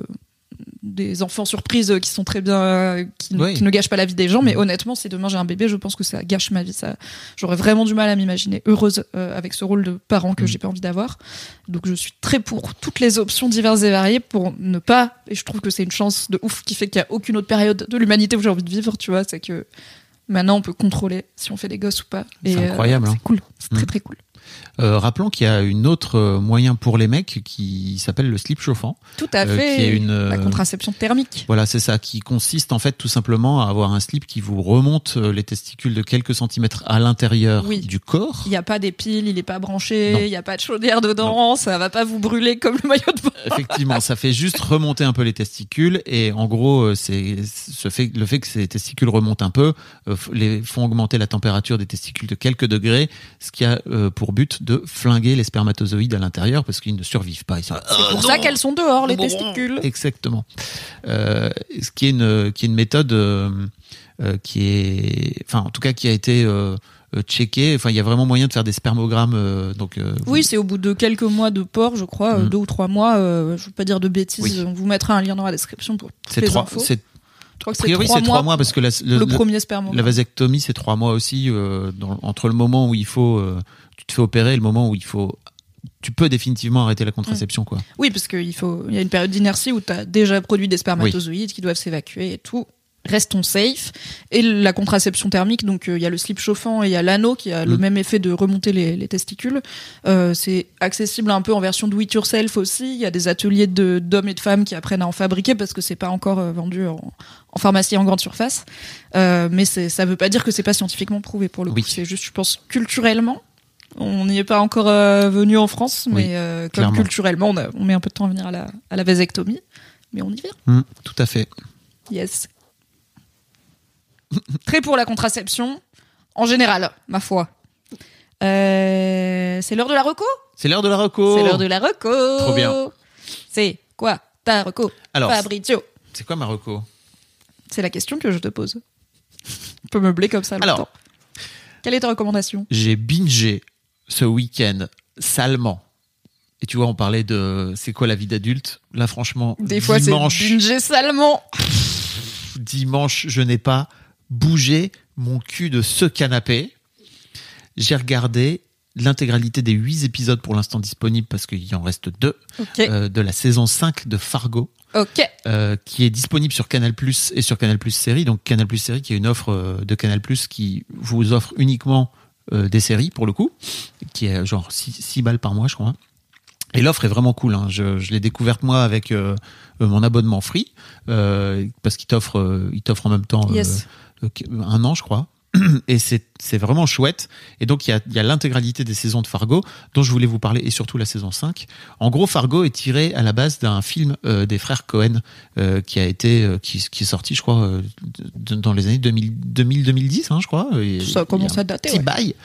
des enfants surprises qui sont très bien, qui, ne gâchent pas la vie des gens. Mais honnêtement, si demain j'ai un bébé, je pense que ça gâche ma vie. Ça, j'aurais vraiment du mal à m'imaginer heureuse avec ce rôle de parent que mmh. j'ai pas envie d'avoir. Donc je suis très pour toutes les options diverses et variées pour ne pas. Et je trouve que c'est une chance de ouf qui fait qu'il y a aucune autre période de l'humanité où j'ai envie de vivre. Tu vois, c'est que Maintenant, on peut contrôler si on fait des gosses ou pas. C'est incroyable. Euh, c'est hein. cool. C'est très, mmh. très cool. Euh, rappelons qu'il y a une autre euh, moyen pour les mecs qui s'appelle le slip chauffant. Tout à euh, fait. Qui est une la contraception thermique. Voilà, c'est ça, qui consiste en fait tout simplement à avoir un slip qui vous remonte les testicules de quelques centimètres à l'intérieur du corps. Il n'y a pas des piles, il n'est pas branché, il n'y a pas de chaudière dedans, ça va pas vous brûler comme le maillot de bain. Effectivement, ça fait juste remonter un peu les testicules et en gros, c'est ce fait, le fait que ces testicules remontent un peu les font augmenter la température des testicules de quelques degrés, ce qui a pour but de flinguer les spermatozoïdes à l'intérieur parce qu'ils ne survivent pas. C'est pour ça qu'elles sont dehors, les testicules. Exactement. Euh, ce qui est une, qui est une méthode euh, euh, qui est, enfin, en tout cas, qui a été euh, checké. Enfin, il y a vraiment moyen de faire des spermogrammes. donc, oui, c'est au bout de quelques mois de port, je crois, mm. deux ou trois mois. je veux pas dire de bêtises. On vous mettra un lien dans la description pour toutes les trois, infos. Je crois que c'est trois, trois, mois parce que la, le, premier spermogramme. La vasectomie, c'est trois mois aussi, dans, entre le moment où il faut tu te fais opérer le moment où il faut tu peux définitivement arrêter la contraception, quoi. Oui, parce qu'il faut, il y a une période d'inertie où tu as déjà produit des spermatozoïdes qui doivent s'évacuer et tout. Restons safe. Et la contraception thermique, donc euh, il y a le slip chauffant et il y a l'anneau qui a le mm. même effet de remonter les, testicules. Euh, c'est accessible un peu en version do it yourself aussi. Il y a des ateliers de d'hommes et de femmes qui apprennent à en fabriquer parce que c'est pas encore euh, vendu en, en, pharmacie en grande surface. mais ça veut pas dire que c'est pas scientifiquement prouvé pour le coup. C'est juste, je pense, culturellement on n'y est pas encore euh, venu en France, mais euh, comme culturellement, on, met un peu de temps à venir à la, vasectomie, mais on y vient. Mmh, tout à fait. Yes. Très pour la contraception, en général, ma foi. Euh, c'est l'heure de la reco? C'est l'heure de la reco C'est l'heure de la reco Trop bien. C'est quoi ta reco? Alors, Fabrizio C'est quoi ma reco? C'est la question que je te pose. On peut meubler comme ça longtemps. Alors, quelle est ta recommandation? J'ai bingé ce week-end salement. Et tu vois, on parlait de c'est quoi la vie d'adulte? Là, franchement, des fois c'est binger salement. dimanche, je n'ai pas bougé mon cul de ce canapé. J'ai regardé l'intégralité des huit épisodes pour l'instant disponibles parce qu'il y en reste deux euh, de la saison 5 de Fargo. Euh, qui est disponible sur Canal Plus et sur Canal Plus série. Donc Canal Plus série qui est une offre euh, de Canal Plus qui vous offre uniquement des séries pour le coup, qui est genre 6, balles par mois, je crois. Et l'offre est vraiment cool. Hein. Je, je l'ai découverte moi avec euh, mon abonnement free euh, parce qu'il t'offre, il t'offre en même temps un an, je crois. et c'est vraiment chouette. Et donc, il y a, l'intégralité des saisons de Fargo, dont je voulais vous parler, et surtout la saison 5. En gros, Fargo est tiré à la base d'un film euh, des frères Cohen, euh, qui a été, euh, qui, qui, est sorti, je crois, dans les années 2000-2010, hein, je crois. Et, Ça commence à dater. Petit bail.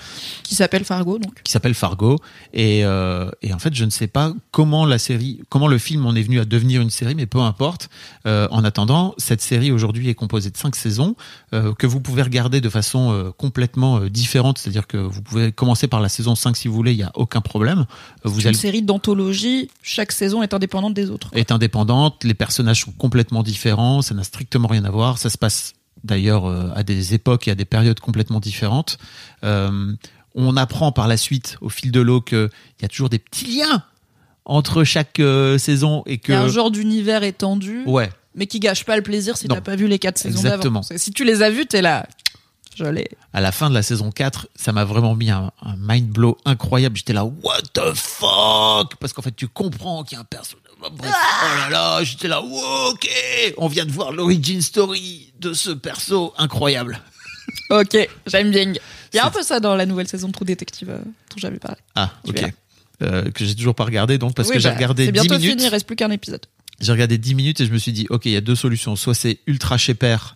Qui s'appelle Fargo, donc. Qui s'appelle Fargo. Et, et en fait, je ne sais pas comment la série, comment le film en est venu à devenir une série, mais peu importe. en attendant, cette série aujourd'hui est composée de 5 saisons, que vous pouvez regarder de façon complètement euh, différentes, c'est-à-dire que vous pouvez commencer par la saison 5 si vous voulez, il n'y a aucun problème. Euh, vous une série d'anthologie, chaque saison est indépendante des autres. Est indépendante, les personnages sont complètement différents, ça n'a strictement rien à voir, ça se passe d'ailleurs euh, à des époques et à des périodes complètement différentes. Euh, on apprend par la suite, au fil de l'eau, qu'il y a toujours des petits liens entre chaque euh, saison et que Il y a un genre d'univers étendu, ouais, mais qui gâche pas le plaisir si t'as pas vu les quatre saisons d'avant. Si tu les as vus, t'es là. Je à la fin de la saison 4, ça m'a vraiment mis un, un mind blow incroyable. J'étais là, what the fuck? Parce qu'en fait, tu comprends qu'il y a un personnage. Oh là là, j'étais là, ok, on vient de voir l'origin story de ce perso incroyable. Ok, j'aime bien. Il y a un C'est- peu ça dans la nouvelle saison de True Detective euh, dont j'avais parlé. Ah, Tu ok. Euh, que j'ai toujours pas regardé, donc parce Oui, que j'ai bah, regardé C'est 10 bientôt minutes. fini, il reste plus qu'un épisode. J'ai regardé 10 minutes et je me suis dit, ok, il y a deux solutions. Soit c'est ultra père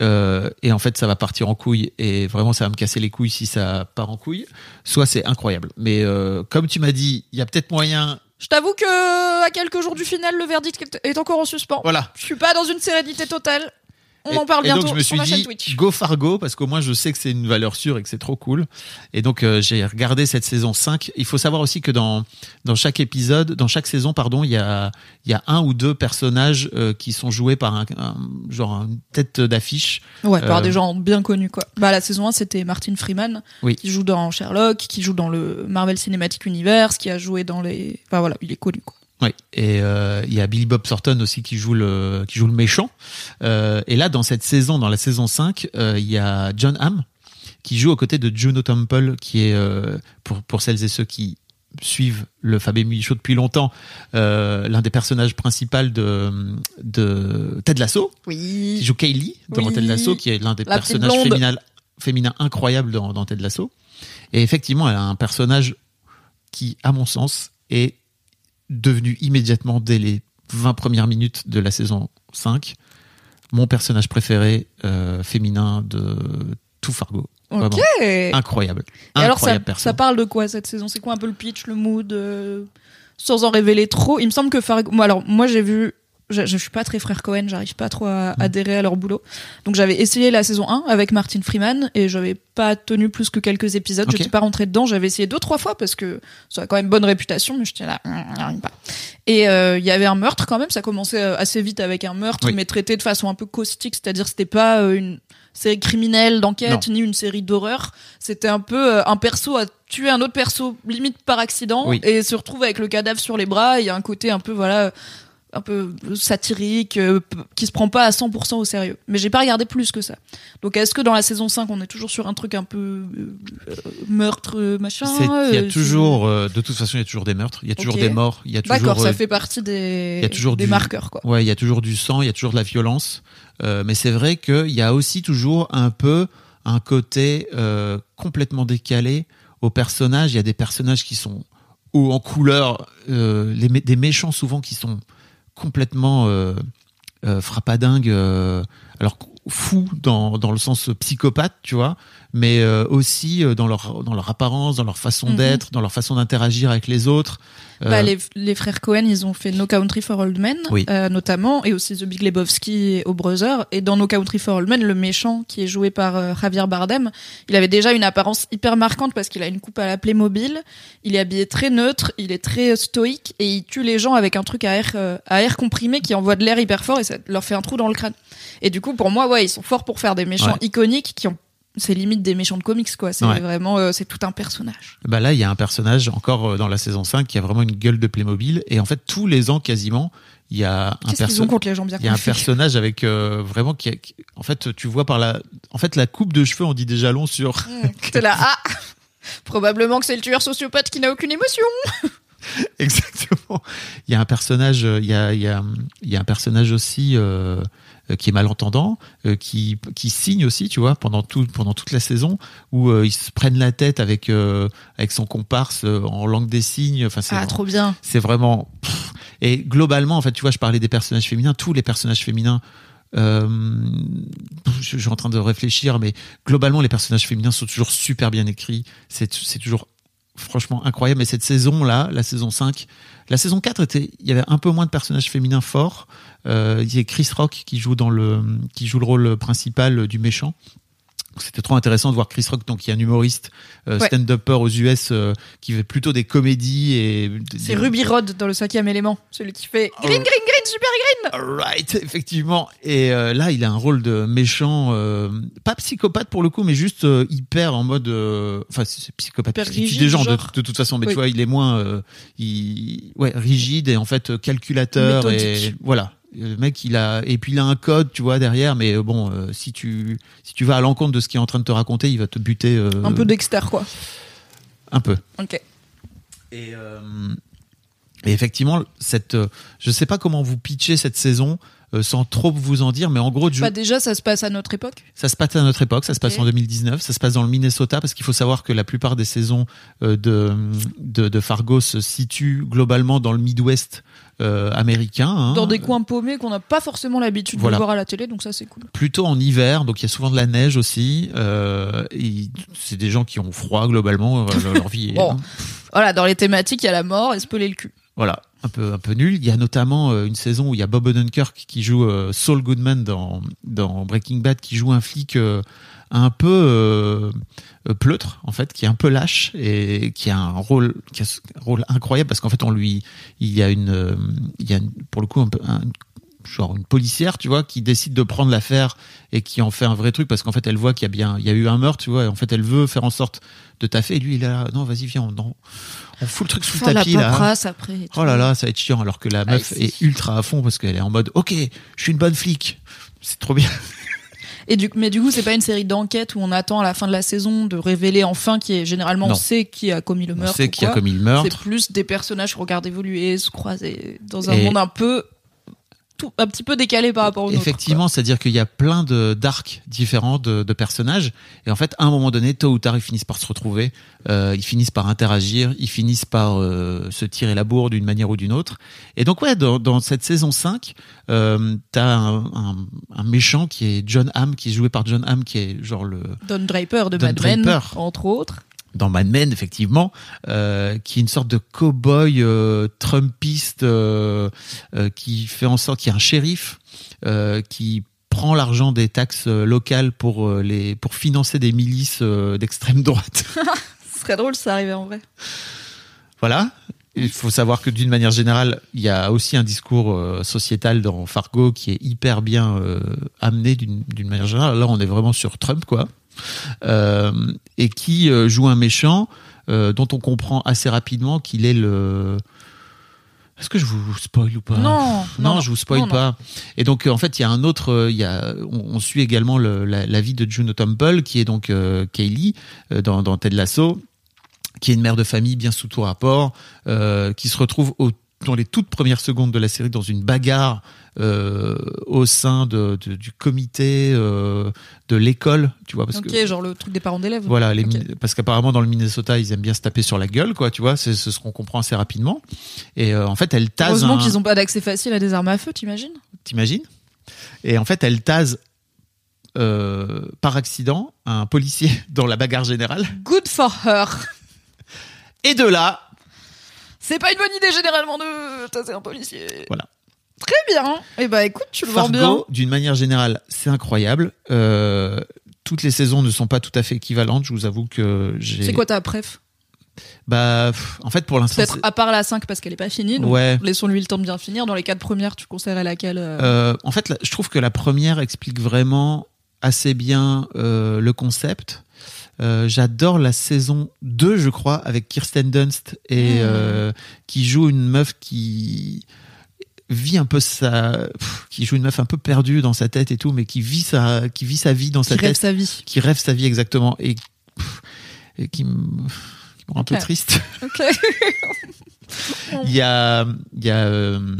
euh, et en fait ça va partir en couille et vraiment ça va me casser les couilles si ça part en couille. Soit c'est incroyable. Mais euh, comme tu m'as dit, il y a peut-être moyen. Je t'avoue que à quelques jours du final, le verdict est encore en suspens. Voilà. Je suis pas dans une sérénité totale. On Et- en parle et bientôt donc je me sur suis dit, Twitch. go Fargo parce qu'au moins je sais que c'est une valeur sûre et que c'est trop cool. Et donc euh, j'ai regardé cette saison 5. Il faut savoir aussi que dans dans chaque épisode, dans chaque saison, pardon, il y a il y a un ou deux personnages euh, qui sont joués par un, un- genre une tête d'affiche. Ouais, par euh, des gens bien connus quoi. Bah la saison 1, c'était Martin Freeman Oui. qui joue dans Sherlock, qui joue dans le Marvel Cinematic Universe, qui a joué dans les enfin voilà, il est connu quoi. Oui, et euh, il y a Billy Bob Thornton aussi qui joue le qui joue le méchant. Euh, et là, dans cette saison, dans la saison 5, euh, il y a John Hamm qui joue aux côtés de Juno Temple, qui est euh, pour pour celles et ceux qui suivent le Fabé Show depuis longtemps, euh, l'un des personnages principaux de de Ted Lasso, qui Oui. joue Kaylee dans Oui. Ted Lasso, qui est l'un des La personnages féminins féminins incroyables dans, dans Ted Lasso. Et effectivement, elle a un personnage qui, à mon sens, est devenu immédiatement dès les 20 premières minutes de la saison 5 mon personnage préféré euh, féminin de tout Fargo. Vraiment. Ok. Et Incroyable. alors ça, perso. ça parle de quoi cette saison? C'est quoi un peu le pitch, le mood euh, Sans en révéler trop, il me semble que Fargo. Moi alors moi j'ai vu. Je, je suis pas très frère Cohen, j'arrive pas trop à Mm. adhérer à leur boulot. Donc j'avais essayé la saison 1 avec Martin Freeman et j'avais pas tenu plus que quelques épisodes. Ok. J'étais pas rentrée dedans. J'avais essayé deux trois fois parce que ça a quand même bonne réputation, mais j'étais là, j'arrive pas. Et euh, il y avait un meurtre quand même. Ça commençait euh, assez vite avec un meurtre, Oui. mais traité de façon un peu caustique, c'est-à-dire c'était pas euh, une série criminelle d'enquête ni une série d'horreur. C'était un peu un perso a tué un autre perso limite par accident Oui. et se retrouve avec le cadavre sur les bras. Il y a un côté un peu voilà un peu satirique euh, qui se prend pas à 100% au sérieux. Mais j'ai pas regardé plus que ça. Donc est-ce que dans la saison 5 on est toujours sur un truc un peu euh, meurtre euh, machin Il y a euh, toujours, euh, de toute façon, il y a toujours des meurtres, il y a toujours des morts, il y a toujours D'accord, ça fait partie des il y a toujours des du- marqueurs quoi. Ouais, il y a toujours du sang, il y a toujours de la violence. Mais c'est vrai qu'il y a aussi toujours un peu un côté complètement décalé aux personnages. Il y a des personnages qui sont hauts en couleur, les des méchants souvent qui sont complètement euh, euh, frappadingues, euh, alors dans, dans le sens psychopathe, tu vois, mais euh, aussi euh, dans leur dans leur apparence, dans leur façon Mhm. d'être, dans leur façon d'interagir avec les autres. Euh, Bah, les, les frères Cohen, ils ont fait No Country for Old Men, Oui. euh, notamment, et aussi The Big Lebowski et O Brother. Et dans No Country for Old Men, le méchant, qui est joué par euh, Javier Bardem, il avait déjà une apparence hyper marquante parce qu'il a une coupe à la Playmobil, il est habillé très neutre, il est très stoïque, et il tue les gens avec un truc à air, à air comprimé qui envoie de l'air hyper fort et ça leur fait un trou dans le crâne. Et du coup, pour moi, ouais, ils sont forts pour faire des méchants Ouais. iconiques qui ont c'est limite des méchants de comics quoi c'est Ouais. vraiment euh, c'est tout un personnage Bah là, il y a un personnage encore euh, dans la saison 5 qui a vraiment une gueule de Playmobil. Et en fait, tous les ans, quasiment, il y a un, perso contre les gens bien il y a un personnage avec euh, vraiment qui, a- qui- en fait, tu vois par la, en fait, la coupe de cheveux, on dit déjà long sur. T'es là, ah Probablement que c'est le tueur sociopathe qui n'a aucune émotion. Exactement. Il y a un personnage, il y a, il y a, il y a un personnage aussi euh, qui est malentendant, euh, qui, qui signe aussi, tu vois, pendant tout, pendant toute la saison, où euh, ils se prennent la tête avec, euh, avec son comparse euh, en langue des signes. Enfin, c'est Ah, trop bien. c'est vraiment pff. et globalement en fait tu vois je parlais des personnages féminins tous les personnages féminins euh, je, je suis en train de réfléchir mais globalement les personnages féminins sont toujours super bien écrits c'est toujours franchement incroyable mais cette saison là la saison 5 la saison 4 était il y avait un peu moins de personnages féminins forts euh, il y a Chris Rock qui joue dans le qui joue le rôle principal du méchant C'était trop intéressant de voir Chris Rock, donc qui est un humoriste euh, Ouais. stand-upper aux US, euh, qui fait plutôt des comédies et. C'est Ruby Rod dans le cinquième élément, celui qui fait Oh. green, green, green, super green. Right, effectivement. Et euh, là, il a un rôle de méchant, euh, pas psychopathe pour le coup, mais juste euh, hyper en mode, euh, enfin, c'est psychopathe. Hyper rigide, des gens de, toute façon, mais Oui. tu vois, il est moins, euh, il, ouais, rigide et en fait euh, calculateur et Méthodique. voilà. Le mec, il a et puis il a un code, tu vois, derrière. Mais euh, bon, euh, si tu si tu vas à l'encontre de ce qu'il est en train de te raconter, il va te buter. euh, Un peu Dexter, quoi. un peu. Ok. Et, euh, et effectivement, cette, je sais pas comment vous pitcher cette saison euh, sans trop vous en dire, mais en gros, Ju- Bah déjà, ça se passe à notre époque. ça se passe à notre époque, ça se passe en 2019, ça se passe dans le Minnesota, parce qu'il faut savoir que la plupart des saisons euh, de, de, de Fargo se situent globalement dans le Midwest euh, américain. hein. Dans des coins paumés qu'on n'a pas forcément l'habitude Voilà. de voir à la télé, donc ça c'est cool. Plutôt en hiver, donc il y a souvent de la neige aussi. Euh, et c'est des gens qui ont froid globalement, leur- leur vie. est- Bon. Voilà, dans les thématiques, il y a la mort et se peler le cul. Voilà, un peu un peu nul. Il y a notamment euh, une saison où il y a Bob Odenkirk qui joue euh, Saul Goodman dans dans Breaking Bad, qui joue un flic euh, un peu pleutre en fait, qui est un peu lâche et qui a un rôle qui a un rôle incroyable parce qu'en fait on lui il y a une il y a une- pour le coup un genre une policière, tu vois, qui décide de prendre l'affaire et qui en fait un vrai truc parce qu'en fait elle voit qu'il y a bien, il y a eu un meurtre, tu vois, et en fait elle veut faire en sorte de taffer et lui il là, non vas-y viens, on, on, on fout le truc sous le Faire la tapis là. paperasse après. Oh là là, ça va être chiant alors que la Ah, meuf est ultra à fond parce qu'elle est en mode OK, je suis une bonne flic. C'est trop bien. Et du, mais du coup, c'est pas une série d'enquêtes où on attend à la fin de la saison de révéler enfin qui est généralement Non. on sait qui a commis le On meurtre. sait ou qui a commis le C'est meurtre. plus des personnages qu'on regarde évoluer, se croiser dans un Et- monde un peu tout, un petit peu décalé par rapport au nôtre, Effectivement, c'est-à-dire qu'il y a plein de d'arcs différents de, de personnages et en fait, à un moment donné, tôt ou tard, ils finissent par se retrouver, euh, ils finissent par interagir, ils finissent par euh, se tirer la bourre d'une manière ou d'une autre. Et donc ouais, dans, dans cette saison 5, euh, t'as un, un, un méchant qui est John Hamm, qui est joué par John Hamm, qui est genre le. Don Draper de Don Mad Men, entre autres. Dans Mad Men, effectivement, euh, qui est une sorte de cow-boy euh, trumpiste euh, qui fait en sorte qu'il y a un shérif qui prend l'argent des taxes locales pour les pour financer des milices d'extrême droite. Ce serait drôle ça arrivait en vrai. voilà. Il faut savoir que d'une manière générale, il y a aussi un discours sociétal dans Fargo qui est hyper bien amené d'une manière générale. Là, on est vraiment sur Trump, quoi. Euh, et qui euh, joue un méchant euh, dont on comprend assez rapidement qu'il est le. Est-ce que je vous spoil ou pas? Non, non, non, je vous spoil non, pas. Et donc en fait, il y a un autre, il y a, on, on suit également le- la, la vie de Juno Temple, qui est donc euh, Kaylee dans, dans Ted Lasso, qui est une mère de famille bien sous tout rapport, euh, qui se retrouve au, dans les toutes premières secondes de la série dans une bagarre euh, au sein de, de- du comité euh, de l'école, tu vois, parce ok, que genre le truc des parents d'élèves. voilà, les parce qu'apparemment dans le Minnesota, ils aiment bien se taper sur la gueule, quoi, tu vois, c'est ce qu'on comprend assez rapidement. Et euh, en fait, elle tase Heureusement un- qu'ils ont pas d'accès facile à des armes à feu, t'imagines? T'imagines? Et en fait, elle tase par accident un policier dans la bagarre générale. Good for her. Et de là, C'est pas une bonne idée généralement de tasser un policier. Voilà. Très bien. Eh ben écoute, tu le vends bien. Fargo, d'une manière générale, c'est incroyable. Euh, toutes les saisons ne sont pas tout à fait équivalentes. Je vous avoue que j'ai. C'est quoi ta préf? Bah, pff, en fait, pour l'instant, Peut-être c'est- à part la 5 parce qu'elle est pas finie. Donc ouais. Laissons-lui le temps de bien finir. Dans les quatre premières, tu conseillerais laquelle euh, Euh, en fait, je trouve que la première explique vraiment assez bien le concept. Euh, J'adore la saison 2, je crois, avec Kirsten Dunst et Mm. euh, qui joue une meuf qui vit un peu sa, pff, qui joue une meuf un peu perdue dans sa tête et tout, mais qui vit sa, qui vit sa vie dans qui sa rêve tête, sa vie qui rêve sa vie exactement et, pff, et qui me, qui me rend un peu triste. Il y a, il y a euh,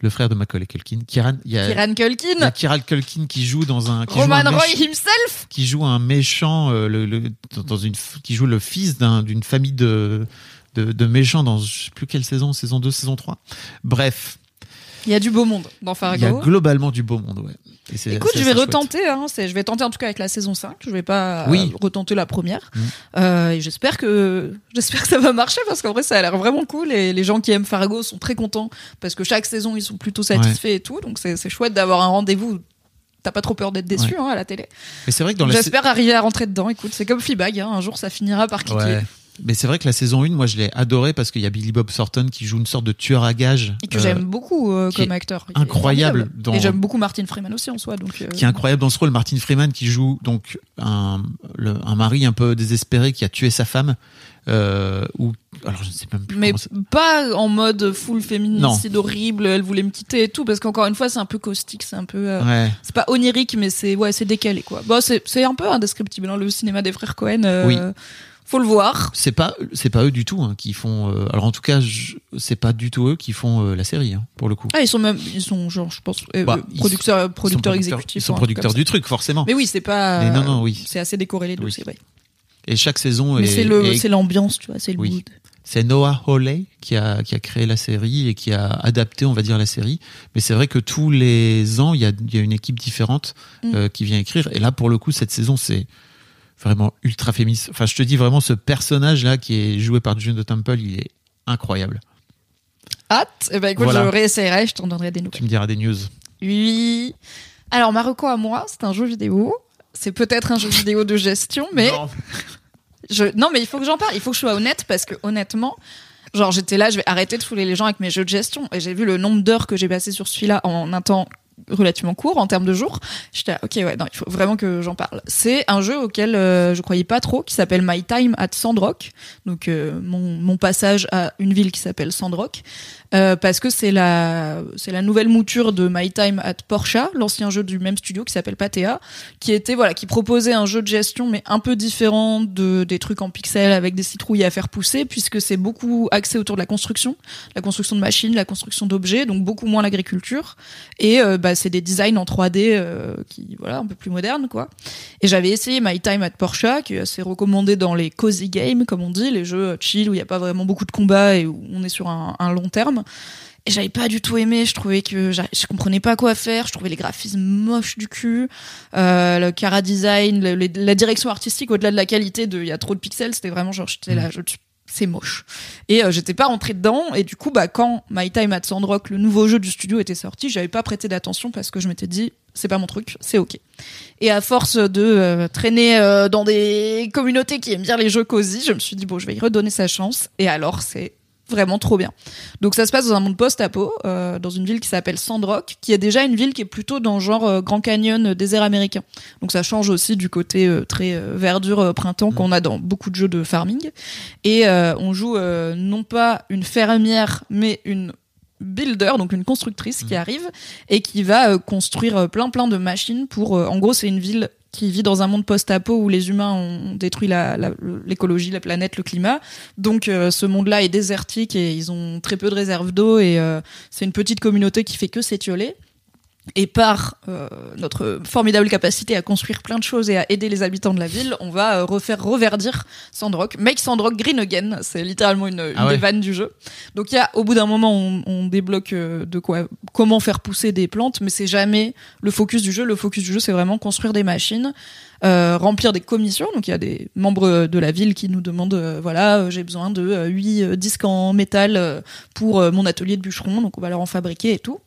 le frère de Macaulay Culkin, Kieran. Il y a, Kieran il y a Culkin. Kieran Culkin qui joue dans un qui Roman joue un Roy méch- himself. qui joue un méchant euh, le, le- dans une qui joue le fils d'un- d'une famille de, de de méchants dans je sais plus quelle saison saison 2 saison 3 bref Il y a du beau monde dans il y a Fargo. globalement du beau monde ouais Et Écoute, je vais retenter. Hein, c'est- je vais tenter en tout cas avec la saison 5. Je vais pas Oui. euh, retenter la première. Mm. Euh, et j'espère que j'espère que ça va marcher parce qu'en vrai, ça a l'air vraiment cool. Et les gens qui aiment Fargo sont très contents parce que chaque saison, ils sont plutôt satisfaits et tout. Donc c'est c'est chouette d'avoir un rendez-vous t'as pas trop peur d'être déçu hein, à la télé. Mais c'est vrai que dans la. J'espère arriver à rentrer dedans. Écoute, c'est comme Fleabag, hein, un jour ça finira par cliquer. Ouais. Mais c'est vrai que la saison 1, moi je l'ai adoré parce qu'il y a Billy Bob Thornton qui joue une sorte de tueur à gages. Et que euh, j'aime beaucoup euh, comme acteur. Incroyable dans- Et j'aime beaucoup Martin Freeman aussi en soi. Donc, euh, qui est incroyable dans ce rôle. Martin Freeman qui joue donc un, le- un mari un peu désespéré qui a tué sa femme. Euh, ou alors je ne sais même plus. Mais ça- pas en mode full féminicide horrible, elle voulait me quitter et tout, parce qu'encore une fois, c'est un peu caustique, c'est un peu. euh, Ouais. C'est pas onirique, mais c'est ouais, c'est décalé quoi. Bon, c'est c'est un peu indescriptible. Hein, le cinéma des frères Cohen. euh, Oui. Faut le voir. C'est pas c'est pas eux du tout hein, qui font. euh, alors en tout cas, c'est pas du tout eux qui font euh, la série hein, pour le coup. Ah, ils sont même, ils sont genre, je pense, euh, Bah, euh, producteurs, Ils sont producteurs exécutifs. Ils sont producteurs du truc forcément. Mais oui, c'est pas. Mais non, non, oui. C'est assez décorrélé, donc Oui. c'est vrai. Et chaque saison Mais est, c'est le, est- c'est l'ambiance, tu vois, c'est le Oui. mood. c'est Noah Hawley qui a qui a créé la série et qui a adapté, on va dire, la série. Mais c'est vrai que tous les ans, il y a il y a une équipe différente Mm. qui vient écrire. Et là, pour le coup, cette saison, c'est vraiment ultra féministe. Enfin, je te dis vraiment, ce personnage là qui est joué par Juno Temple, il est incroyable. Hâte? Eh ben, écoute, Voilà. je réessayerai, je t'en donnerai des nouvelles. Tu me diras des news. Oui. Alors, Marocco à moi, c'est un jeu vidéo. C'est peut-être un jeu vidéo de gestion, mais Non. je... non, mais il faut que j'en parle. Il faut que je sois honnête parce que honnêtement, genre j'étais là, je vais arrêter de fouler les gens avec mes jeux de gestion et j'ai vu le nombre d'heures que j'ai passé sur celui-là en un temps relativement court en termes de jours. J'étais là, ok ouais non il faut vraiment que j'en parle. C'est un jeu auquel euh, je croyais pas trop qui s'appelle My Time at Sandrock. Donc euh, mon, mon passage à une ville qui s'appelle Sandrock euh, parce que c'est la c'est la nouvelle mouture de My Time at Porsche, l'ancien jeu du même studio qui s'appelle Patea, qui était voilà qui proposait un jeu de gestion mais un peu différent de des trucs en pixels avec des citrouilles à faire pousser puisque c'est beaucoup axé autour de la construction, la construction de machines, la construction d'objets, donc beaucoup moins l'agriculture et euh, bah, c'est des designs en 3D euh, qui voilà un peu plus modernes quoi. Et j'avais essayé My Time at Porsche qui est assez recommandé dans les cozy games comme on dit, les jeux chill où il y a pas vraiment beaucoup de combats et où on est sur un long terme. Et j'avais pas du tout aimé, je trouvais que je comprenais pas quoi faire, je trouvais les graphismes moches du cul, euh, le cara design, le- le- la direction artistique au-delà de la qualité de il y a trop de pixels, c'était vraiment genre j'étais là, je, c'est moche. Et euh, j'étais pas rentrée dedans et du coup bah quand My Time at Sandrock, le nouveau jeu du studio était sorti, j'avais pas prêté d'attention parce que je m'étais dit c'est pas mon truc, c'est OK. Et à force de euh, traîner euh, dans des communautés qui aiment bien les jeux cosy, je me suis dit bon, je vais y redonner sa chance et alors c'est vraiment trop bien. Donc ça se passe dans un monde post-apo, euh, dans une ville qui s'appelle Sandrock, qui est déjà une ville qui est plutôt dans le genre euh, Grand Canyon, euh, désert américain. Donc ça change aussi du côté euh, très verdure printemps qu'on a dans beaucoup de jeux de farming. Et euh, on joue euh, non pas une fermière, mais une builder, donc une constructrice qui arrive et qui va construire plein plein de machines pour. euh, en gros, c'est une ville qui vit dans un monde post-apo où les humains ont détruit la- la- l'écologie, la, planète, le climat. Donc euh, ce monde-là est désertique et ils ont très peu de réserves d'eau et euh, c'est une petite communauté qui fait que s'étioler. Et par euh, notre formidable capacité à construire plein de choses et à aider les habitants de la ville, on va euh, refaire reverdir Sandrock. Make Sandrock green again, c'est littéralement une, une Ah ouais. des vannes du jeu. Donc il y a, au bout d'un moment, on, on débloque euh, de quoi, comment faire pousser des plantes, mais c'est jamais le focus du jeu. Le focus du jeu, c'est vraiment construire des machines, euh, remplir des commissions. Donc il y a des membres de la ville qui nous demandent, voilà, j'ai besoin de euh, 8 disques en métal pour mon atelier de bûcheron, donc on va leur en fabriquer et tout.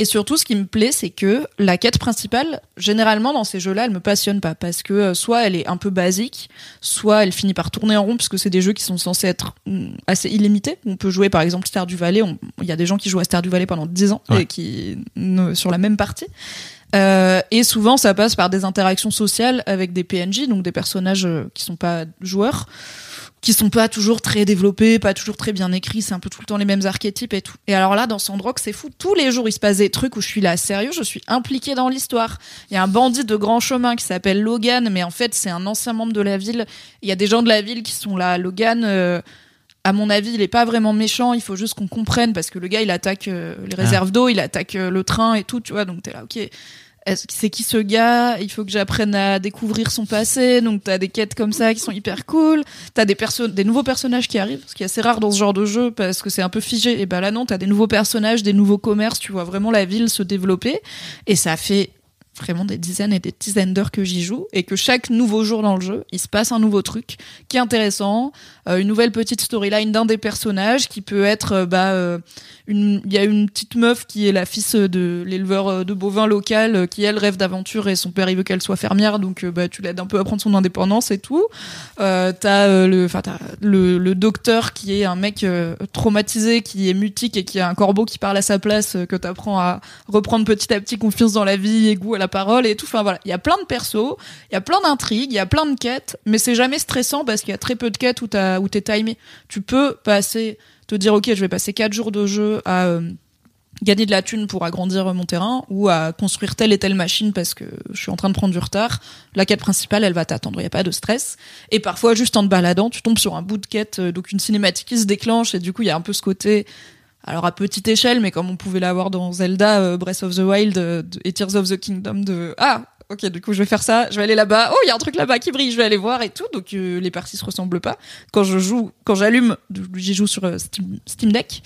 Et surtout, ce qui me plaît, c'est que la quête principale, généralement dans ces jeux-là, elle me passionne pas parce que euh, soit elle est un peu basique, soit elle finit par tourner en rond puisque c'est des jeux qui sont censés être mm, assez illimités. On peut jouer par exemple Star du Valais. Il y a des gens qui jouent à Star du Valais pendant 10 ans Ouais. et qui ne- sur la même partie. Euh, et souvent, ça passe par des interactions sociales avec des PNJ, donc des personnages euh, qui sont pas joueurs, qui sont pas toujours très développés, pas toujours très bien écrits. C'est un peu tout le temps les mêmes archétypes et tout. Et alors là, dans Sandrock, c'est fou. Tous les jours, il se passe des trucs où je suis là, sérieux, je suis impliquée dans l'histoire. Il y a un bandit de grand chemin qui s'appelle Logan, mais en fait, c'est un ancien membre de la ville. Il y a des gens de la ville qui sont là. Logan. euh, à mon avis, il est pas vraiment méchant. Il faut juste qu'on comprenne parce que le gars, il attaque euh, les réserves d'eau, il attaque euh, le train et tout, tu vois. Donc t'es là, ok. C'est qui ce gars? Il faut que j'apprenne à découvrir son passé. Donc t'as des quêtes comme ça qui sont hyper cool. T'as des perso des nouveaux personnages qui arrivent, ce qui est assez rare dans ce genre de jeu parce que c'est un peu figé. Et ben là non, t'as des nouveaux personnages, des nouveaux commerces. Tu vois vraiment la ville se développer et ça fait vraiment des dizaines et des dizaines d'heures que j'y joue et que chaque nouveau jour dans le jeu, il se passe un nouveau truc qui est intéressant, euh, une nouvelle petite storyline d'un des personnages qui peut être euh, bah euh, une il y a une petite meuf qui est la fils de l'éleveur de bovins local qui elle rêve d'aventure et son père il veut qu'elle soit fermière donc bah tu l'aides un peu à prendre son indépendance et tout. Euh, t'as le enfin le, le docteur qui est un mec traumatisé qui est mutique et qui a un corbeau qui parle à sa place que t'apprends à reprendre petit à petit confiance dans la vie et goût à la parole et tout. Enfin voilà, il y a plein de persos, il y a plein d'intrigues, il y a plein de quêtes, mais c'est jamais stressant parce qu'il y a très peu de quêtes où t'as où t'es timé. Tu peux passer, te dire ok, je vais passer quatre jours de jeu à euh, gagner de la thune pour agrandir mon terrain ou à construire telle et telle machine parce que je suis en train de prendre du retard. La quête principale, elle va t'attendre, il y a pas de stress. Et parfois, juste en te baladant, tu tombes sur un bout de quête, euh, donc une cinématique qui se déclenche et du coup, il y a un peu ce côté alors à petite échelle, mais comme on pouvait l'avoir dans Zelda, euh, Breath of the Wild euh, et Tears of the Kingdom de ah ok du coup je vais faire ça, je vais aller là-bas, oh il y a un truc là-bas qui brille, je vais aller voir et tout, donc euh, les parties se ressemblent pas. Quand je joue, quand j'allume, j'y joue sur Steam, Steam Deck,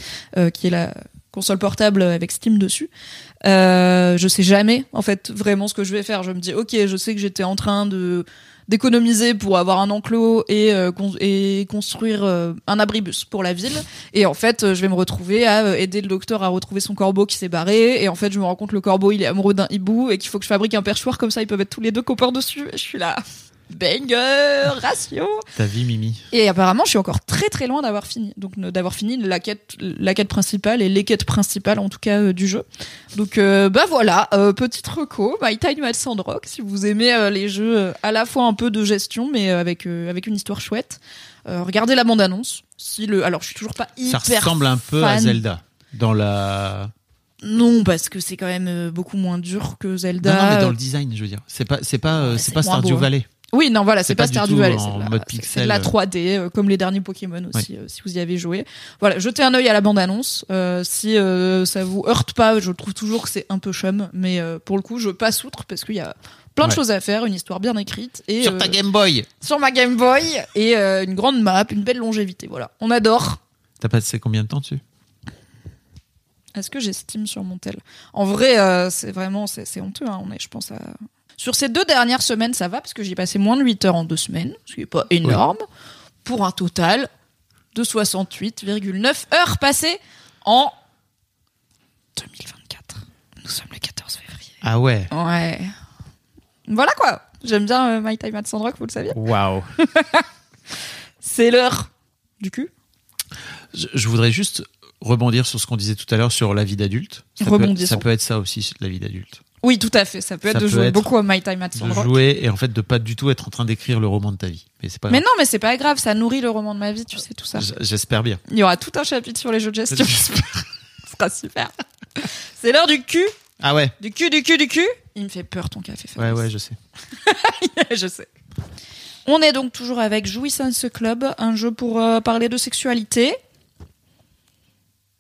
qui est la console portable avec Steam dessus. Je sais jamais en fait vraiment ce que je vais faire. Je me dis ok, je sais que j'étais en train de d'économiser pour avoir un enclos et, euh, construire euh, un abribus pour la ville. Et en fait, euh, je vais me retrouver à aider le docteur à retrouver son corbeau qui s'est barré. Et en fait, je me rends compte que le corbeau, il est amoureux d'un hibou et qu'il faut que je fabrique un perchoir comme ça, ils peuvent être tous les deux copains dessus. Et je suis là. Banger, ratio. Ta vie, Mimi. Et apparemment, je suis encore très très loin d'avoir fini. Donc d'avoir fini la quête, la quête principale et les quêtes principales en tout cas euh, du jeu. Donc euh, bah voilà, euh, petite reco, My Time at Sandrock. Si vous aimez euh, les jeux euh, à la fois un peu de gestion mais avec avec une histoire chouette, regardez la bande annonce. Si le, alors je suis toujours pas Ça hyper ressemble un peu à. Zelda. Dans la. Non, parce que c'est quand même beaucoup moins dur que Zelda. Non, non, mais dans le design, je veux dire. C'est pas, c'est pas, c'est pas Stardew hein. Oui, non, voilà, c'est pas, pas Stardew Valley, c'est de la- mode c'est- c'est pixel. de la 3D, euh, comme les derniers Pokémon aussi, euh, si vous y avez joué. Voilà, jetez un œil à la bande-annonce. Euh, si euh, ça vous heurte pas, je trouve toujours que c'est un peu chum, mais euh, pour le coup, je passe outre parce qu'il y a plein de Ouais. choses à faire, une histoire bien écrite et Sur euh, ta Game Boy. sur ma Game Boy et euh, une grande map, une belle longévité. Voilà, on adore. T'as passé combien de temps dessus? Est-ce que j'estime sur mon tel? En vrai, euh, c'est vraiment c'est c'est honteux. hein. On est, je pense à sur ces deux dernières semaines, ça va parce que j'ai passé moins de 8 heures en deux semaines, ce qui est pas énorme, pour un total de 68,9 heures passées en 2024. Nous sommes le 14 février. Ah ouais. Ouais. Voilà quoi. J'aime bien euh, My Time at Sandrock, vous le saviez. Waouh. C'est l'heure du cul. Je, je voudrais juste rebondir sur ce qu'on disait tout à l'heure sur la vie d'adulte. Ça, peut, Rebondissons. ça peut être ça aussi, la vie d'adulte. Oui, tout à fait. Ça peut être Ça de peut jouer être beaucoup à My Time at De Sandrock. jouer et en fait de pas du tout être en train d'écrire le roman de ta vie. Mais c'est pas Mais non, mais c'est pas grave, ça nourrit le roman de ma vie, tu sais tout ça. J'espère bien. Il y aura tout un chapitre sur les jeux de gestion. J'espère. Ce sera super. C'est l'heure du cul, Ah ouais. du cul, du cul, du cul. Il me fait peur ton café. Ouais, Fabrice. ouais, je sais. je sais. On est donc toujours avec Jouissance Club, un jeu pour euh, parler de sexualité.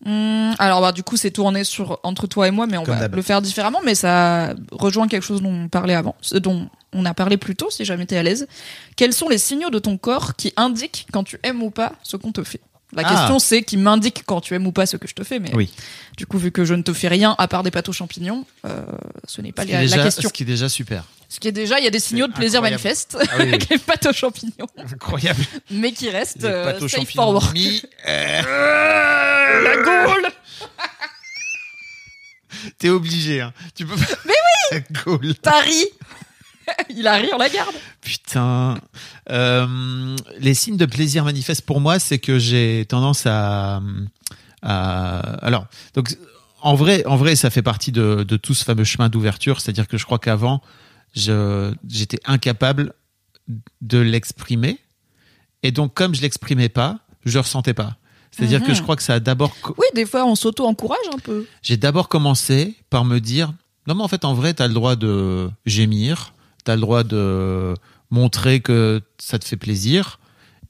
Hum, alors bah du coup c'est tourné sur entre toi et moi mais on Comme va le faire différemment mais ça rejoint quelque chose dont on parlait avant ce dont on a parlé plus tôt si jamais t'es à l'aise. Quels sont les signaux de ton corps qui indiquent quand tu aimes ou pas ce qu'on te fait? La Ah. question c'est qui m'indique quand tu aimes ou pas ce que je te fais mais Oui. du coup vu que je ne te fais rien à part des pâtes aux champignons euh, ce n'est pas Ce la, la question ce qui est déjà super. ce qui est déjà, il y a des signaux de plaisir incroyable. manifestes Ah oui, oui. avec les pâtes aux champignons, Incroyable. mais qui restent euh, safe for work. Euh, La Gaule T'es obligé, hein. Tu peux pas. Mais oui. T'as ri Il a ri, on la garde. Putain. Euh, les signes de plaisir manifestes pour moi, c'est que j'ai tendance à, à- alors donc en vrai, en vrai, ça fait partie de, de tout ce fameux chemin d'ouverture, c'est-à-dire que je crois qu'avant, j'étais incapable de l'exprimer, et donc comme je l'exprimais pas, je le ressentais pas. C'est-à-dire que je crois que ça a d'abord Oui, des fois, on s'auto-encourage un peu. j'ai d'abord commencé par me dire non mais en fait en vrai t'as le droit de gémir t'as le droit de montrer que ça te fait plaisir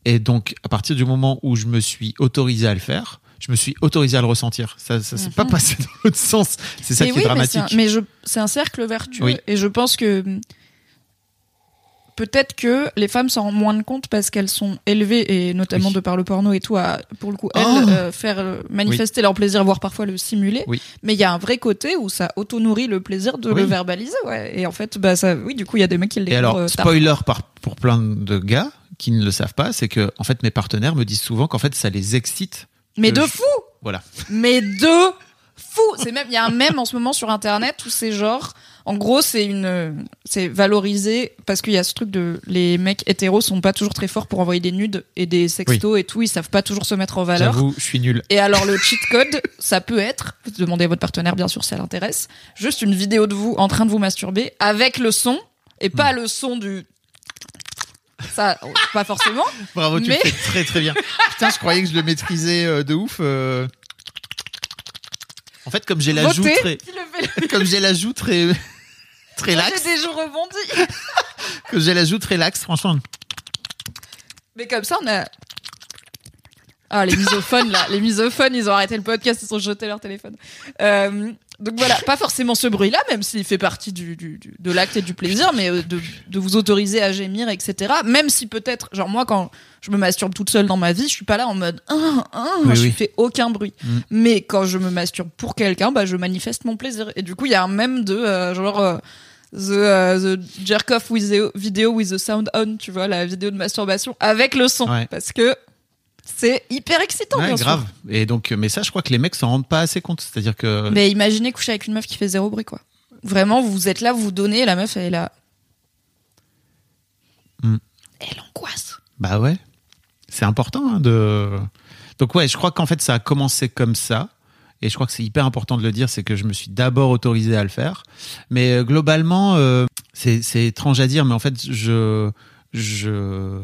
et donc à partir du moment où je me suis autorisé à le faire je me suis autorisé à le ressentir ça ça s'est Mhm. pas passé dans l'autre sens c'est ça qui oui, est dramatique Mais, c'est un cercle vertueux. Oui. Et je pense que peut-être que les femmes s'en rendent moins de compte parce qu'elles sont élevées et notamment Oui. de par le porno et tout à pour le coup elles Oh. euh, faire euh, manifester leur plaisir voire parfois le simuler Oui. mais il y a un vrai côté où ça auto-nourrit le plaisir de Oui. le verbaliser ouais et en fait bah ça oui du coup il y a des mecs qui le Et alors, euh, spoiler par, pour plein de gars qui ne le savent pas, c'est que en fait mes partenaires me disent souvent qu'en fait ça les excite. mais de je- fou Voilà. mais de fou c'est même il y a un mème en ce moment sur internet où c'est genre en gros c'est une c'est valorisé parce qu'il y a ce truc de les mecs hétéros sont pas toujours très forts pour envoyer des nudes et des sextos et tout ils savent pas toujours se mettre en valeur J'avoue, je suis nul. et alors le cheat code ça peut être vous demandez à votre partenaire bien sûr si elle intéresse juste une vidéo de vous en train de vous masturber avec le son et pas le son du ça pas forcément Bravo, tu Mais- le fais très très bien. Putain, je croyais que je le maîtrisais euh, de ouf. euh. En fait, comme j'ai la joue très, comme j'ai la joue très très laxe, j'ai des jours rebondis que j'ai la joue très laxe, franchement. Mais comme ça, on a. Ah, les misophones, là. Les misophones, ils ont arrêté le podcast, ils ont jeté leur téléphone. Euh, donc voilà, pas forcément ce bruit-là, même s'il fait partie du, du- du- de l'acte et du plaisir, mais euh, de, de vous autoriser à gémir, etc. Même si peut-être, genre moi, quand je me masturbe toute seule dans ma vie, je suis pas là en mode, ah, ah, Oui, je oui. fais aucun bruit. Mm. Mais quand je me masturbe pour quelqu'un, bah, je manifeste mon plaisir. Et du coup, il y a un même de, euh, genre, euh, The, euh, the jerk off with the video with the sound on, tu vois, la vidéo de masturbation avec le son. Ouais. Parce que c'est hyper excitant, Ouais, bien sûr. grave. Et donc, mais ça, je crois que les mecs s'en rendent pas assez compte. C'est-à-dire que Mais imaginez coucher avec une meuf qui fait zéro bruit, quoi. Vraiment, vous êtes là, vous vous donnez, la meuf, elle est là. Hmm. Elle angoisse. Bah ouais, c'est important hein, de. Donc ouais, je crois qu'en fait ça a commencé comme ça. Et je crois que c'est hyper important de le dire, c'est que je me suis d'abord autorisé à le faire. Mais euh, globalement, euh, c'est c'est étrange à dire, mais en fait, je je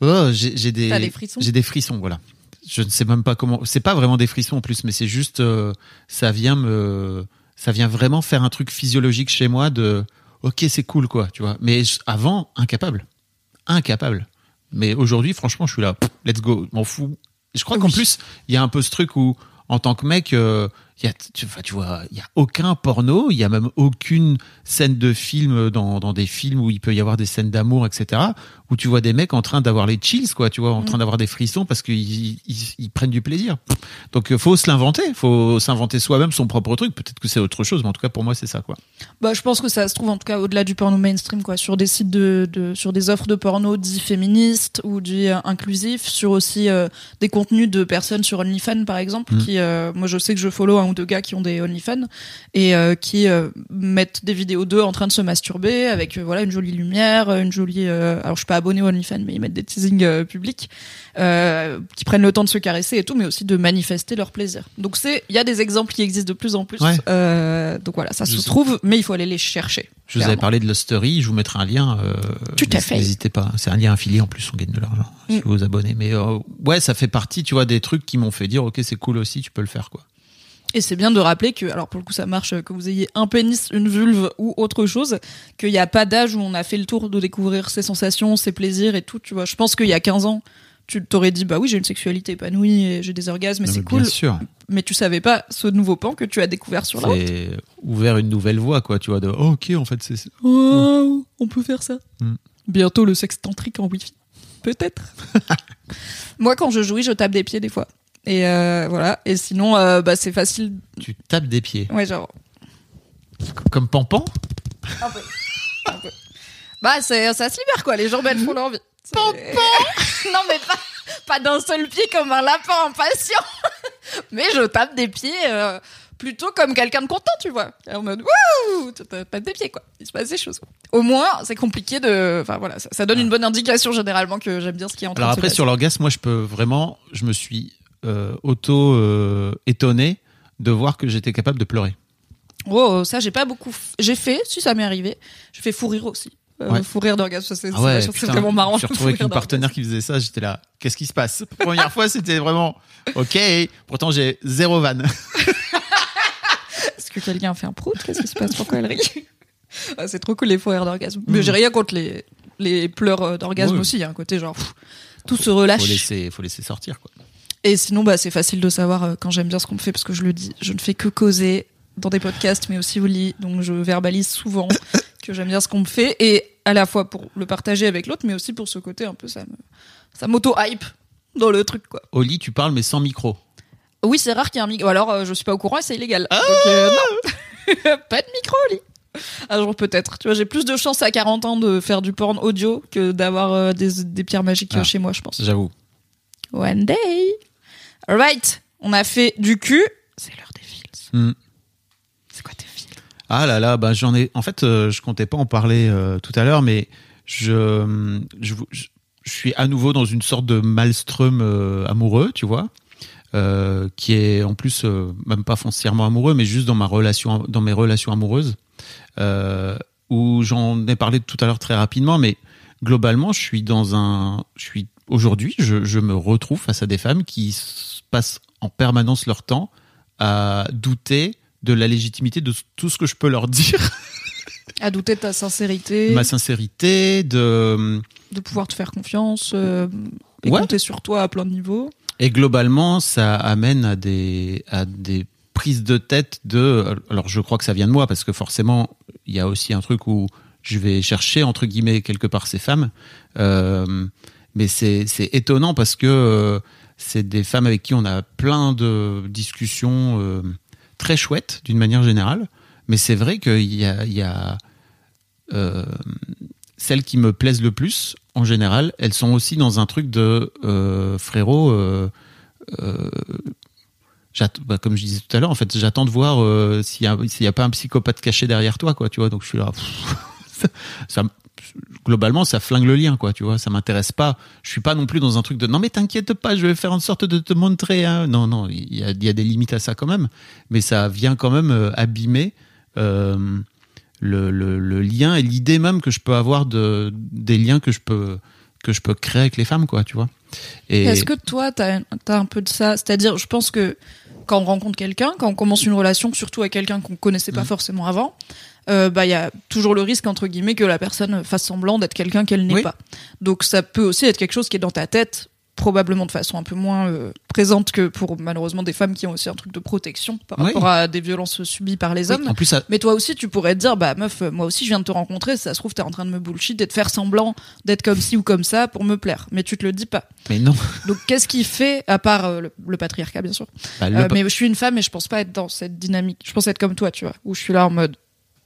oh, j'ai des des frissons j'ai des frissons, voilà. Je ne sais même pas comment. C'est pas vraiment des frissons en plus, mais c'est juste euh, ça vient me ça vient vraiment faire un truc physiologique chez moi de ok c'est cool quoi, tu vois. Mais avant incapable, incapable. Mais aujourd'hui, franchement, je suis là, let's go, m'en fous. Je crois qu'en Oui. plus, il y a un peu ce truc où, en tant que mec, euh, y a, tu, enfin, tu vois, il y a aucun porno, il y a même aucune scène de film dans, dans des films où il peut y avoir des scènes d'amour, etc. Où tu vois des mecs en train d'avoir les chills, quoi, tu vois, en Mm. train d'avoir des frissons parce qu'ils ils, ils prennent du plaisir. Donc, euh, faut se l'inventer, faut s'inventer soi-même son propre truc. Peut-être que c'est autre chose, mais en tout cas, pour moi, c'est ça, quoi. Bah, je pense que ça se trouve en tout cas au-delà du porno mainstream, quoi, sur des sites de, de sur des offres de porno dits féministes ou dits euh, inclusifs, sur aussi euh, des contenus de personnes sur OnlyFans par exemple, Mm. qui, euh, moi je sais que je follow un ou deux gars qui ont des OnlyFans et euh, qui euh, mettent des vidéos d'eux en train de se masturber avec euh, voilà une jolie lumière, une jolie, alors je suis pas abonné OnlyFans, mais ils mettent des teasings publics, qui prennent le temps de se caresser et tout, mais aussi de manifester leur plaisir. Donc c'est, il y a des exemples qui existent de plus en plus. Ouais. Donc voilà, ça Je se sais. trouve, mais il faut aller les chercher. Je vous avais parlé de l'Hostery, je vous mettrai un lien. Tout à fait. N'hésitez pas. C'est un lien affilié en plus, on gagne de l'argent si Mm. vous vous abonnez. Mais ouais, ça fait partie, tu vois, des trucs qui m'ont fait dire, ok, c'est cool aussi, tu peux le faire, quoi. Et c'est bien de rappeler que, alors pour le coup ça marche, que vous ayez un pénis, une vulve ou autre chose, qu'il n'y a pas d'âge où on a fait le tour de découvrir ses sensations, ses plaisirs et tout, tu vois. Je pense qu'il y a 15 ans, tu t'aurais dit, bah oui, j'ai une sexualité épanouie et j'ai des orgasmes, et c'est cool. Bien sûr. Mais tu savais pas ce nouveau pan que tu as découvert sur la route. C'est ouvert une nouvelle voie, quoi, tu vois, de, oh, ok, en fait, c'est. Wow, on peut faire ça. Mm. Bientôt le sexe tantrique en wifi. Peut-être. Moi, quand je jouis, je tape des pieds des fois. Et euh, voilà. Et sinon, euh, bah, c'est facile. Tu tapes des pieds. Ouais, genre. Comme Pampan Un peu. Un peu. Bah, c'est, ça se libère, quoi. Les jambes, elles font leur vie. C'est- non, mais pas, pas d'un seul pied comme un lapin impatient. mais je tape des pieds euh, plutôt comme quelqu'un de content, tu vois. En mode, wouh Tu tapes des pieds, quoi. Il se passe des choses. Au moins, c'est compliqué de. Enfin, voilà, ça, ça donne une bonne indication généralement que j'aime bien ce qui est en train Alors de se après, passer. sur l'orgasme, moi, je peux vraiment, je me suis euh, auto euh, étonné de voir que j'étais capable de pleurer. Oh, ça, j'ai pas beaucoup. f- J'ai fait, si ça m'est arrivé, j'ai fait fou rire aussi. Euh, Ouais. Fou rire d'orgasme, ça, c'est Ah ouais, vraiment marrant. Je me retrouvé fou avec une partenaire qui faisait ça, j'étais là, qu'est-ce qui se passe? Première fois, c'était vraiment ok. Pourtant, j'ai zéro vanne. Est-ce que quelqu'un a fait un prout? Qu'est-ce qui se passe? Pourquoi elle rit? Ah, C'est trop cool les faux rires d'orgasme. Mais j'ai rien contre les, les pleurs euh, d'orgasme Oui. aussi. Il y a un côté genre pff, tout se Faut relâche. laisser, faut laisser sortir, quoi. Et sinon, bah, c'est facile de savoir euh, quand j'aime bien ce qu'on me fait parce que je le dis. Je ne fais que causer dans des podcasts, mais aussi au lit. Donc je verbalise souvent que j'aime bien ce qu'on me fait. Et à la fois pour le partager avec l'autre, mais aussi pour ce côté un peu ça me, ça m'auto-hype dans le truc, quoi. Au lit, tu parles, mais sans micro. Oui, c'est rare qu'il y ait un micro. Alors, euh, je suis pas au courant et c'est illégal. Ah Donc, euh, non. pas de micro au lit. Un jour peut-être. Tu vois, j'ai plus de chance à 40 ans de faire du porn audio que d'avoir euh, des, des pierres magiques Ah. chez moi, je pense. J'avoue. One day. Alright. On a fait du cul. C'est l'heure des fils. Hmm. C'est quoi tes fils Ah là là, bah j'en ai. En fait, euh, je comptais pas en parler euh, tout à l'heure, mais je, je, je, je suis à nouveau dans une sorte de maelstrom euh, amoureux, tu vois, euh, qui est en plus euh, même pas foncièrement amoureux, mais juste dans ma relation, dans mes relations amoureuses, euh, où j'en ai parlé tout à l'heure très rapidement, mais globalement, je suis dans un, je suis aujourd'hui, je, je me retrouve face à des femmes qui passent en permanence leur temps à douter de la légitimité de tout ce que je peux leur dire, À douter de ta sincérité, ma sincérité, de de pouvoir te faire confiance euh, et Ouais. compter sur toi à plein de niveaux. et globalement ça amène à des à des prises de tête de alors je crois que ça vient de moi parce que forcément il y a aussi un truc où je vais chercher entre guillemets quelque part ces femmes Euh, mais c'est étonnant parce que euh, c'est des femmes avec qui on a plein de discussions euh, très chouettes d'une manière générale mais c'est vrai qu'il y a y a euh, celles qui me plaisent le plus, en général, elles sont aussi dans un truc de frérot. bah, comme je disais tout à l'heure, en fait, j'attends de voir s'il y a pas un psychopathe caché derrière toi, quoi. Tu vois, donc je suis là. globalement, ça flingue le lien, quoi. Tu vois, ça m'intéresse pas. Je suis pas non plus dans un truc de non mais t'inquiète pas, je vais faire en sorte de te montrer. hein. Non, non, il y a, des limites à ça quand même, mais ça vient quand même euh, abîmer. euh, le, le, lien et l'idée même que je peux avoir de des liens que je peux que je peux créer avec les femmes quoi tu vois et Est-ce que toi, t'as as un peu de ça? C'est-à-dire, je pense que quand on rencontre quelqu'un, quand on commence une relation, surtout avec quelqu'un qu'on connaissait pas Mhm. forcément avant, euh, bah il y a toujours le risque entre guillemets que la personne fasse semblant d'être quelqu'un qu'elle n'est Oui. pas. Donc ça peut aussi être quelque chose qui est dans ta tête, probablement de façon un peu moins euh, présente que pour malheureusement des femmes qui ont aussi un truc de protection par Oui. rapport à des violences subies par les Oui, hommes. en plus ça, Mais toi aussi, tu pourrais te dire, bah meuf, euh, moi aussi, je viens de te rencontrer. Si ça se trouve, t'es en train de me bullshit et de faire semblant d'être comme ci ou comme ça pour me plaire. Mais tu te le dis pas. mais non Donc, qu'est-ce qui fait, à part euh, le, le patriarcat, bien sûr. Bah, le- Euh, mais je suis une femme et je pense pas être dans cette dynamique. Je pense être comme toi, tu vois, où je suis là en mode,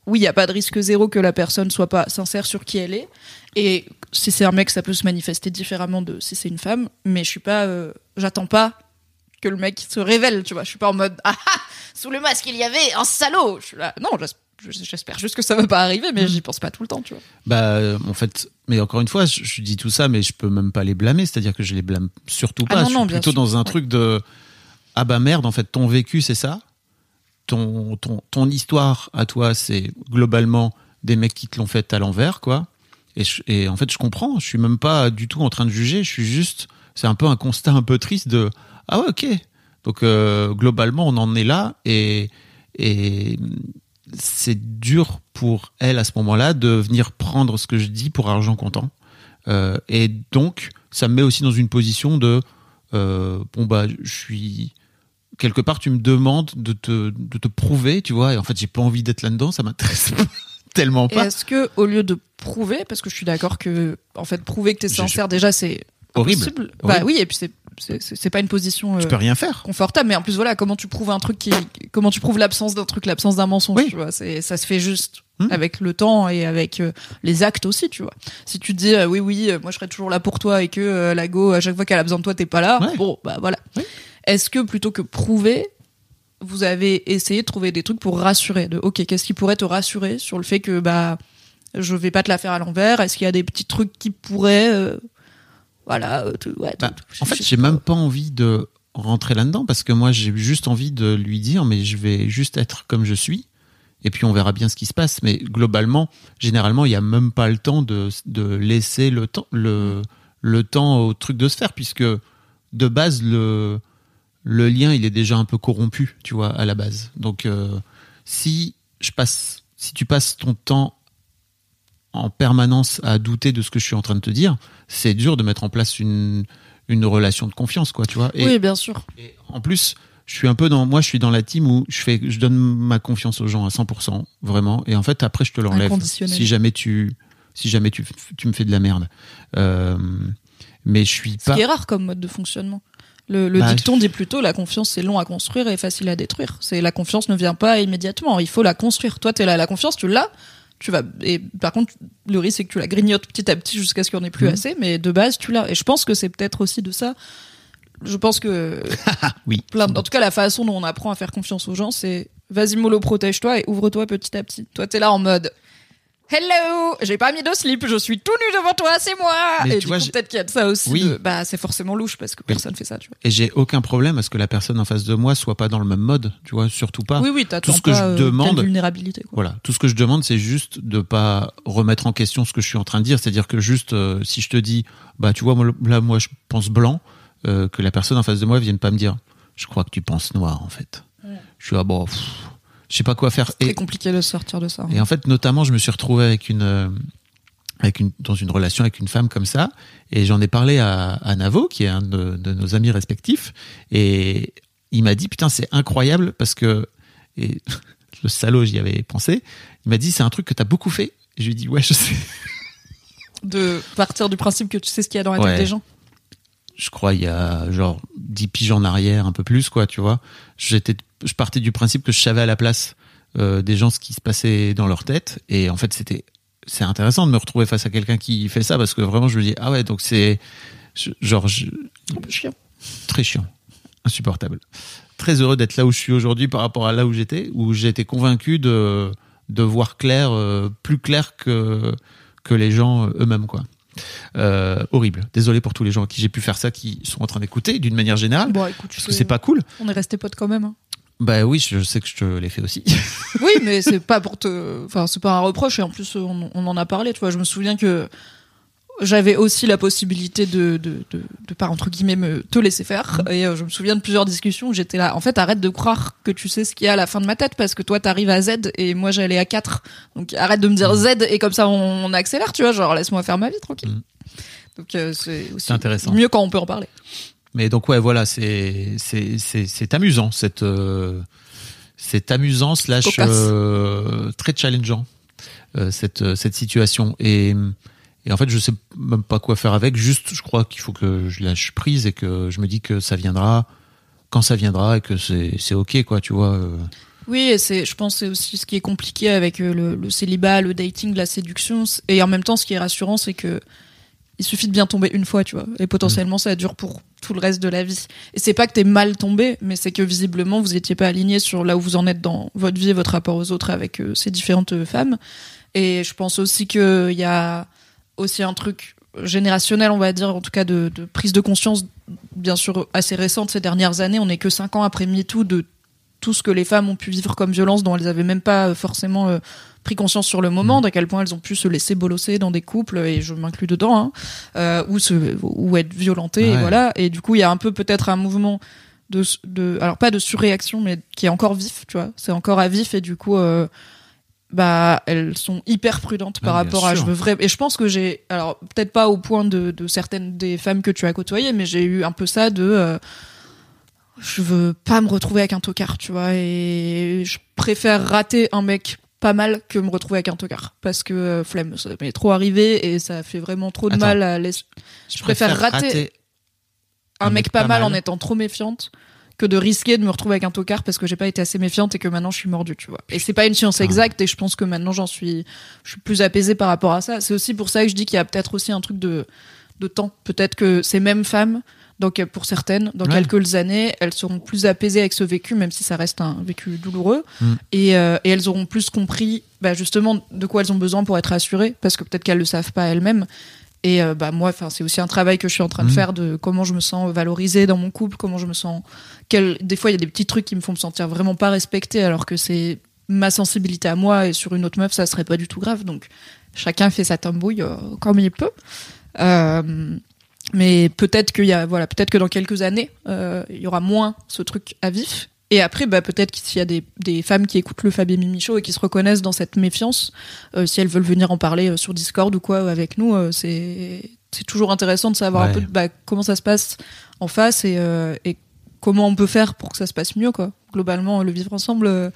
oui, il y a pas de risque zéro que la personne soit pas sincère sur qui elle est. Et si c'est un mec, ça peut se manifester différemment de si c'est une femme. Mais je suis pas, euh, j'attends pas que le mec se révèle, tu vois. Je suis pas en mode, ah ah, sous le masque il y avait un salaud. Je suis là, non, j'es- j'espère juste que ça va pas arriver, mais j'y pense pas tout le temps, tu vois. bah euh, en fait mais encore une fois je, je dis tout ça mais je peux même pas les blâmer c'est à dire que je les blâme surtout Ah pas non, je suis non, bien plutôt sûr. dans un Ouais. truc de ah bah merde en fait ton vécu c'est ça ton ton ton histoire à toi c'est globalement des mecs qui te l'ont fait à l'envers quoi. Et, en fait je comprends. Je suis même pas du tout en train de juger. Je suis juste c'est un peu un constat un peu triste de ah ouais ok. Donc euh, globalement on en est là et et c'est dur pour elle à ce moment-là de venir prendre ce que je dis pour argent comptant. Euh, et donc ça me met aussi dans une position de euh, bon bah je suis quelque part tu me demandes de te de te prouver tu vois et en fait j'ai pas envie d'être là-dedans ça m'intéresse tellement Et pas est-ce que, au lieu de prouver, parce que je suis d'accord que, en fait, prouver que t'es Je- sincère, déjà, c'est horrible. Bah oui, et puis c'est, c'est, pas une position je euh, peux rien faire confortable, mais en plus, voilà, comment tu prouves un truc qui, comment tu prouves l'absence d'un truc, l'absence d'un mensonge, Oui. tu vois, ça se fait juste Hmm. avec le temps et avec euh, les actes aussi, tu vois. Si tu dis, euh, oui, oui, euh, moi je serai toujours là pour toi et que la go, à chaque fois qu'elle a besoin de toi, t'es pas là, Ouais. bon, bah voilà. Oui. Est-ce que plutôt que prouver, vous avez essayé de trouver des trucs pour rassurer, de, ok, qu'est-ce qui pourrait te rassurer sur le fait que, bah, je vais pas te la faire à l'envers, est-ce qu'il y a des petits trucs qui pourraient, euh, voilà, euh, ouais, Bah, te- en fait j'ai même pas envie de rentrer là-dedans parce que moi j'ai juste envie de lui dire mais je vais juste être comme je suis et puis on verra bien ce qui se passe. Mais globalement généralement il y a même pas le temps de, de laisser le temps le, le temps au truc de se faire puisque de base le le lien il est déjà un peu corrompu tu vois à la base donc euh, si je passe si tu passes ton temps en permanence à douter de ce que je suis en train de te dire c'est dur de mettre en place une une relation de confiance quoi tu vois et, Oui, bien sûr. et en plus je suis un peu dans moi je suis dans la team où je fais je donne ma confiance aux gens à 100% vraiment et en fait après je te l'enlève si jamais tu si jamais tu, tu me fais de la merde. Euh, mais je suis pas. qui est rare comme mode de fonctionnement. Le, le Bah, dicton dit plutôt la confiance c'est long à construire et facile à détruire. C'est la confiance ne vient pas immédiatement, il faut la construire. Toi t'es là, la confiance tu l'as, tu vas et par contre le risque c'est que tu la grignotes petit à petit jusqu'à ce qu'il n'y en ait plus Mhm. assez, mais de base tu l'as. Et je pense que c'est peut-être aussi de ça. Je pense que Oui. plein, en tout cas la façon dont on apprend à faire confiance aux gens c'est vas-y mollo protège-toi et ouvre-toi petit à petit. Toi t'es là en mode Hello, j'ai pas mis de slip, je suis tout nu devant toi, c'est moi. Mais et tu vois, peut-être qu'il y a de ça aussi. Oui. de- bah, c'est forcément louche parce que personne fait ça, tu vois. Et j'ai aucun problème à ce que la personne en face de moi soit pas dans le même mode, tu vois, surtout pas. Oui, oui, Tout ce que pas, je euh, demande- vulnérabilité. Quoi. Voilà, tout ce que je demande, c'est juste de pas remettre en question ce que je suis en train de dire. C'est-à-dire que juste, euh, si je te dis, bah, tu vois, moi, là, moi, je pense blanc, euh, que la personne en face de moi vienne pas me dire, je crois que tu penses noir, en fait. Ouais. Je suis ah bon, pff, je sais pas quoi faire. Et, compliqué de sortir de ça. hein. et en fait, notamment, je me suis retrouvé avec une, euh, avec une, dans une relation avec une femme comme ça, et j'en ai parlé à, à Navo, qui est un de, de nos amis respectifs, et il m'a dit, putain, c'est incroyable parce que, et le salaud, j'y avais pensé, il m'a dit, c'est un truc que t'as beaucoup fait. Et je lui ai dit, ouais, je sais. De partir du principe que tu sais ce qu'il y a dans la tête Ouais. des gens. Je crois, il y a genre 10 piges en arrière, un peu plus, quoi, tu vois. J'étais, je partais du principe que je savais à la place euh, des gens ce qui se passait dans leur tête. Et en fait, c'était, c'est intéressant de me retrouver face à quelqu'un qui fait ça parce que vraiment, je me dis, ah ouais, donc c'est, genre, je- Un peu chiant. très chiant, insupportable. Très heureux d'être là où je suis aujourd'hui par rapport à là où j'étais, où été convaincu de, de voir clair, euh, plus clair que, que les gens eux-mêmes, quoi. Euh, horrible. Désolé pour tous les gens à qui j'ai pu faire ça, qui sont en train d'écouter d'une manière générale, Bon, écoute, parce que c'est pas cool. On est resté potes quand même. hein. Bah oui, je sais que je te l'ai fait aussi. Oui, mais c'est pas pour te. Enfin, c'est pas un reproche. Et en plus, on, on en a parlé. Tu vois, je me souviens que j'avais aussi la possibilité de, de, de, de pas entre guillemets me te laisser faire. Et euh, je me souviens de plusieurs discussions où j'étais là. En fait, arrête de croire que tu sais ce qu'il y a à la fin de ma tête parce que toi, t'arrives à Z et moi, j'allais à 4. Donc, arrête de me dire Z et comme ça, on, on accélère. Tu vois, genre laisse-moi faire ma vie tranquille. Mm. Donc, euh, c'est aussi intéressant. mieux quand on peut en parler. Mais donc ouais, voilà, c'est c'est c'est c'est amusant cette euh, c'est amusant slash euh, très challengeant cette cette situation et et en fait je sais même pas quoi faire avec. Juste, je crois qu'il faut que je lâche prise et que je me dis que ça viendra quand ça viendra et que c'est ok quoi, tu vois. euh. Oui, c'est, je pense, que c'est aussi ce qui est compliqué avec euh, le, célibat, le dating, la séduction. Et en même temps, ce qui est rassurant, c'est que il suffit de bien tomber une fois, tu vois. Et potentiellement, ça dure pour tout le reste de la vie. Et c'est pas que t'es mal tombé, mais c'est que visiblement, vous étiez pas aligné sur là où vous en êtes dans votre vie et votre rapport aux autres avec euh, ces différentes femmes. Et je pense aussi qu'il y a aussi un truc générationnel, on va dire, en tout cas de, de prise de conscience, bien sûr, assez récente ces dernières années. On n'est que cinq ans après MeToo de tout ce que les femmes ont pu vivre comme violence dont elles avaient même pas euh, forcément euh, pris conscience sur le moment, d'à quel point elles ont pu se laisser bolosser dans des couples, et je m'inclus dedans, hein, euh, ou, se, ou être violentées, et voilà. Et du coup, il y a un peu peut-être un mouvement de, de, alors pas de surréaction, mais qui est encore vif, tu vois. C'est encore à vif, et du coup, euh, bah, elles sont hyper prudentes par bien rapport à je veux vrai. Et je pense que j'ai, alors peut-être pas au point de, de certaines des femmes que tu as côtoyées, mais j'ai eu un peu ça de. euh, je veux pas me retrouver avec un tocard, tu vois, et je préfère rater un mec pas mal que me retrouver avec un tocard parce que euh, flemme, ça m'est trop arrivé et ça fait vraiment trop de Attends. mal à l'es- Je préfère rater un, mec, pas, mal, en étant trop méfiante que de risquer de me retrouver avec un tocard parce que j'ai pas été assez méfiante et que maintenant je suis mordue, tu vois. Et c'est pas une science Ah. exacte et je pense que maintenant j'en suis, je suis plus apaisée par rapport à ça. C'est aussi pour ça que je dis qu'il y a peut-être aussi un truc de, de temps. Peut-être que ces mêmes femmes, donc pour certaines, dans Ouais. quelques années, elles seront plus apaisées avec ce vécu, même si ça reste un vécu douloureux. Mm. Et, euh, et elles auront plus compris, bah, justement, de quoi elles ont besoin pour être rassurées, parce que peut-être qu'elles le savent pas elles-mêmes. Et euh, bah moi, enfin, c'est aussi un travail que je suis en train de Mhm. faire de comment je me sens valorisée dans mon couple, comment je me sens. Quel... Des fois, il y a des petits trucs qui me font me sentir vraiment pas respectée, alors que c'est ma sensibilité à moi et sur une autre meuf, ça serait pas du tout grave. Donc, chacun fait sa tambouille euh, comme il peut. Euh, mais peut-être qu'il y a, voilà, peut-être que dans quelques années, il y aura moins ce truc à vif. Et après, bah, peut-être qu'il y a des, des femmes qui écoutent le Fabien Mimi Show et qui se reconnaissent dans cette méfiance, euh, si elles veulent venir en parler euh, sur Discord ou quoi euh, avec nous, euh, c'est c'est toujours intéressant de savoir un peu bah, comment ça se passe en face et, et comment on peut faire pour que ça se passe mieux. Quoi. Globalement, le vivre ensemble,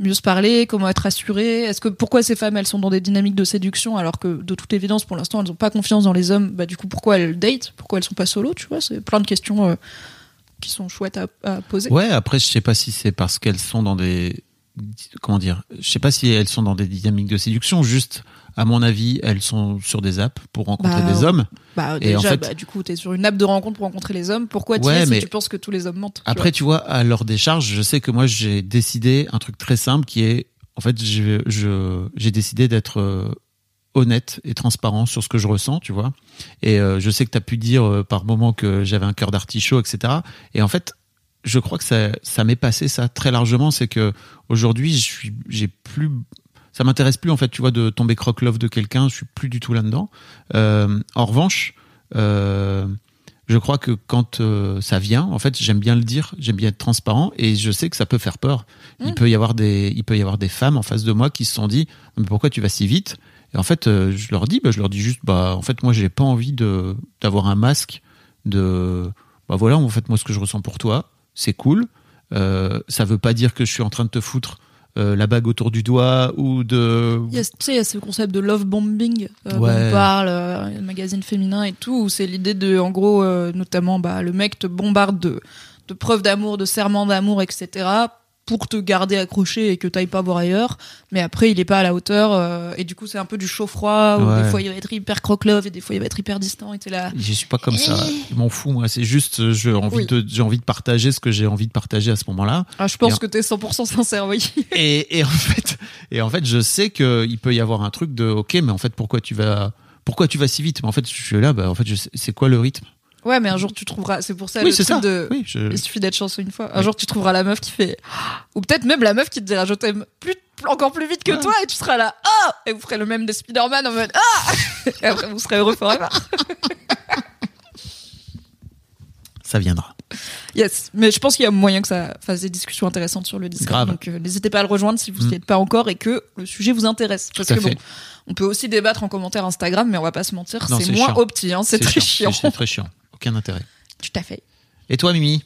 mieux se parler, comment être rassuré Est-ce que pourquoi ces femmes elles sont dans des dynamiques de séduction alors que de toute évidence pour l'instant elles n'ont pas confiance dans les hommes? Bah du coup pourquoi elles datent? Pourquoi elles sont pas solo? Tu vois, c'est plein de questions qui sont chouettes à, à poser. Ouais, après, je sais pas si c'est parce qu'elles sont dans des. Comment dire Je sais pas si elles sont dans des dynamiques de séduction. Juste, à mon avis, elles sont sur des apps pour rencontrer Bah, des hommes. Bah Et en déjà, fait- bah, du coup t'es sur une app de rencontre pour rencontrer les hommes. Pourquoi tu Ouais, es si tu penses que tous les hommes mentent tu Après, tu vois, à leur décharge, je sais que moi, j'ai décidé un truc très simple qui est. En fait, j'ai décidé d'être euh, honnête et transparent sur ce que je ressens, tu vois. Et euh, je sais que tu as pu dire euh, par moment que j'avais un cœur d'artichaut, etc. Et en fait, je crois que ça, ça m'est passé ça très largement. C'est que aujourd'hui, je suis, j'ai plus, ça m'intéresse plus en fait, tu vois, de tomber croque-love de quelqu'un. Je suis plus du tout là-dedans. Euh, en revanche, je crois que quand euh, ça vient, en fait, j'aime bien le dire, j'aime bien être transparent, et je sais que ça peut faire peur. Il Mm. peut y avoir des, il peut y avoir des femmes en face de moi qui se sont dit, mais pourquoi tu vas si vite? Et en fait, euh, je leur dis, bah, je leur dis juste, bah, en fait, moi, j'ai pas envie de d'avoir un masque de, bah voilà, en fait, moi, ce que je ressens pour toi, c'est cool. Euh, ça veut pas dire que je suis en train de te foutre euh, la bague autour du doigt ou de. Il y a, tu sais, il y a ce concept de love bombing euh, Ouais. on parle, euh, le magazine féminin et tout, où c'est l'idée de, en gros, notamment, bah, le mec te bombarde de, de preuves d'amour, de serments d'amour, etc., pour te garder accroché et que t'ailles pas voir ailleurs. Mais après, il est pas à la hauteur, euh, et du coup, c'est un peu du chaud-froid, où Ouais. des fois, il va être hyper croque-love, et des fois, il va être hyper distant, et t'es là. Je suis pas comme ça. Je m'en fous, moi. C'est juste, euh, j'ai envie, Oui. de, j'ai envie de partager ce que j'ai envie de partager à ce moment-là. Ah, je pense que t'es 100% sincère, oui. Et, et en fait, et en fait, je sais que il peut y avoir un truc de, ok, mais en fait, pourquoi tu vas, pourquoi tu vas si vite? Mais en fait, je suis là, bah, en fait, je sais- c'est quoi le rythme? Ouais, mais un jour, tu trouveras, c'est pour ça Oui, le truc ça. de, Oui, je, Il suffit d'être chanceux une fois. Un Oui. jour, tu trouveras la meuf qui fait, ou peut-être même la meuf qui te dira je t'aime plus, encore plus vite que Ouais. toi et tu seras là, ah! Et vous ferez le même des Spider-Man en mode, ah! Et après, vous serez heureux forever. ça viendra. Yes. Mais je pense qu'il y a moyen que ça fasse des discussions intéressantes sur le Discord. Grave. Donc, euh, n'hésitez pas à le rejoindre si vous n'y Mm. êtes pas encore et que le sujet vous intéresse. Parce que bon, fait. on peut aussi débattre en commentaire Instagram, mais on va pas se mentir, c'est moins opti, hein, c'est très chiant. C'est très chiant. Aucun intérêt. Tout à fait. Et toi, Mimi?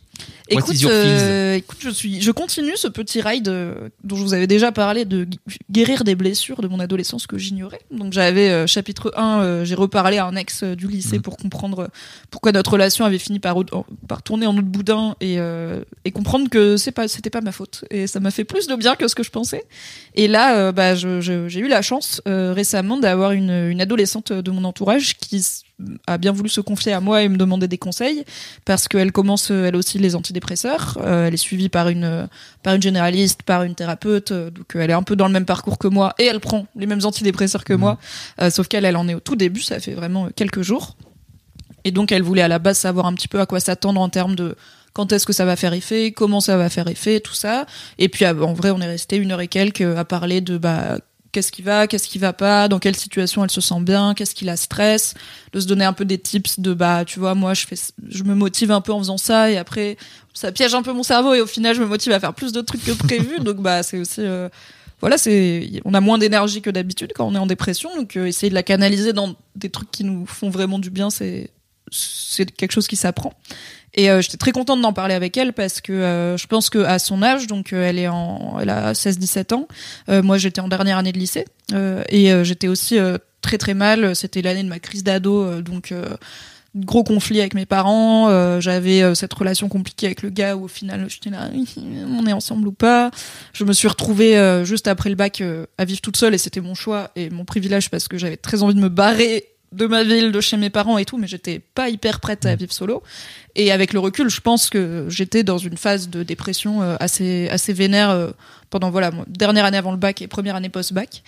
Écoute, euh, écoute, je suis, je continue ce petit ride euh, dont je vous avais déjà parlé de gu- guérir des blessures de mon adolescence que j'ignorais. Donc j'avais euh, chapitre 1, euh, j'ai reparlé à un ex du lycée Mhm. pour comprendre pourquoi notre relation avait fini par, par tourner en autre boudin et, et comprendre que c'est pas, c'était pas ma faute. Et ça m'a fait plus de bien que ce que je pensais. Et là, bah, j'ai eu la chance récemment d'avoir une, une adolescente de mon entourage qui a bien voulu se confier à moi et me demander des conseils parce qu'elle commence euh, elle aussi les antidépresseurs. Euh, elle est suivie par une euh, par une généraliste, par une thérapeute, donc elle est un peu dans le même parcours que moi et elle prend les mêmes antidépresseurs que Mhm. moi, Euh, sauf qu'elle elle en est au tout début, ça fait vraiment quelques jours. Et donc elle voulait à la base savoir un petit peu à quoi s'attendre en termes de quand est-ce que ça va faire effet, comment ça va faire effet, tout ça. Et puis ah, en vrai, on est resté une heure et quelques à parler de bah qu'est-ce qui va, qu'est-ce qui va pas, dans quelle situation elle se sent bien, qu'est-ce qui la stresse, de se donner un peu des tips de bah tu vois moi je fais je me motive un peu en faisant ça et après ça piège un peu mon cerveau et au final je me motive à faire plus de trucs que prévu. Donc bah c'est aussi euh, voilà c'est on a moins d'énergie que d'habitude quand on est en dépression. Donc euh, essayer de la canaliser dans des trucs qui nous font vraiment du bien c'est c'est quelque chose qui s'apprend et euh, j'étais très contente d'en parler avec elle parce que euh, je pense que à son âge, donc euh, elle est en, elle a 16-17 ans. euh, moi, j'étais en dernière année de lycée euh, et j'étais aussi très très mal. C'était l'année de ma crise d'ado, donc gros conflit avec mes parents. euh, J'avais euh, cette relation compliquée avec le gars où au final j'étais là, on est ensemble ou pas. Je me suis retrouvée euh, juste après le bac à vivre toute seule et c'était mon choix et mon privilège parce que j'avais très envie de me barrer de ma ville, de chez mes parents et tout, mais j'étais pas hyper prête à vivre solo. Et avec le recul, je pense que j'étais dans une phase de dépression euh, assez assez vénère euh, pendant voilà mon- dernière année avant le bac et première année post-bac.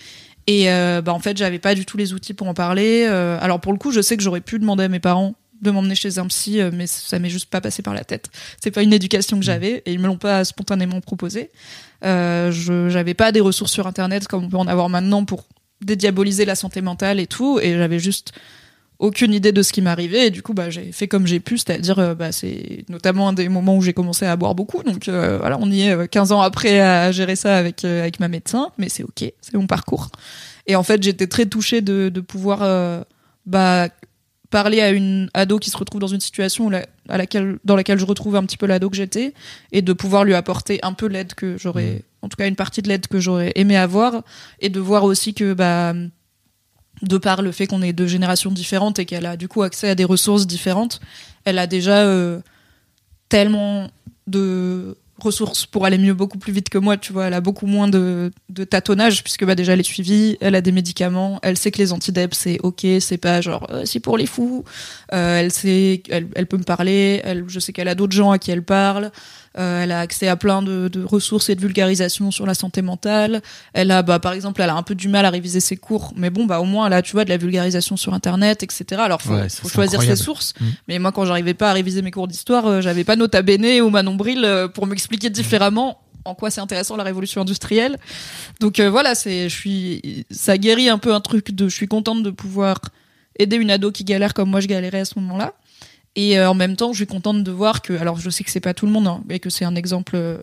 Et euh, bah en fait, j'avais pas du tout les outils pour en parler. Alors pour le coup, je sais que j'aurais pu demander à mes parents de m'emmener chez un psy, mais ça m'est juste pas passé par la tête. C'est pas une éducation que j'avais et ils me l'ont pas spontanément proposé. Euh, je j'avais pas des ressources sur internet comme on peut en avoir maintenant pour dédiaboliser la santé mentale et tout, et j'avais juste aucune idée de ce qui m'arrivait et du coup bah j'ai fait comme j'ai pu c'est-à-dire euh, bah c'est notamment un des moments où j'ai commencé à boire beaucoup donc euh, voilà on y est euh, 15 ans après à gérer ça avec euh, avec ma médecin mais c'est OK c'est mon parcours. Et en fait j'étais très touchée de pouvoir euh, bah parler à une ado qui se retrouve dans une situation à laquelle dans laquelle je retrouve un petit peu l'ado que j'étais et de pouvoir lui apporter un peu l'aide que j'aurais en tout cas une partie de l'aide que j'aurais aimé avoir, et de voir aussi que bah de par le fait qu'on est de générations différentes et qu'elle a du coup accès à des ressources différentes, elle a déjà euh, tellement de ressources pour aller mieux beaucoup plus vite que moi, tu vois, elle a beaucoup moins de, de tâtonnage puisque bah déjà elle est suivie, elle a des médicaments, elle sait que les antidep c'est ok, c'est pas genre euh, c'est pour les fous, Euh, elle sait, elle, peut me parler, je sais qu'elle a d'autres gens à qui elle parle, elle a accès à plein de, de ressources et de vulgarisation sur la santé mentale, elle a bah par exemple elle a un peu du mal à réviser ses cours, mais bon bah au moins elle a tu vois de la vulgarisation sur internet etc. Alors faut, Ouais, faut choisir incroyable. ses sources, Mm. mais moi quand j'arrivais pas à réviser mes cours d'histoire, euh, j'avais pas Nota Bene ou Manon Bril euh, pour m'expliquer différemment en quoi c'est intéressant la révolution industrielle. Donc euh, voilà, c'est je suis ça guérit un peu un truc de je suis contente de pouvoir aider une ado qui galère comme moi je galérais à ce moment-là. Et euh, en même temps, je suis contente de voir que alors je sais que c'est pas tout le monde hein, et que c'est un exemple euh,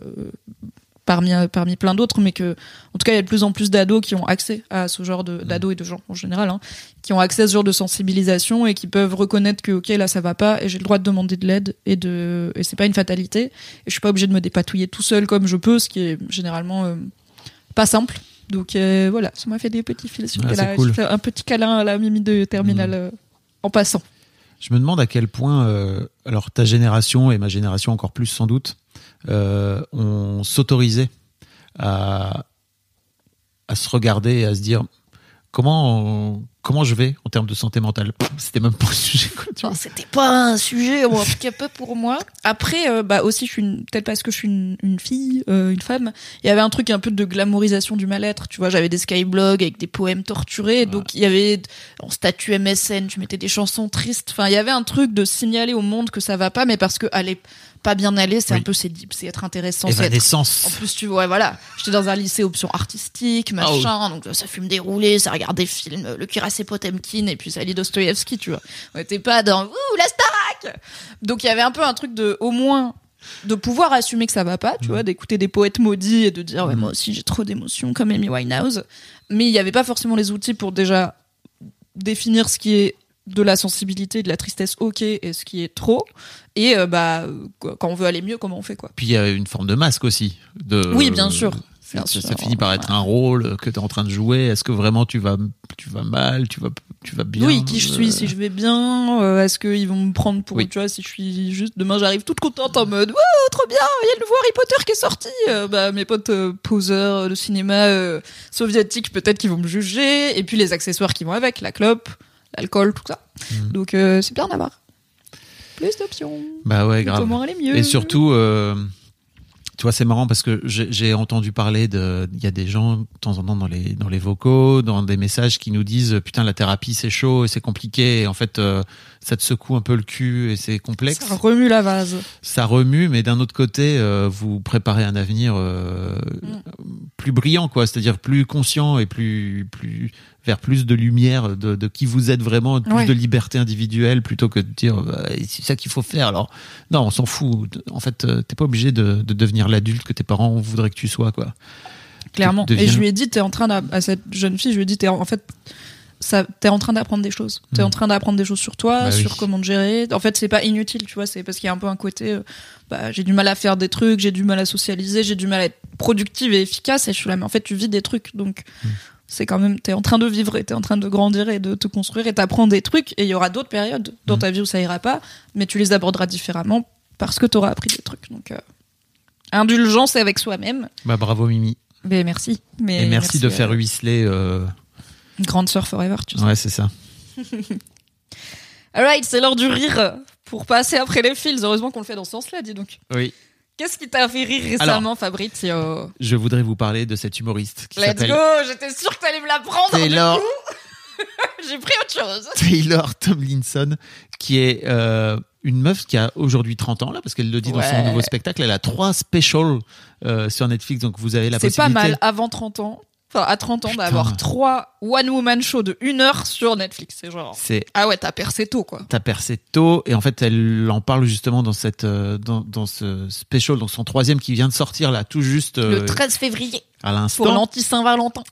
parmi parmi plein d'autres mais que en tout cas il y a de plus en plus d'ados qui ont accès à ce genre de d'ados et de gens en général hein, qui ont accès à ce genre de sensibilisation et qui peuvent reconnaître que ok là ça va pas et j'ai le droit de demander de l'aide et de et c'est pas une fatalité et je suis pas obligée de me dépatouiller tout seul comme je peux ce qui est généralement euh, pas simple donc euh, voilà ça m'a fait des petits fils sur Ah, c'est cool. un petit câlin à la mimi de terminale Mhm. euh, en passant Je me demande à quel point, euh, alors ta génération et ma génération encore plus sans doute, euh, on s'autorisait à, à se regarder et à se dire comment comment je vais en termes de santé mentale? C'était même pas un sujet. Quoi, c'était pas un sujet, ou en tout cas pas pour moi. Après, euh, bah aussi, je suis une- peut-être parce que je suis une, une fille, euh, une femme. Il y avait un truc un peu de glamourisation du mal-être. Tu vois, j'avais des skyblogs avec des poèmes torturés. Donc il y avait en statut MSN, tu mettais des chansons tristes. Enfin, il y avait un truc de signaler au monde que ça va pas, mais parce que aller pas bien aller, c'est Oui. un peu c'est c'est être intéressant, c'est être en plus, tu vois, voilà, j'étais dans un lycée option artistique, machin, donc ça fume des roulés, ça regarde des films, le cuirassé Potemkin, et puis ça lit Dostoïevski, tu vois. On était pas dans, ouh, la Starac! Donc il y avait un peu un truc de, au moins, de pouvoir assumer que ça va pas, tu vois, d'écouter des poètes maudits et de dire, ouais, Mhm. moi aussi j'ai trop d'émotions comme Amy Winehouse. Mais il y avait pas forcément les outils pour déjà définir ce qui est de la sensibilité, de la tristesse, ok, et ce qui est trop. Et euh, bah, quand on veut aller mieux, comment on fait, quoi. Puis il y a une forme de masque aussi. De, Oui, bien sûr. Ça, ça- finit par être un rôle que tu es en train de jouer. Est-ce que vraiment tu vas, tu vas mal, tu vas, tu vas bien Oui, qui je suis, Euh, si je vais bien, euh, est-ce qu'ils vont me prendre pour, Oui. tu vois, si je suis juste, demain j'arrive toute contente en mode, wow, trop bien, il y a le nouveau Harry Potter qui est sorti, Euh, bah, mes potes euh, poseurs de cinéma soviétique, peut-être qu'ils vont me juger, et puis les accessoires qui vont avec, la clope, l'alcool, tout ça. Mhm. Donc, c'est bien d'avoir plus d'options. Bah ouais, grave. Comment aller mieux. Et surtout, tu vois, c'est marrant parce que j'ai entendu parler de, il y a des gens de temps en temps dans les dans les vocaux, dans des messages qui nous disent putain la thérapie c'est chaud et c'est compliqué et en fait euh, ça te secoue un peu le cul et c'est complexe. ça remue la vase. Ça remue, mais d'un autre côté, euh, vous préparez un avenir euh, plus brillant, quoi. C'est-à-dire plus conscient et plus plus vers plus de lumière de, de qui vous êtes vraiment, plus Ouais. de liberté individuelle, plutôt que de dire bah, c'est ça qu'il faut faire. Alors non, on s'en fout. En fait, euh, t'es pas obligé de, de devenir l'adulte que tes parents voudraient que tu sois, quoi. Clairement. deviens- Et je lui ai dit, t'es en train à cette jeune fille, je lui ai dit, t'es en fait, ça, t'es en train d'apprendre des choses. T'es Mm. en train d'apprendre des choses sur toi, Bah oui. sur comment te gérer. En fait, c'est pas inutile, tu vois. C'est parce qu'il y a un peu un côté, euh, bah, j'ai du mal à faire des trucs, j'ai du mal à socialiser, j'ai du mal à être productive et efficace. Et je suis là, mais en fait, tu vis des trucs, donc. Mm. C'est quand même, t'es en train de vivre et t'es en train de grandir et de te construire et t'apprends des trucs et il y aura d'autres périodes dans Mm. ta vie où ça ira pas, mais tu les aborderas différemment parce que t'auras appris des trucs. Donc, euh, indulgence avec soi-même. Bah bravo Mimi. Mais merci. Mais Et merci, de euh, faire ruisseler. Euh... Grande sœur forever, tu sais. Ouais, c'est ça. Alright, c'est l'heure du rire. Pour passer après les fils, heureusement qu'on le fait dans ce sens-là, dis donc. Oui. Qu'est-ce qui t'a fait rire récemment, Fabrizio Je voudrais vous parler de cet humoriste qui Let's go J'étais sûre que t'allais me la prendre. Taylor. J'ai pris autre chose. Taylor Tomlinson, qui est euh, une meuf qui a aujourd'hui 30 ans, là, parce qu'elle le dit dans son nouveau spectacle. Elle a trois specials euh, sur Netflix, donc vous avez la C'est pas possibilité. mal avant 30 ans. Enfin, à 30 ans, d'avoir trois one-woman show de une heure sur Netflix. C'est genre. C'est Ah ouais, t'as percé tôt, quoi. t'as percé tôt et en fait elle en parle justement dans cette euh, dans, dans ce special donc son troisième qui vient de sortir là tout juste euh, Le 13 février, à pour l'instant l'anti-Saint-Valentin.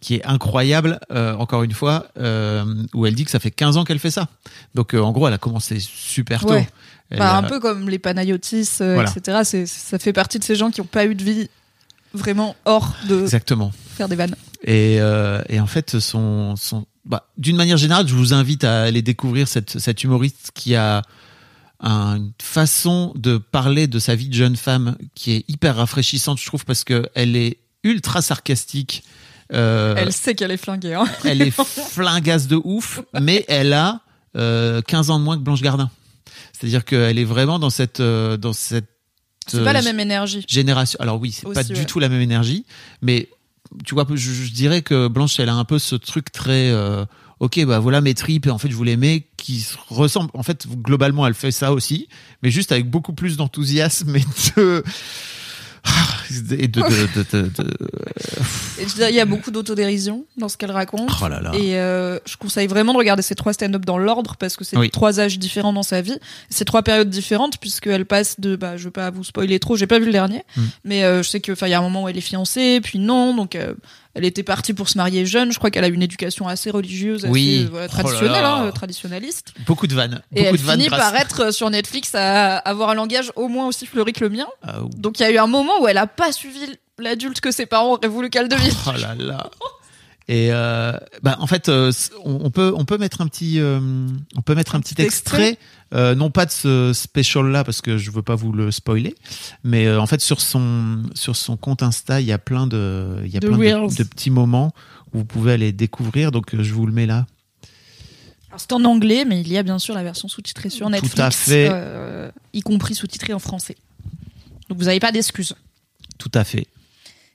qui est incroyable euh, encore une fois euh, où elle dit que ça fait 15 ans qu'elle fait ça donc euh, en gros elle a commencé super tôt Ouais. Bah, a- un peu comme les Panayotis, euh, Voilà. etc. C'est, ça fait partie de ces gens qui n'ont pas eu de vie vraiment hors de Exactement. Faire des vannes. Et, euh, et en fait, son, son, bah, d'une manière générale, je vous invite à aller découvrir cette, cette humoriste qui a un- une façon de parler de sa vie de jeune femme qui est hyper rafraîchissante, je trouve, parce que elle est ultra sarcastique. Euh, Elle sait qu'elle est flinguée. Hein. elle est flingasse de ouf, mais elle a euh, 15 ans de moins que Blanche Gardin. C'est-à-dire qu'elle est vraiment dans cette, euh, dans cette C'est pas la euh, même énergie. génération. Alors oui, c'est pas Aussi, du ouais. tout la même énergie, mais tu vois, je, dirais que Blanche, elle a un peu ce truc très, euh, ok, bah voilà mes tripes et en fait je vous les mets, qui se ressemblent. En fait, globalement, elle fait ça aussi, mais juste avec beaucoup plus d'enthousiasme et de et de, de, de, Il y a beaucoup d'autodérision dans ce qu'elle raconte. oh là là. Et euh, je conseille vraiment de regarder ces trois stand-up dans l'ordre parce que c'est Oui. trois âges différents dans sa vie. C'est trois périodes différentes puisqu'elle passe de, bah, je veux pas vous spoiler trop, j'ai pas vu le dernier, Mm. mais euh, je sais que, enfin, il y a un moment où elle est fiancée, puis non, donc euh, elle était partie pour se marier jeune. Je crois qu'elle a une éducation assez religieuse, assez Oui. Oh là traditionnelle, là. hein, traditionnaliste. Beaucoup de vannes. Et beaucoup elle de vannes finit grâce- par être sur Netflix à avoir un langage au moins aussi fleuri que le mien. Ah, Donc il y a eu un moment où elle a pas suivi l'adulte que ses parents auraient voulu qu'elle devienne. Oh là là. Et euh, bah en fait, euh, on, on peut on peut mettre un petit euh, on peut mettre un, petit petit extrait, non pas de ce special là parce que je veux pas vous le spoiler, mais en fait sur son sur son compte Insta il y a plein de il y a plein de, de petits moments où vous pouvez aller découvrir. Donc je vous le mets là. C'est en anglais, mais il y a bien sûr la version sous-titrée sur Tout Netflix, à fait. y compris sous-titrée en français. Donc vous n'avez pas d'excuses. Tout à fait.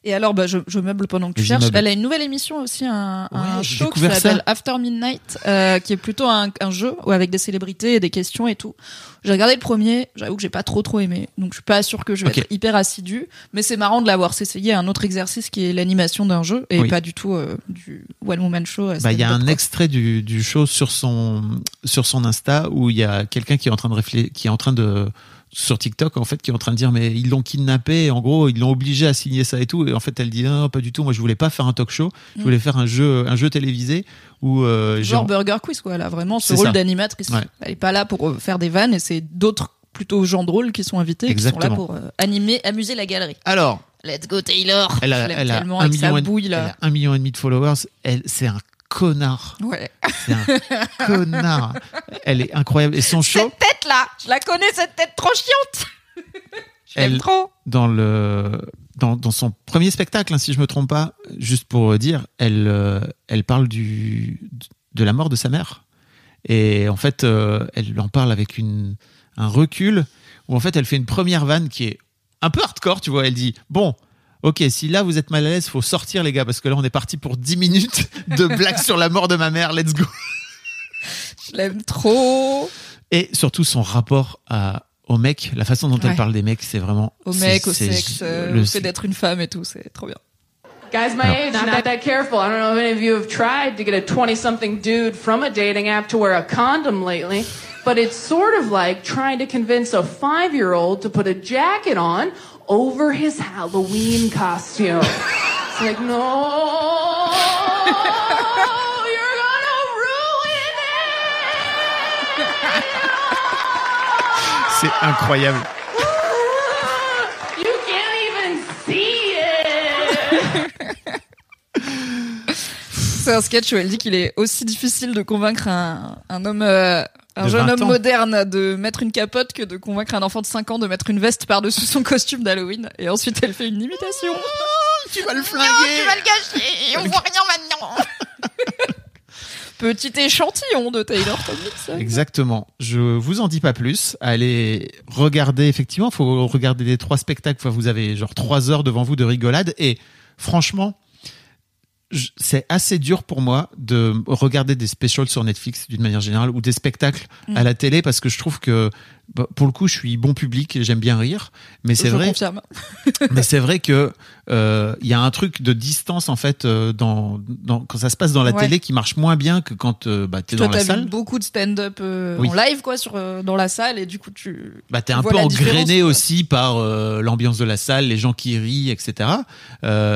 Et alors, bah, je, je meuble pendant que tu cherches. Elle a une nouvelle émission aussi, un, Ouais, show qui s'appelle. After Midnight, euh, qui est plutôt un, un jeu avec des célébrités et des questions et tout. J'ai regardé le premier, j'avoue que j'ai pas trop trop aimé, donc je suis pas sûre que je vais être hyper assidue. Mais c'est marrant de l'avoir s'essayer à un autre exercice qui est l'animation d'un jeu et Oui. pas du tout euh, du one woman show. euh, Bah, il y a un extrait du, du show sur son sur son Insta où il y a quelqu'un qui est en train de réfléchir, qui est en train de sur TikTok en fait qui est en train de dire mais ils l'ont kidnappé en gros ils l'ont obligé à signer ça et tout et en fait elle dit non pas du tout moi je voulais pas faire un talk show je Mm. voulais faire un jeu un jeu télévisé où euh, Genre Burger Quiz, quoi. Elle a vraiment ce rôle d'animatrice. Ouais. Elle est pas là pour euh, faire des vannes et c'est d'autres plutôt gens drôles qui sont invités et qui sont là Exactement. pour euh, animer, amuser la galerie. alors Let's go Taylor. elle a, elle a tellement un million et, elle a un million et demi de followers elle c'est un connard Ouais. c'est un connard elle est incroyable et son show Cette tête là, je la connais cette tête trop chiante. je Elle- trop. dans le dans, dans son premier spectacle, hein, si je me trompe pas, juste pour dire, elle euh, elle parle du de la mort de sa mère et en fait euh, elle en parle avec une un recul où en fait elle fait une première vanne qui est un peu hardcore, tu vois. Elle dit bon. Ok, si là vous êtes mal à l'aise, faut sortir les gars parce que là on est parti pour 10 minutes de blagues sur la mort de ma mère. Let's go. Je l'aime trop. Et surtout son rapport à au mec, la façon dont Ouais. elle parle des mecs, c'est vraiment Au mec, au sexe, euh, le- fait d'être une femme et tout, c'est trop bien. Guys my age, not that careful. I don't know if any of you have tried to get a 20 something dude from a dating app to wear a condom lately, but it's sort of like trying to convince a five year old to put a jacket on over his Halloween costume. It's like, no, you're gonna ruin c'est incroyable. it! You can't even see it! C'est un sketch où elle dit qu'il est aussi difficile de convaincre un, un homme, euh, un De jeune 20 homme ans. moderne de mettre une capote que de convaincre un enfant de 5 ans de mettre une veste par-dessus son costume d'Halloween. Et ensuite, elle fait une imitation. Tu vas le flinguer. le gâcher, on voit rien maintenant. Petit échantillon de Taylor Tomlinson. Exactement. Je vous en dis pas plus. Allez regarder. Effectivement, faut regarder les trois spectacles. Enfin, vous avez genre trois heures devant vous de rigolade. Et franchement, c'est assez dur pour moi de regarder des specials sur Netflix d'une manière générale ou des spectacles Mm. à la télé parce que je trouve que bah, pour le coup, je suis bon public j'aime bien rire. Mais c'est vrai, confirme. mais c'est vrai que euh, il y a un truc de distance en fait euh, dans, dans quand ça se passe dans la Ouais. télé qui marche moins bien que quand euh, bah, t'es Toi, dans la salle. vu beaucoup de stand-up euh, Oui. en live, quoi, sur, dans la salle, et du coup, tu. Bah, t'es un peu engrainé aussi par l'ambiance de la salle, les gens qui rient, etc.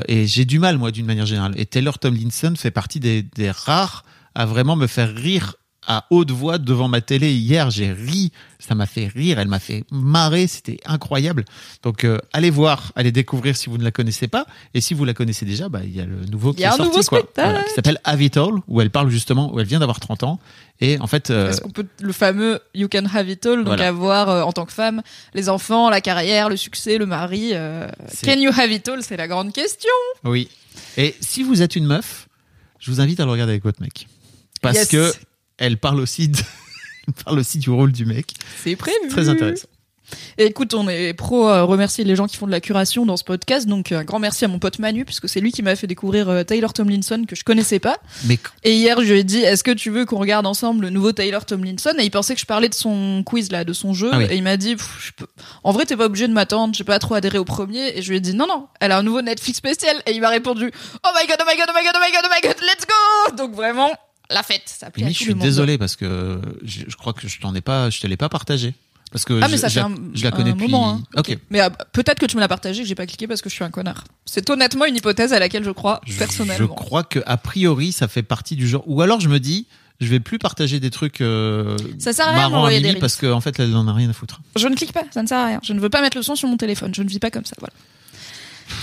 Et j'ai du mal, moi, d'une manière générale. Et Taylor Tomlinson fait partie des, des rares à vraiment me faire rire à haute voix devant ma télé hier. J'ai ri, ça m'a fait rire, elle m'a fait marrer, c'était incroyable. Donc euh, allez voir, allez découvrir si vous ne la connaissez pas. Et si vous la connaissez déjà, bah il y a le nouveau qui y a est un sorti, nouveau quoi. spectacle. qui s'appelle Have It All, où elle parle justement, où elle vient d'avoir 30 ans. Et en fait, euh, Est-ce qu'on peut le fameux you can have it all, donc Voilà. avoir euh, en tant que femme les enfants, la carrière, le succès, le mari. euh, can you have it all C'est la grande question. oui. Et si vous êtes une meuf, je vous invite à le regarder avec votre mec. Parce Yes. que elle parle aussi de, elle parle aussi du rôle du mec. C'est prévu. Très intéressant. Et écoute, on est pro euh, remercier les gens qui font de la curation dans ce podcast, donc un grand merci à mon pote Manu puisque c'est lui qui m'a fait découvrir euh, Taylor Tomlinson que je connaissais pas. Mais Et hier, je lui ai dit, est-ce que tu veux qu'on regarde ensemble le nouveau Taylor Tomlinson? Et il pensait que je parlais de son quiz là, de son jeu. Ah oui. Et il m'a dit, Pff, je peux... en vrai, t'es pas obligé de m'attendre. J'ai pas trop adhéré au premier. Et je lui ai dit, non, non, elle a un nouveau Netflix spécial. Et il m'a répondu, oh my god, oh my god, oh my god, oh my god, oh my god, let's go Donc vraiment, la fête. Ça plaît à Mimi, tout je le suis monde. désolé parce que je, je crois que je t'en ai pas, je te l'ai pas partagé. Parce que Ah mais je, ça je fait la, un, je la un connais depuis. moment. hein. Ok. Mais ah, peut-être que tu me l'as partagé, que j'ai pas cliqué parce que je suis un connard. C'est honnêtement une hypothèse à laquelle je crois Je personnellement. crois que a priori ça fait partie du genre. Ou alors je me dis, je vais plus partager des trucs euh, Ça sert à rien marrants à Mimi des parce qu'en fait elle en a rien à foutre. Je ne clique pas, ça ne sert à rien. Je ne veux pas mettre le son sur mon téléphone. Je ne vis pas comme ça. Voilà.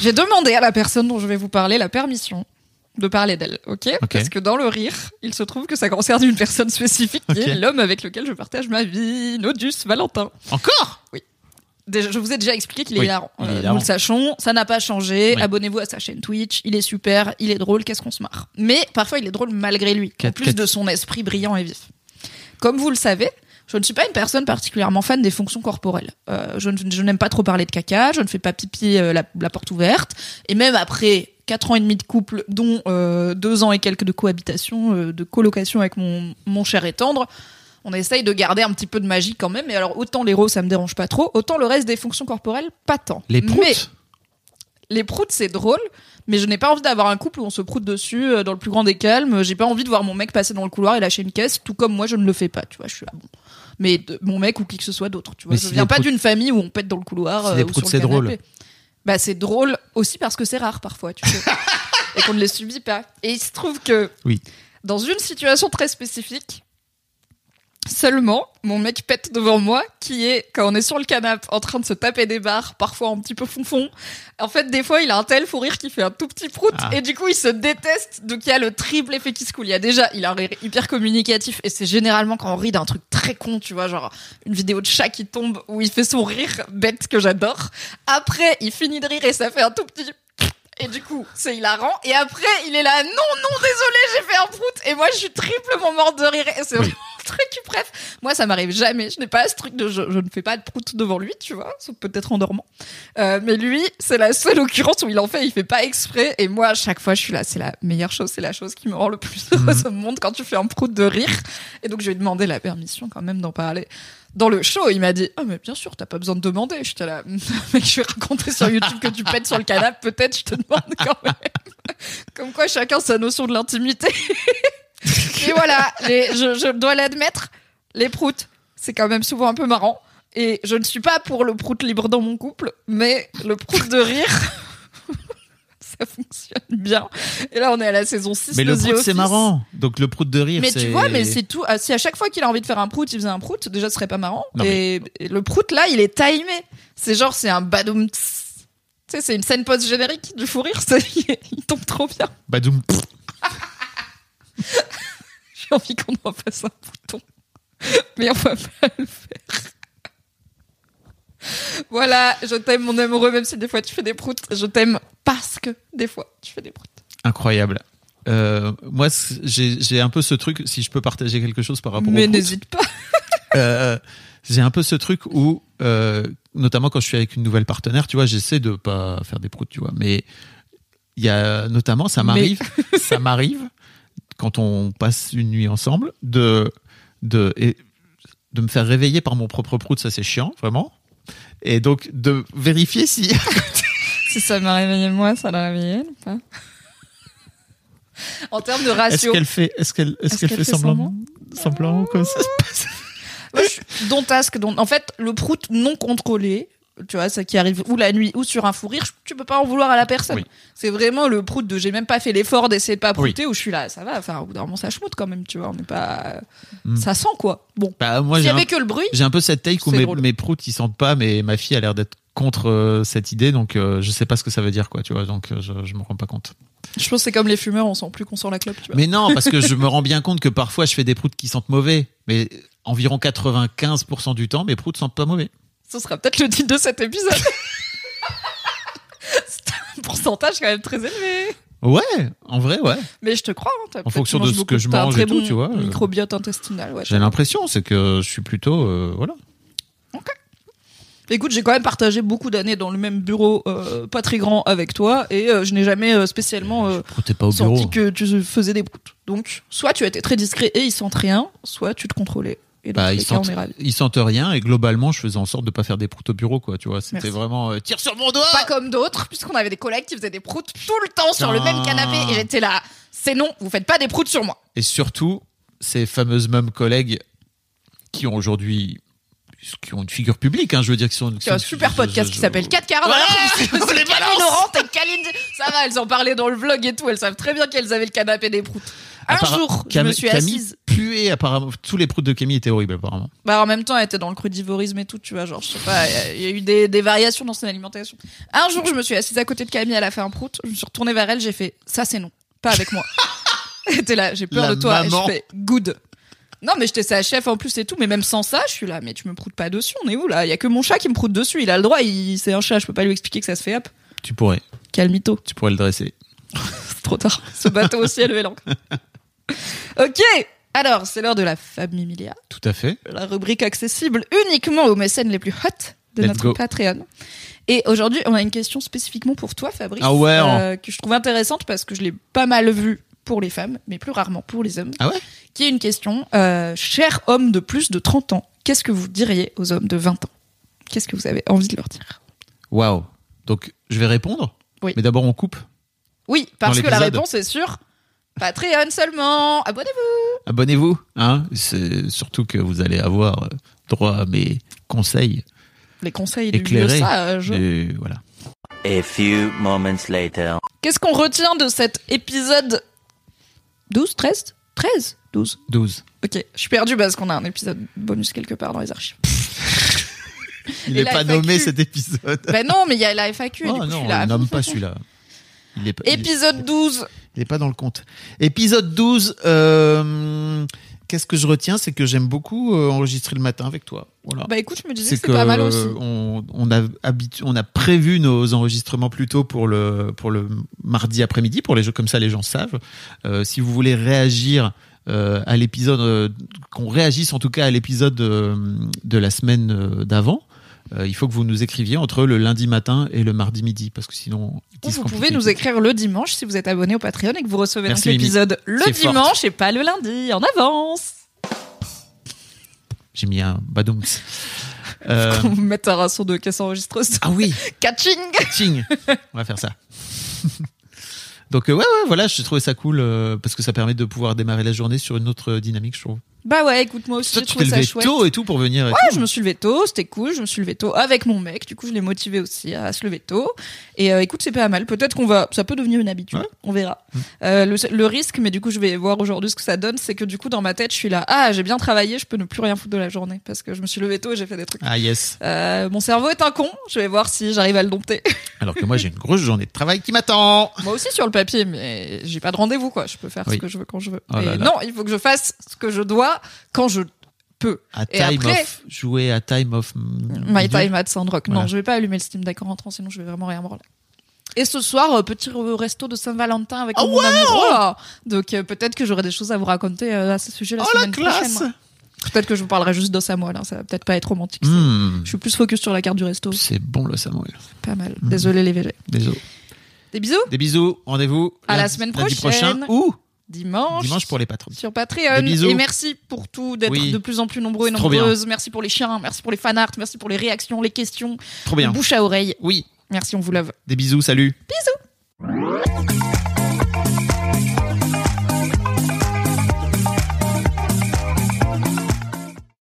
J'ai demandé à la personne dont je vais vous parler la permission de parler d'elle, ok, Ok. Parce que dans le rire, il se trouve que ça concerne une personne spécifique qui est l'homme avec lequel je partage ma vie, Nodus Valentin. Encore? Déjà, je vous ai déjà expliqué qu'il est Oui, hilarant. il est Euh, hilarant. nous le sachons, ça n'a pas changé. Oui. Abonnez-vous à sa chaîne Twitch. Il est super, il est drôle, qu'est-ce qu'on se marre? Mais parfois, il est drôle malgré lui, en plus de son esprit brillant et vif. Comme vous le savez, je ne suis pas une personne particulièrement fan des fonctions corporelles. Euh, je n'aime pas trop parler de caca, je ne fais pas pipi euh, la, la porte ouverte. Et même après quatre ans et demi de couple, dont euh, deux ans et quelques de cohabitation, euh, de colocation avec mon, mon cher et tendre, on essaye de garder un petit peu de magie quand même. Et alors, autant l'héros, ça me dérange pas trop, autant le reste des fonctions corporelles, pas tant. Les proutes. Mais les proutes, c'est drôle, mais je n'ai pas envie d'avoir un couple où on se proute dessus euh, dans le plus grand des calmes. J'ai pas envie de voir mon mec passer dans le couloir et lâcher une caisse, tout comme moi, je ne le fais pas. Tu vois, je suis là, bon. Mais de- mon mec ou qui que ce soit d'autre, tu vois. Mais je si viens pas proutes- d'une famille où on pète dans le couloir Si euh, les ou proutes, c'est drôle. Bah, c'est drôle aussi parce que c'est rare parfois, tu sais. et qu'on ne les subit pas. Et il se trouve que Oui. dans une situation très spécifique, Seulement, mon mec pète devant moi, qui est, quand on est sur le canapé, en train de se taper des barres, parfois un petit peu fonfon. En fait, des fois, il a un tel fou rire qui fait un tout petit prout, Ah. et du coup, il se déteste. Donc, il y a le triple effet qui se coule. Il y a déjà, il a un rire hyper communicatif, et c'est généralement quand on rit d'un truc très con, tu vois, genre une vidéo de chat qui tombe, où il fait son rire bête que j'adore. Après, il finit de rire et ça fait un tout petit et du coup, c'est hilarant. Et après, il est là, non, non, désolé, j'ai fait un prout. Et moi, je suis triplement morte de rire. Et c'est Oui. vraiment le truc bref. Moi, ça m'arrive jamais. Je n'ai pas ce truc de, je, je ne fais pas de prout devant lui, tu vois. Sauf peut-être en dormant. Euh, mais lui, c'est la seule occurrence où il en fait, il fait pas exprès. Et moi, à chaque fois, je suis là, c'est la meilleure chose, c'est la chose qui me rend le plus heureuse au monde quand tu fais un prout de rire. Et donc, je lui ai demandé la permission quand même d'en parler. Dans le show, il m'a dit Ah, mais bien sûr, t'as pas besoin de demander. J'étais là, mec, je vais raconter sur YouTube que tu pètes sur le canapé, peut-être, je te demande quand même. Comme quoi, chacun sa notion de l'intimité. Et voilà, les, je, je dois l'admettre, les proutes, c'est quand même souvent un peu marrant. Et je ne suis pas pour le prout libre dans mon couple, mais le prout de rire, ça fonctionne bien. Et là, on est à la saison 6 Mais de le prout, c'est marrant. Donc le prout de rire, Mais tu vois, mais c'est tout. ah, Si à chaque fois qu'il a envie de faire un prout, il faisait un prout, déjà ce serait pas marrant. Non, et, et le prout là, il est timé. C'est genre, c'est un badoum. Tu sais, c'est une scène post-générique du fou rire. il tombe trop bien. Badoum. J'ai envie qu'on en fasse un bouton. Mais on va pas le faire. Voilà, je t'aime mon amoureux, même si des fois tu fais des proutes. Je t'aime parce que des fois tu fais des proutes. Incroyable. Euh, moi, j'ai un peu ce truc, si je peux partager quelque chose par rapport Mais n'hésite pas. Euh, j'ai un peu ce truc où, euh, notamment quand je suis avec une nouvelle partenaire, tu vois, j'essaie de pas faire des proutes, tu vois. Mais il y a notamment, ça Mais- m'arrive, ça m'arrive quand on passe une nuit ensemble de de et de me faire réveiller par mon propre prout, ça c'est chiant, vraiment. Et donc de vérifier si Si ça m'a réveillé moi, ça l'a réveillé ou pas En termes de est-ce ratio. qu'elle fait est-ce qu'elle est-ce qu'elle fait, semblant semblant comme ça se passe En fait, le prout non contrôlé, tu vois, ça qui arrive ou la nuit ou sur un fou rire, tu peux pas en vouloir à la personne. Oui. C'est vraiment le prout de j'ai même pas fait l'effort d'essayer de pas Oui. prouter où je suis là, ça va, enfin, au bout d'un moment, ça schmoute quand même, tu vois, on n'est pas. Mm. Ça sent quoi. Bon. Bah, moi, S'il y un, que le bruit, j'ai un peu cette take où mes, mes proutes ils sentent pas, mais ma fille a l'air d'être contre euh, cette idée, donc euh, je sais pas ce que ça veut dire, quoi, tu vois, donc euh, je, je me rends pas compte. je pense que c'est comme les fumeurs, on sent plus qu'on sent la clope, tu vois. Mais non, parce que je me rends bien compte que parfois je fais des proutes qui sentent mauvais, mais environ 95% du temps, mes proutes sentent pas mauvais. Ce sera peut-être le titre de cet épisode. c'est un pourcentage quand même très élevé. Ouais, en vrai, ouais. Mais je te crois. hein, peut-être fonction de ce beaucoup, que je mange très et tout, bon tu vois, euh. Microbiote intestinal, ouais. J'ai l'impression, c'est que je suis plutôt, euh, voilà. Écoute, j'ai quand même partagé beaucoup d'années dans le même bureau, euh, pas très grand, avec toi, et euh, je n'ai jamais euh, spécialement T'es pas au bureau. senti que tu faisais des broutes. Donc, soit tu étais très discret et ils sentent rien, soit tu te contrôlais. Et dans Bah, ils sentent, ils sentent rien et globalement, je faisais en sorte de pas faire des proutes au bureau, quoi. Tu vois, c'était vraiment euh, tire sur mon doigt. Pas comme d'autres, puisqu'on avait des collègues qui faisaient des proutes tout le temps sur le même Ah. canapé, et j'étais là, c'est non, vous faites pas des proutes sur moi. Et surtout, ces fameuses mêmes collègues qui ont aujourd'hui, qui ont une figure publique, hein, je veux dire, qui sont. A un super podcast qui s'appelle 4 quarts d'heure. Les. Laurent et. Ça va, elles en parlaient dans le vlog et tout. Elles savent très bien qu'elles avaient le canapé des proutes. Un Appara- jour, je Cam- me suis Camille assise. puait apparemment. Tous les proutes de Camille étaient horribles apparemment. Bah, en même temps, elle était dans le crudivorisme et tout, tu vois. Genre, je sais pas, il y a- il y a eu des, des variations dans son alimentation. Un jour, je me suis assise à côté de Camille, elle a fait un prout. Je me suis retournée vers elle, j'ai fait, ça c'est non. Pas avec moi. Était là, j'ai peur La de toi. maman. Et je fais, good. Non, mais j'étais sa chef en plus et tout, mais même sans ça, je suis là, mais tu me proutes pas dessus, on est où là? Il y a que mon chat qui me proute dessus, il a le droit, il... c'est un chat, je peux pas lui expliquer que ça se fait hop. Tu pourrais, Calmito. tu pourrais le dresser. Trop tard. Ce bateau aussi élevé l'encre. ok. Alors, c'est l'heure de la famille Milia, Tout à fait. la rubrique accessible uniquement aux mécènes les plus hot de Let's notre go. Patreon. Et aujourd'hui, on a une question spécifiquement pour toi, Fabrice, Ah ouais, euh, que je trouve intéressante parce que je l'ai pas mal vue pour les femmes, mais plus rarement pour les hommes. Ah ouais? Qui est une question euh, cher homme de plus de 30 ans, qu'est-ce que vous diriez aux hommes de 20 ans? Qu'est-ce que vous avez envie de leur dire? Waouh. Donc, je vais répondre? Oui. Mais d'abord, on coupe? Oui, parce que la réponse est sur Patreon seulement. Abonnez-vous. Abonnez-vous. Hein C'est surtout que vous allez avoir droit à mes conseils. Les conseils du Éclairé. vieux sage. Et voilà. A few moments later. Qu'est-ce qu'on retient de cet épisode 12, 13 13 12. 12. Ok, je suis perdu parce qu'on a un épisode bonus quelque part dans les archives. Il n'est pas FAQ. nommé cet épisode. ben non, mais il y a la FAQ. Oh du coup, non, suis on nomme pas celui-là. Il est pas, il est- Épisode 12. il est pas dans le compte. Épisode 12. euh, Qu'est-ce que je retiens? C'est que j'aime beaucoup euh, enregistrer le matin avec toi. Voilà. Bah écoute, je me disais c'est que c'était pas mal aussi. on, on a habitu- on a prévu nos enregistrements plus tôt pour le pour le mardi après-midi pour les jeux comme ça les gens savent. Euh, si vous voulez réagir euh, à l'épisode, qu'on réagisse en tout cas à l'épisode de la semaine d'avant. Euh, il faut que vous nous écriviez entre le lundi matin et le mardi midi parce que sinon is Vous pouvez nous écrire le dimanche si vous êtes abonné au Patreon et que vous recevez Merci, donc Mimi. l'épisode le forte. dimanche et pas le lundi en avance. J'ai mis un badoums. Euh, On va mettre un son de caisse enregistreuse. ah oui, Catching Ching. On va faire ça. Donc euh, ouais ouais voilà, j'ai trouvé ça cool euh, parce que ça permet de pouvoir démarrer la journée sur une autre dynamique, je trouve. Bah ouais, écoute, moi aussi j'ai tu trouvé t'es ça levé chouette. tôt et tout pour venir. et Ouais, tout. je me suis levé tôt, c'était cool. Je me suis levé tôt avec mon mec. Du coup, je l'ai motivé aussi à se lever tôt. Et euh, écoute, c'est pas mal. Peut-être qu'on va, ça peut devenir une habitude. Ouais. On verra. Euh, le, le risque, mais du coup, je vais voir aujourd'hui ce que ça donne, c'est que du coup, dans ma tête, je suis là. Ah, j'ai bien travaillé. Je peux ne plus rien foutre de la journée parce que je me suis levé tôt et j'ai fait des trucs. Ah yes. Euh, mon cerveau est un con. Je vais voir si j'arrive à le dompter. Alors que moi j'ai une grosse journée de travail qui m'attend. moi aussi sur le papier, mais j'ai pas de rendez-vous quoi. Je peux faire Oui. ce que je veux quand je veux. Oh là Mais là. non, il faut que je fasse ce que je dois quand je peux. À Et time après- of jouer à time of My time at Sandrock. Non, je vais pas allumer le Steam Deck en rentrant, sinon je vais vraiment rien branler. Et ce soir, euh, petit re- resto de Saint-Valentin avec Ah mon amoureux. Donc euh, peut-être que j'aurai des choses à vous raconter euh, à ce sujet la Oh la semaine classe. prochaine. Peut-être que je vous parlerai juste d'os à moelle. hein, Ça va peut-être pas être romantique. Hmm, Je suis plus focus sur la carte du resto. C'est bon le Samuel. Pas mal. Hmm. Désolé les VG. Désolé. Des bisous. Des bisous. Rendez-vous À la semaine prochaine. prochain ou Dimanche. dimanche pour les patrons. sur Patreon. Et merci pour tout, d'être Oui. de plus en plus nombreux et nombreuses. Merci pour les chiens, merci pour les fanarts, merci pour les réactions, les questions, Trop bien. bouche à oreille. Oui. Merci, on vous love. Des bisous. Salut. Bisous.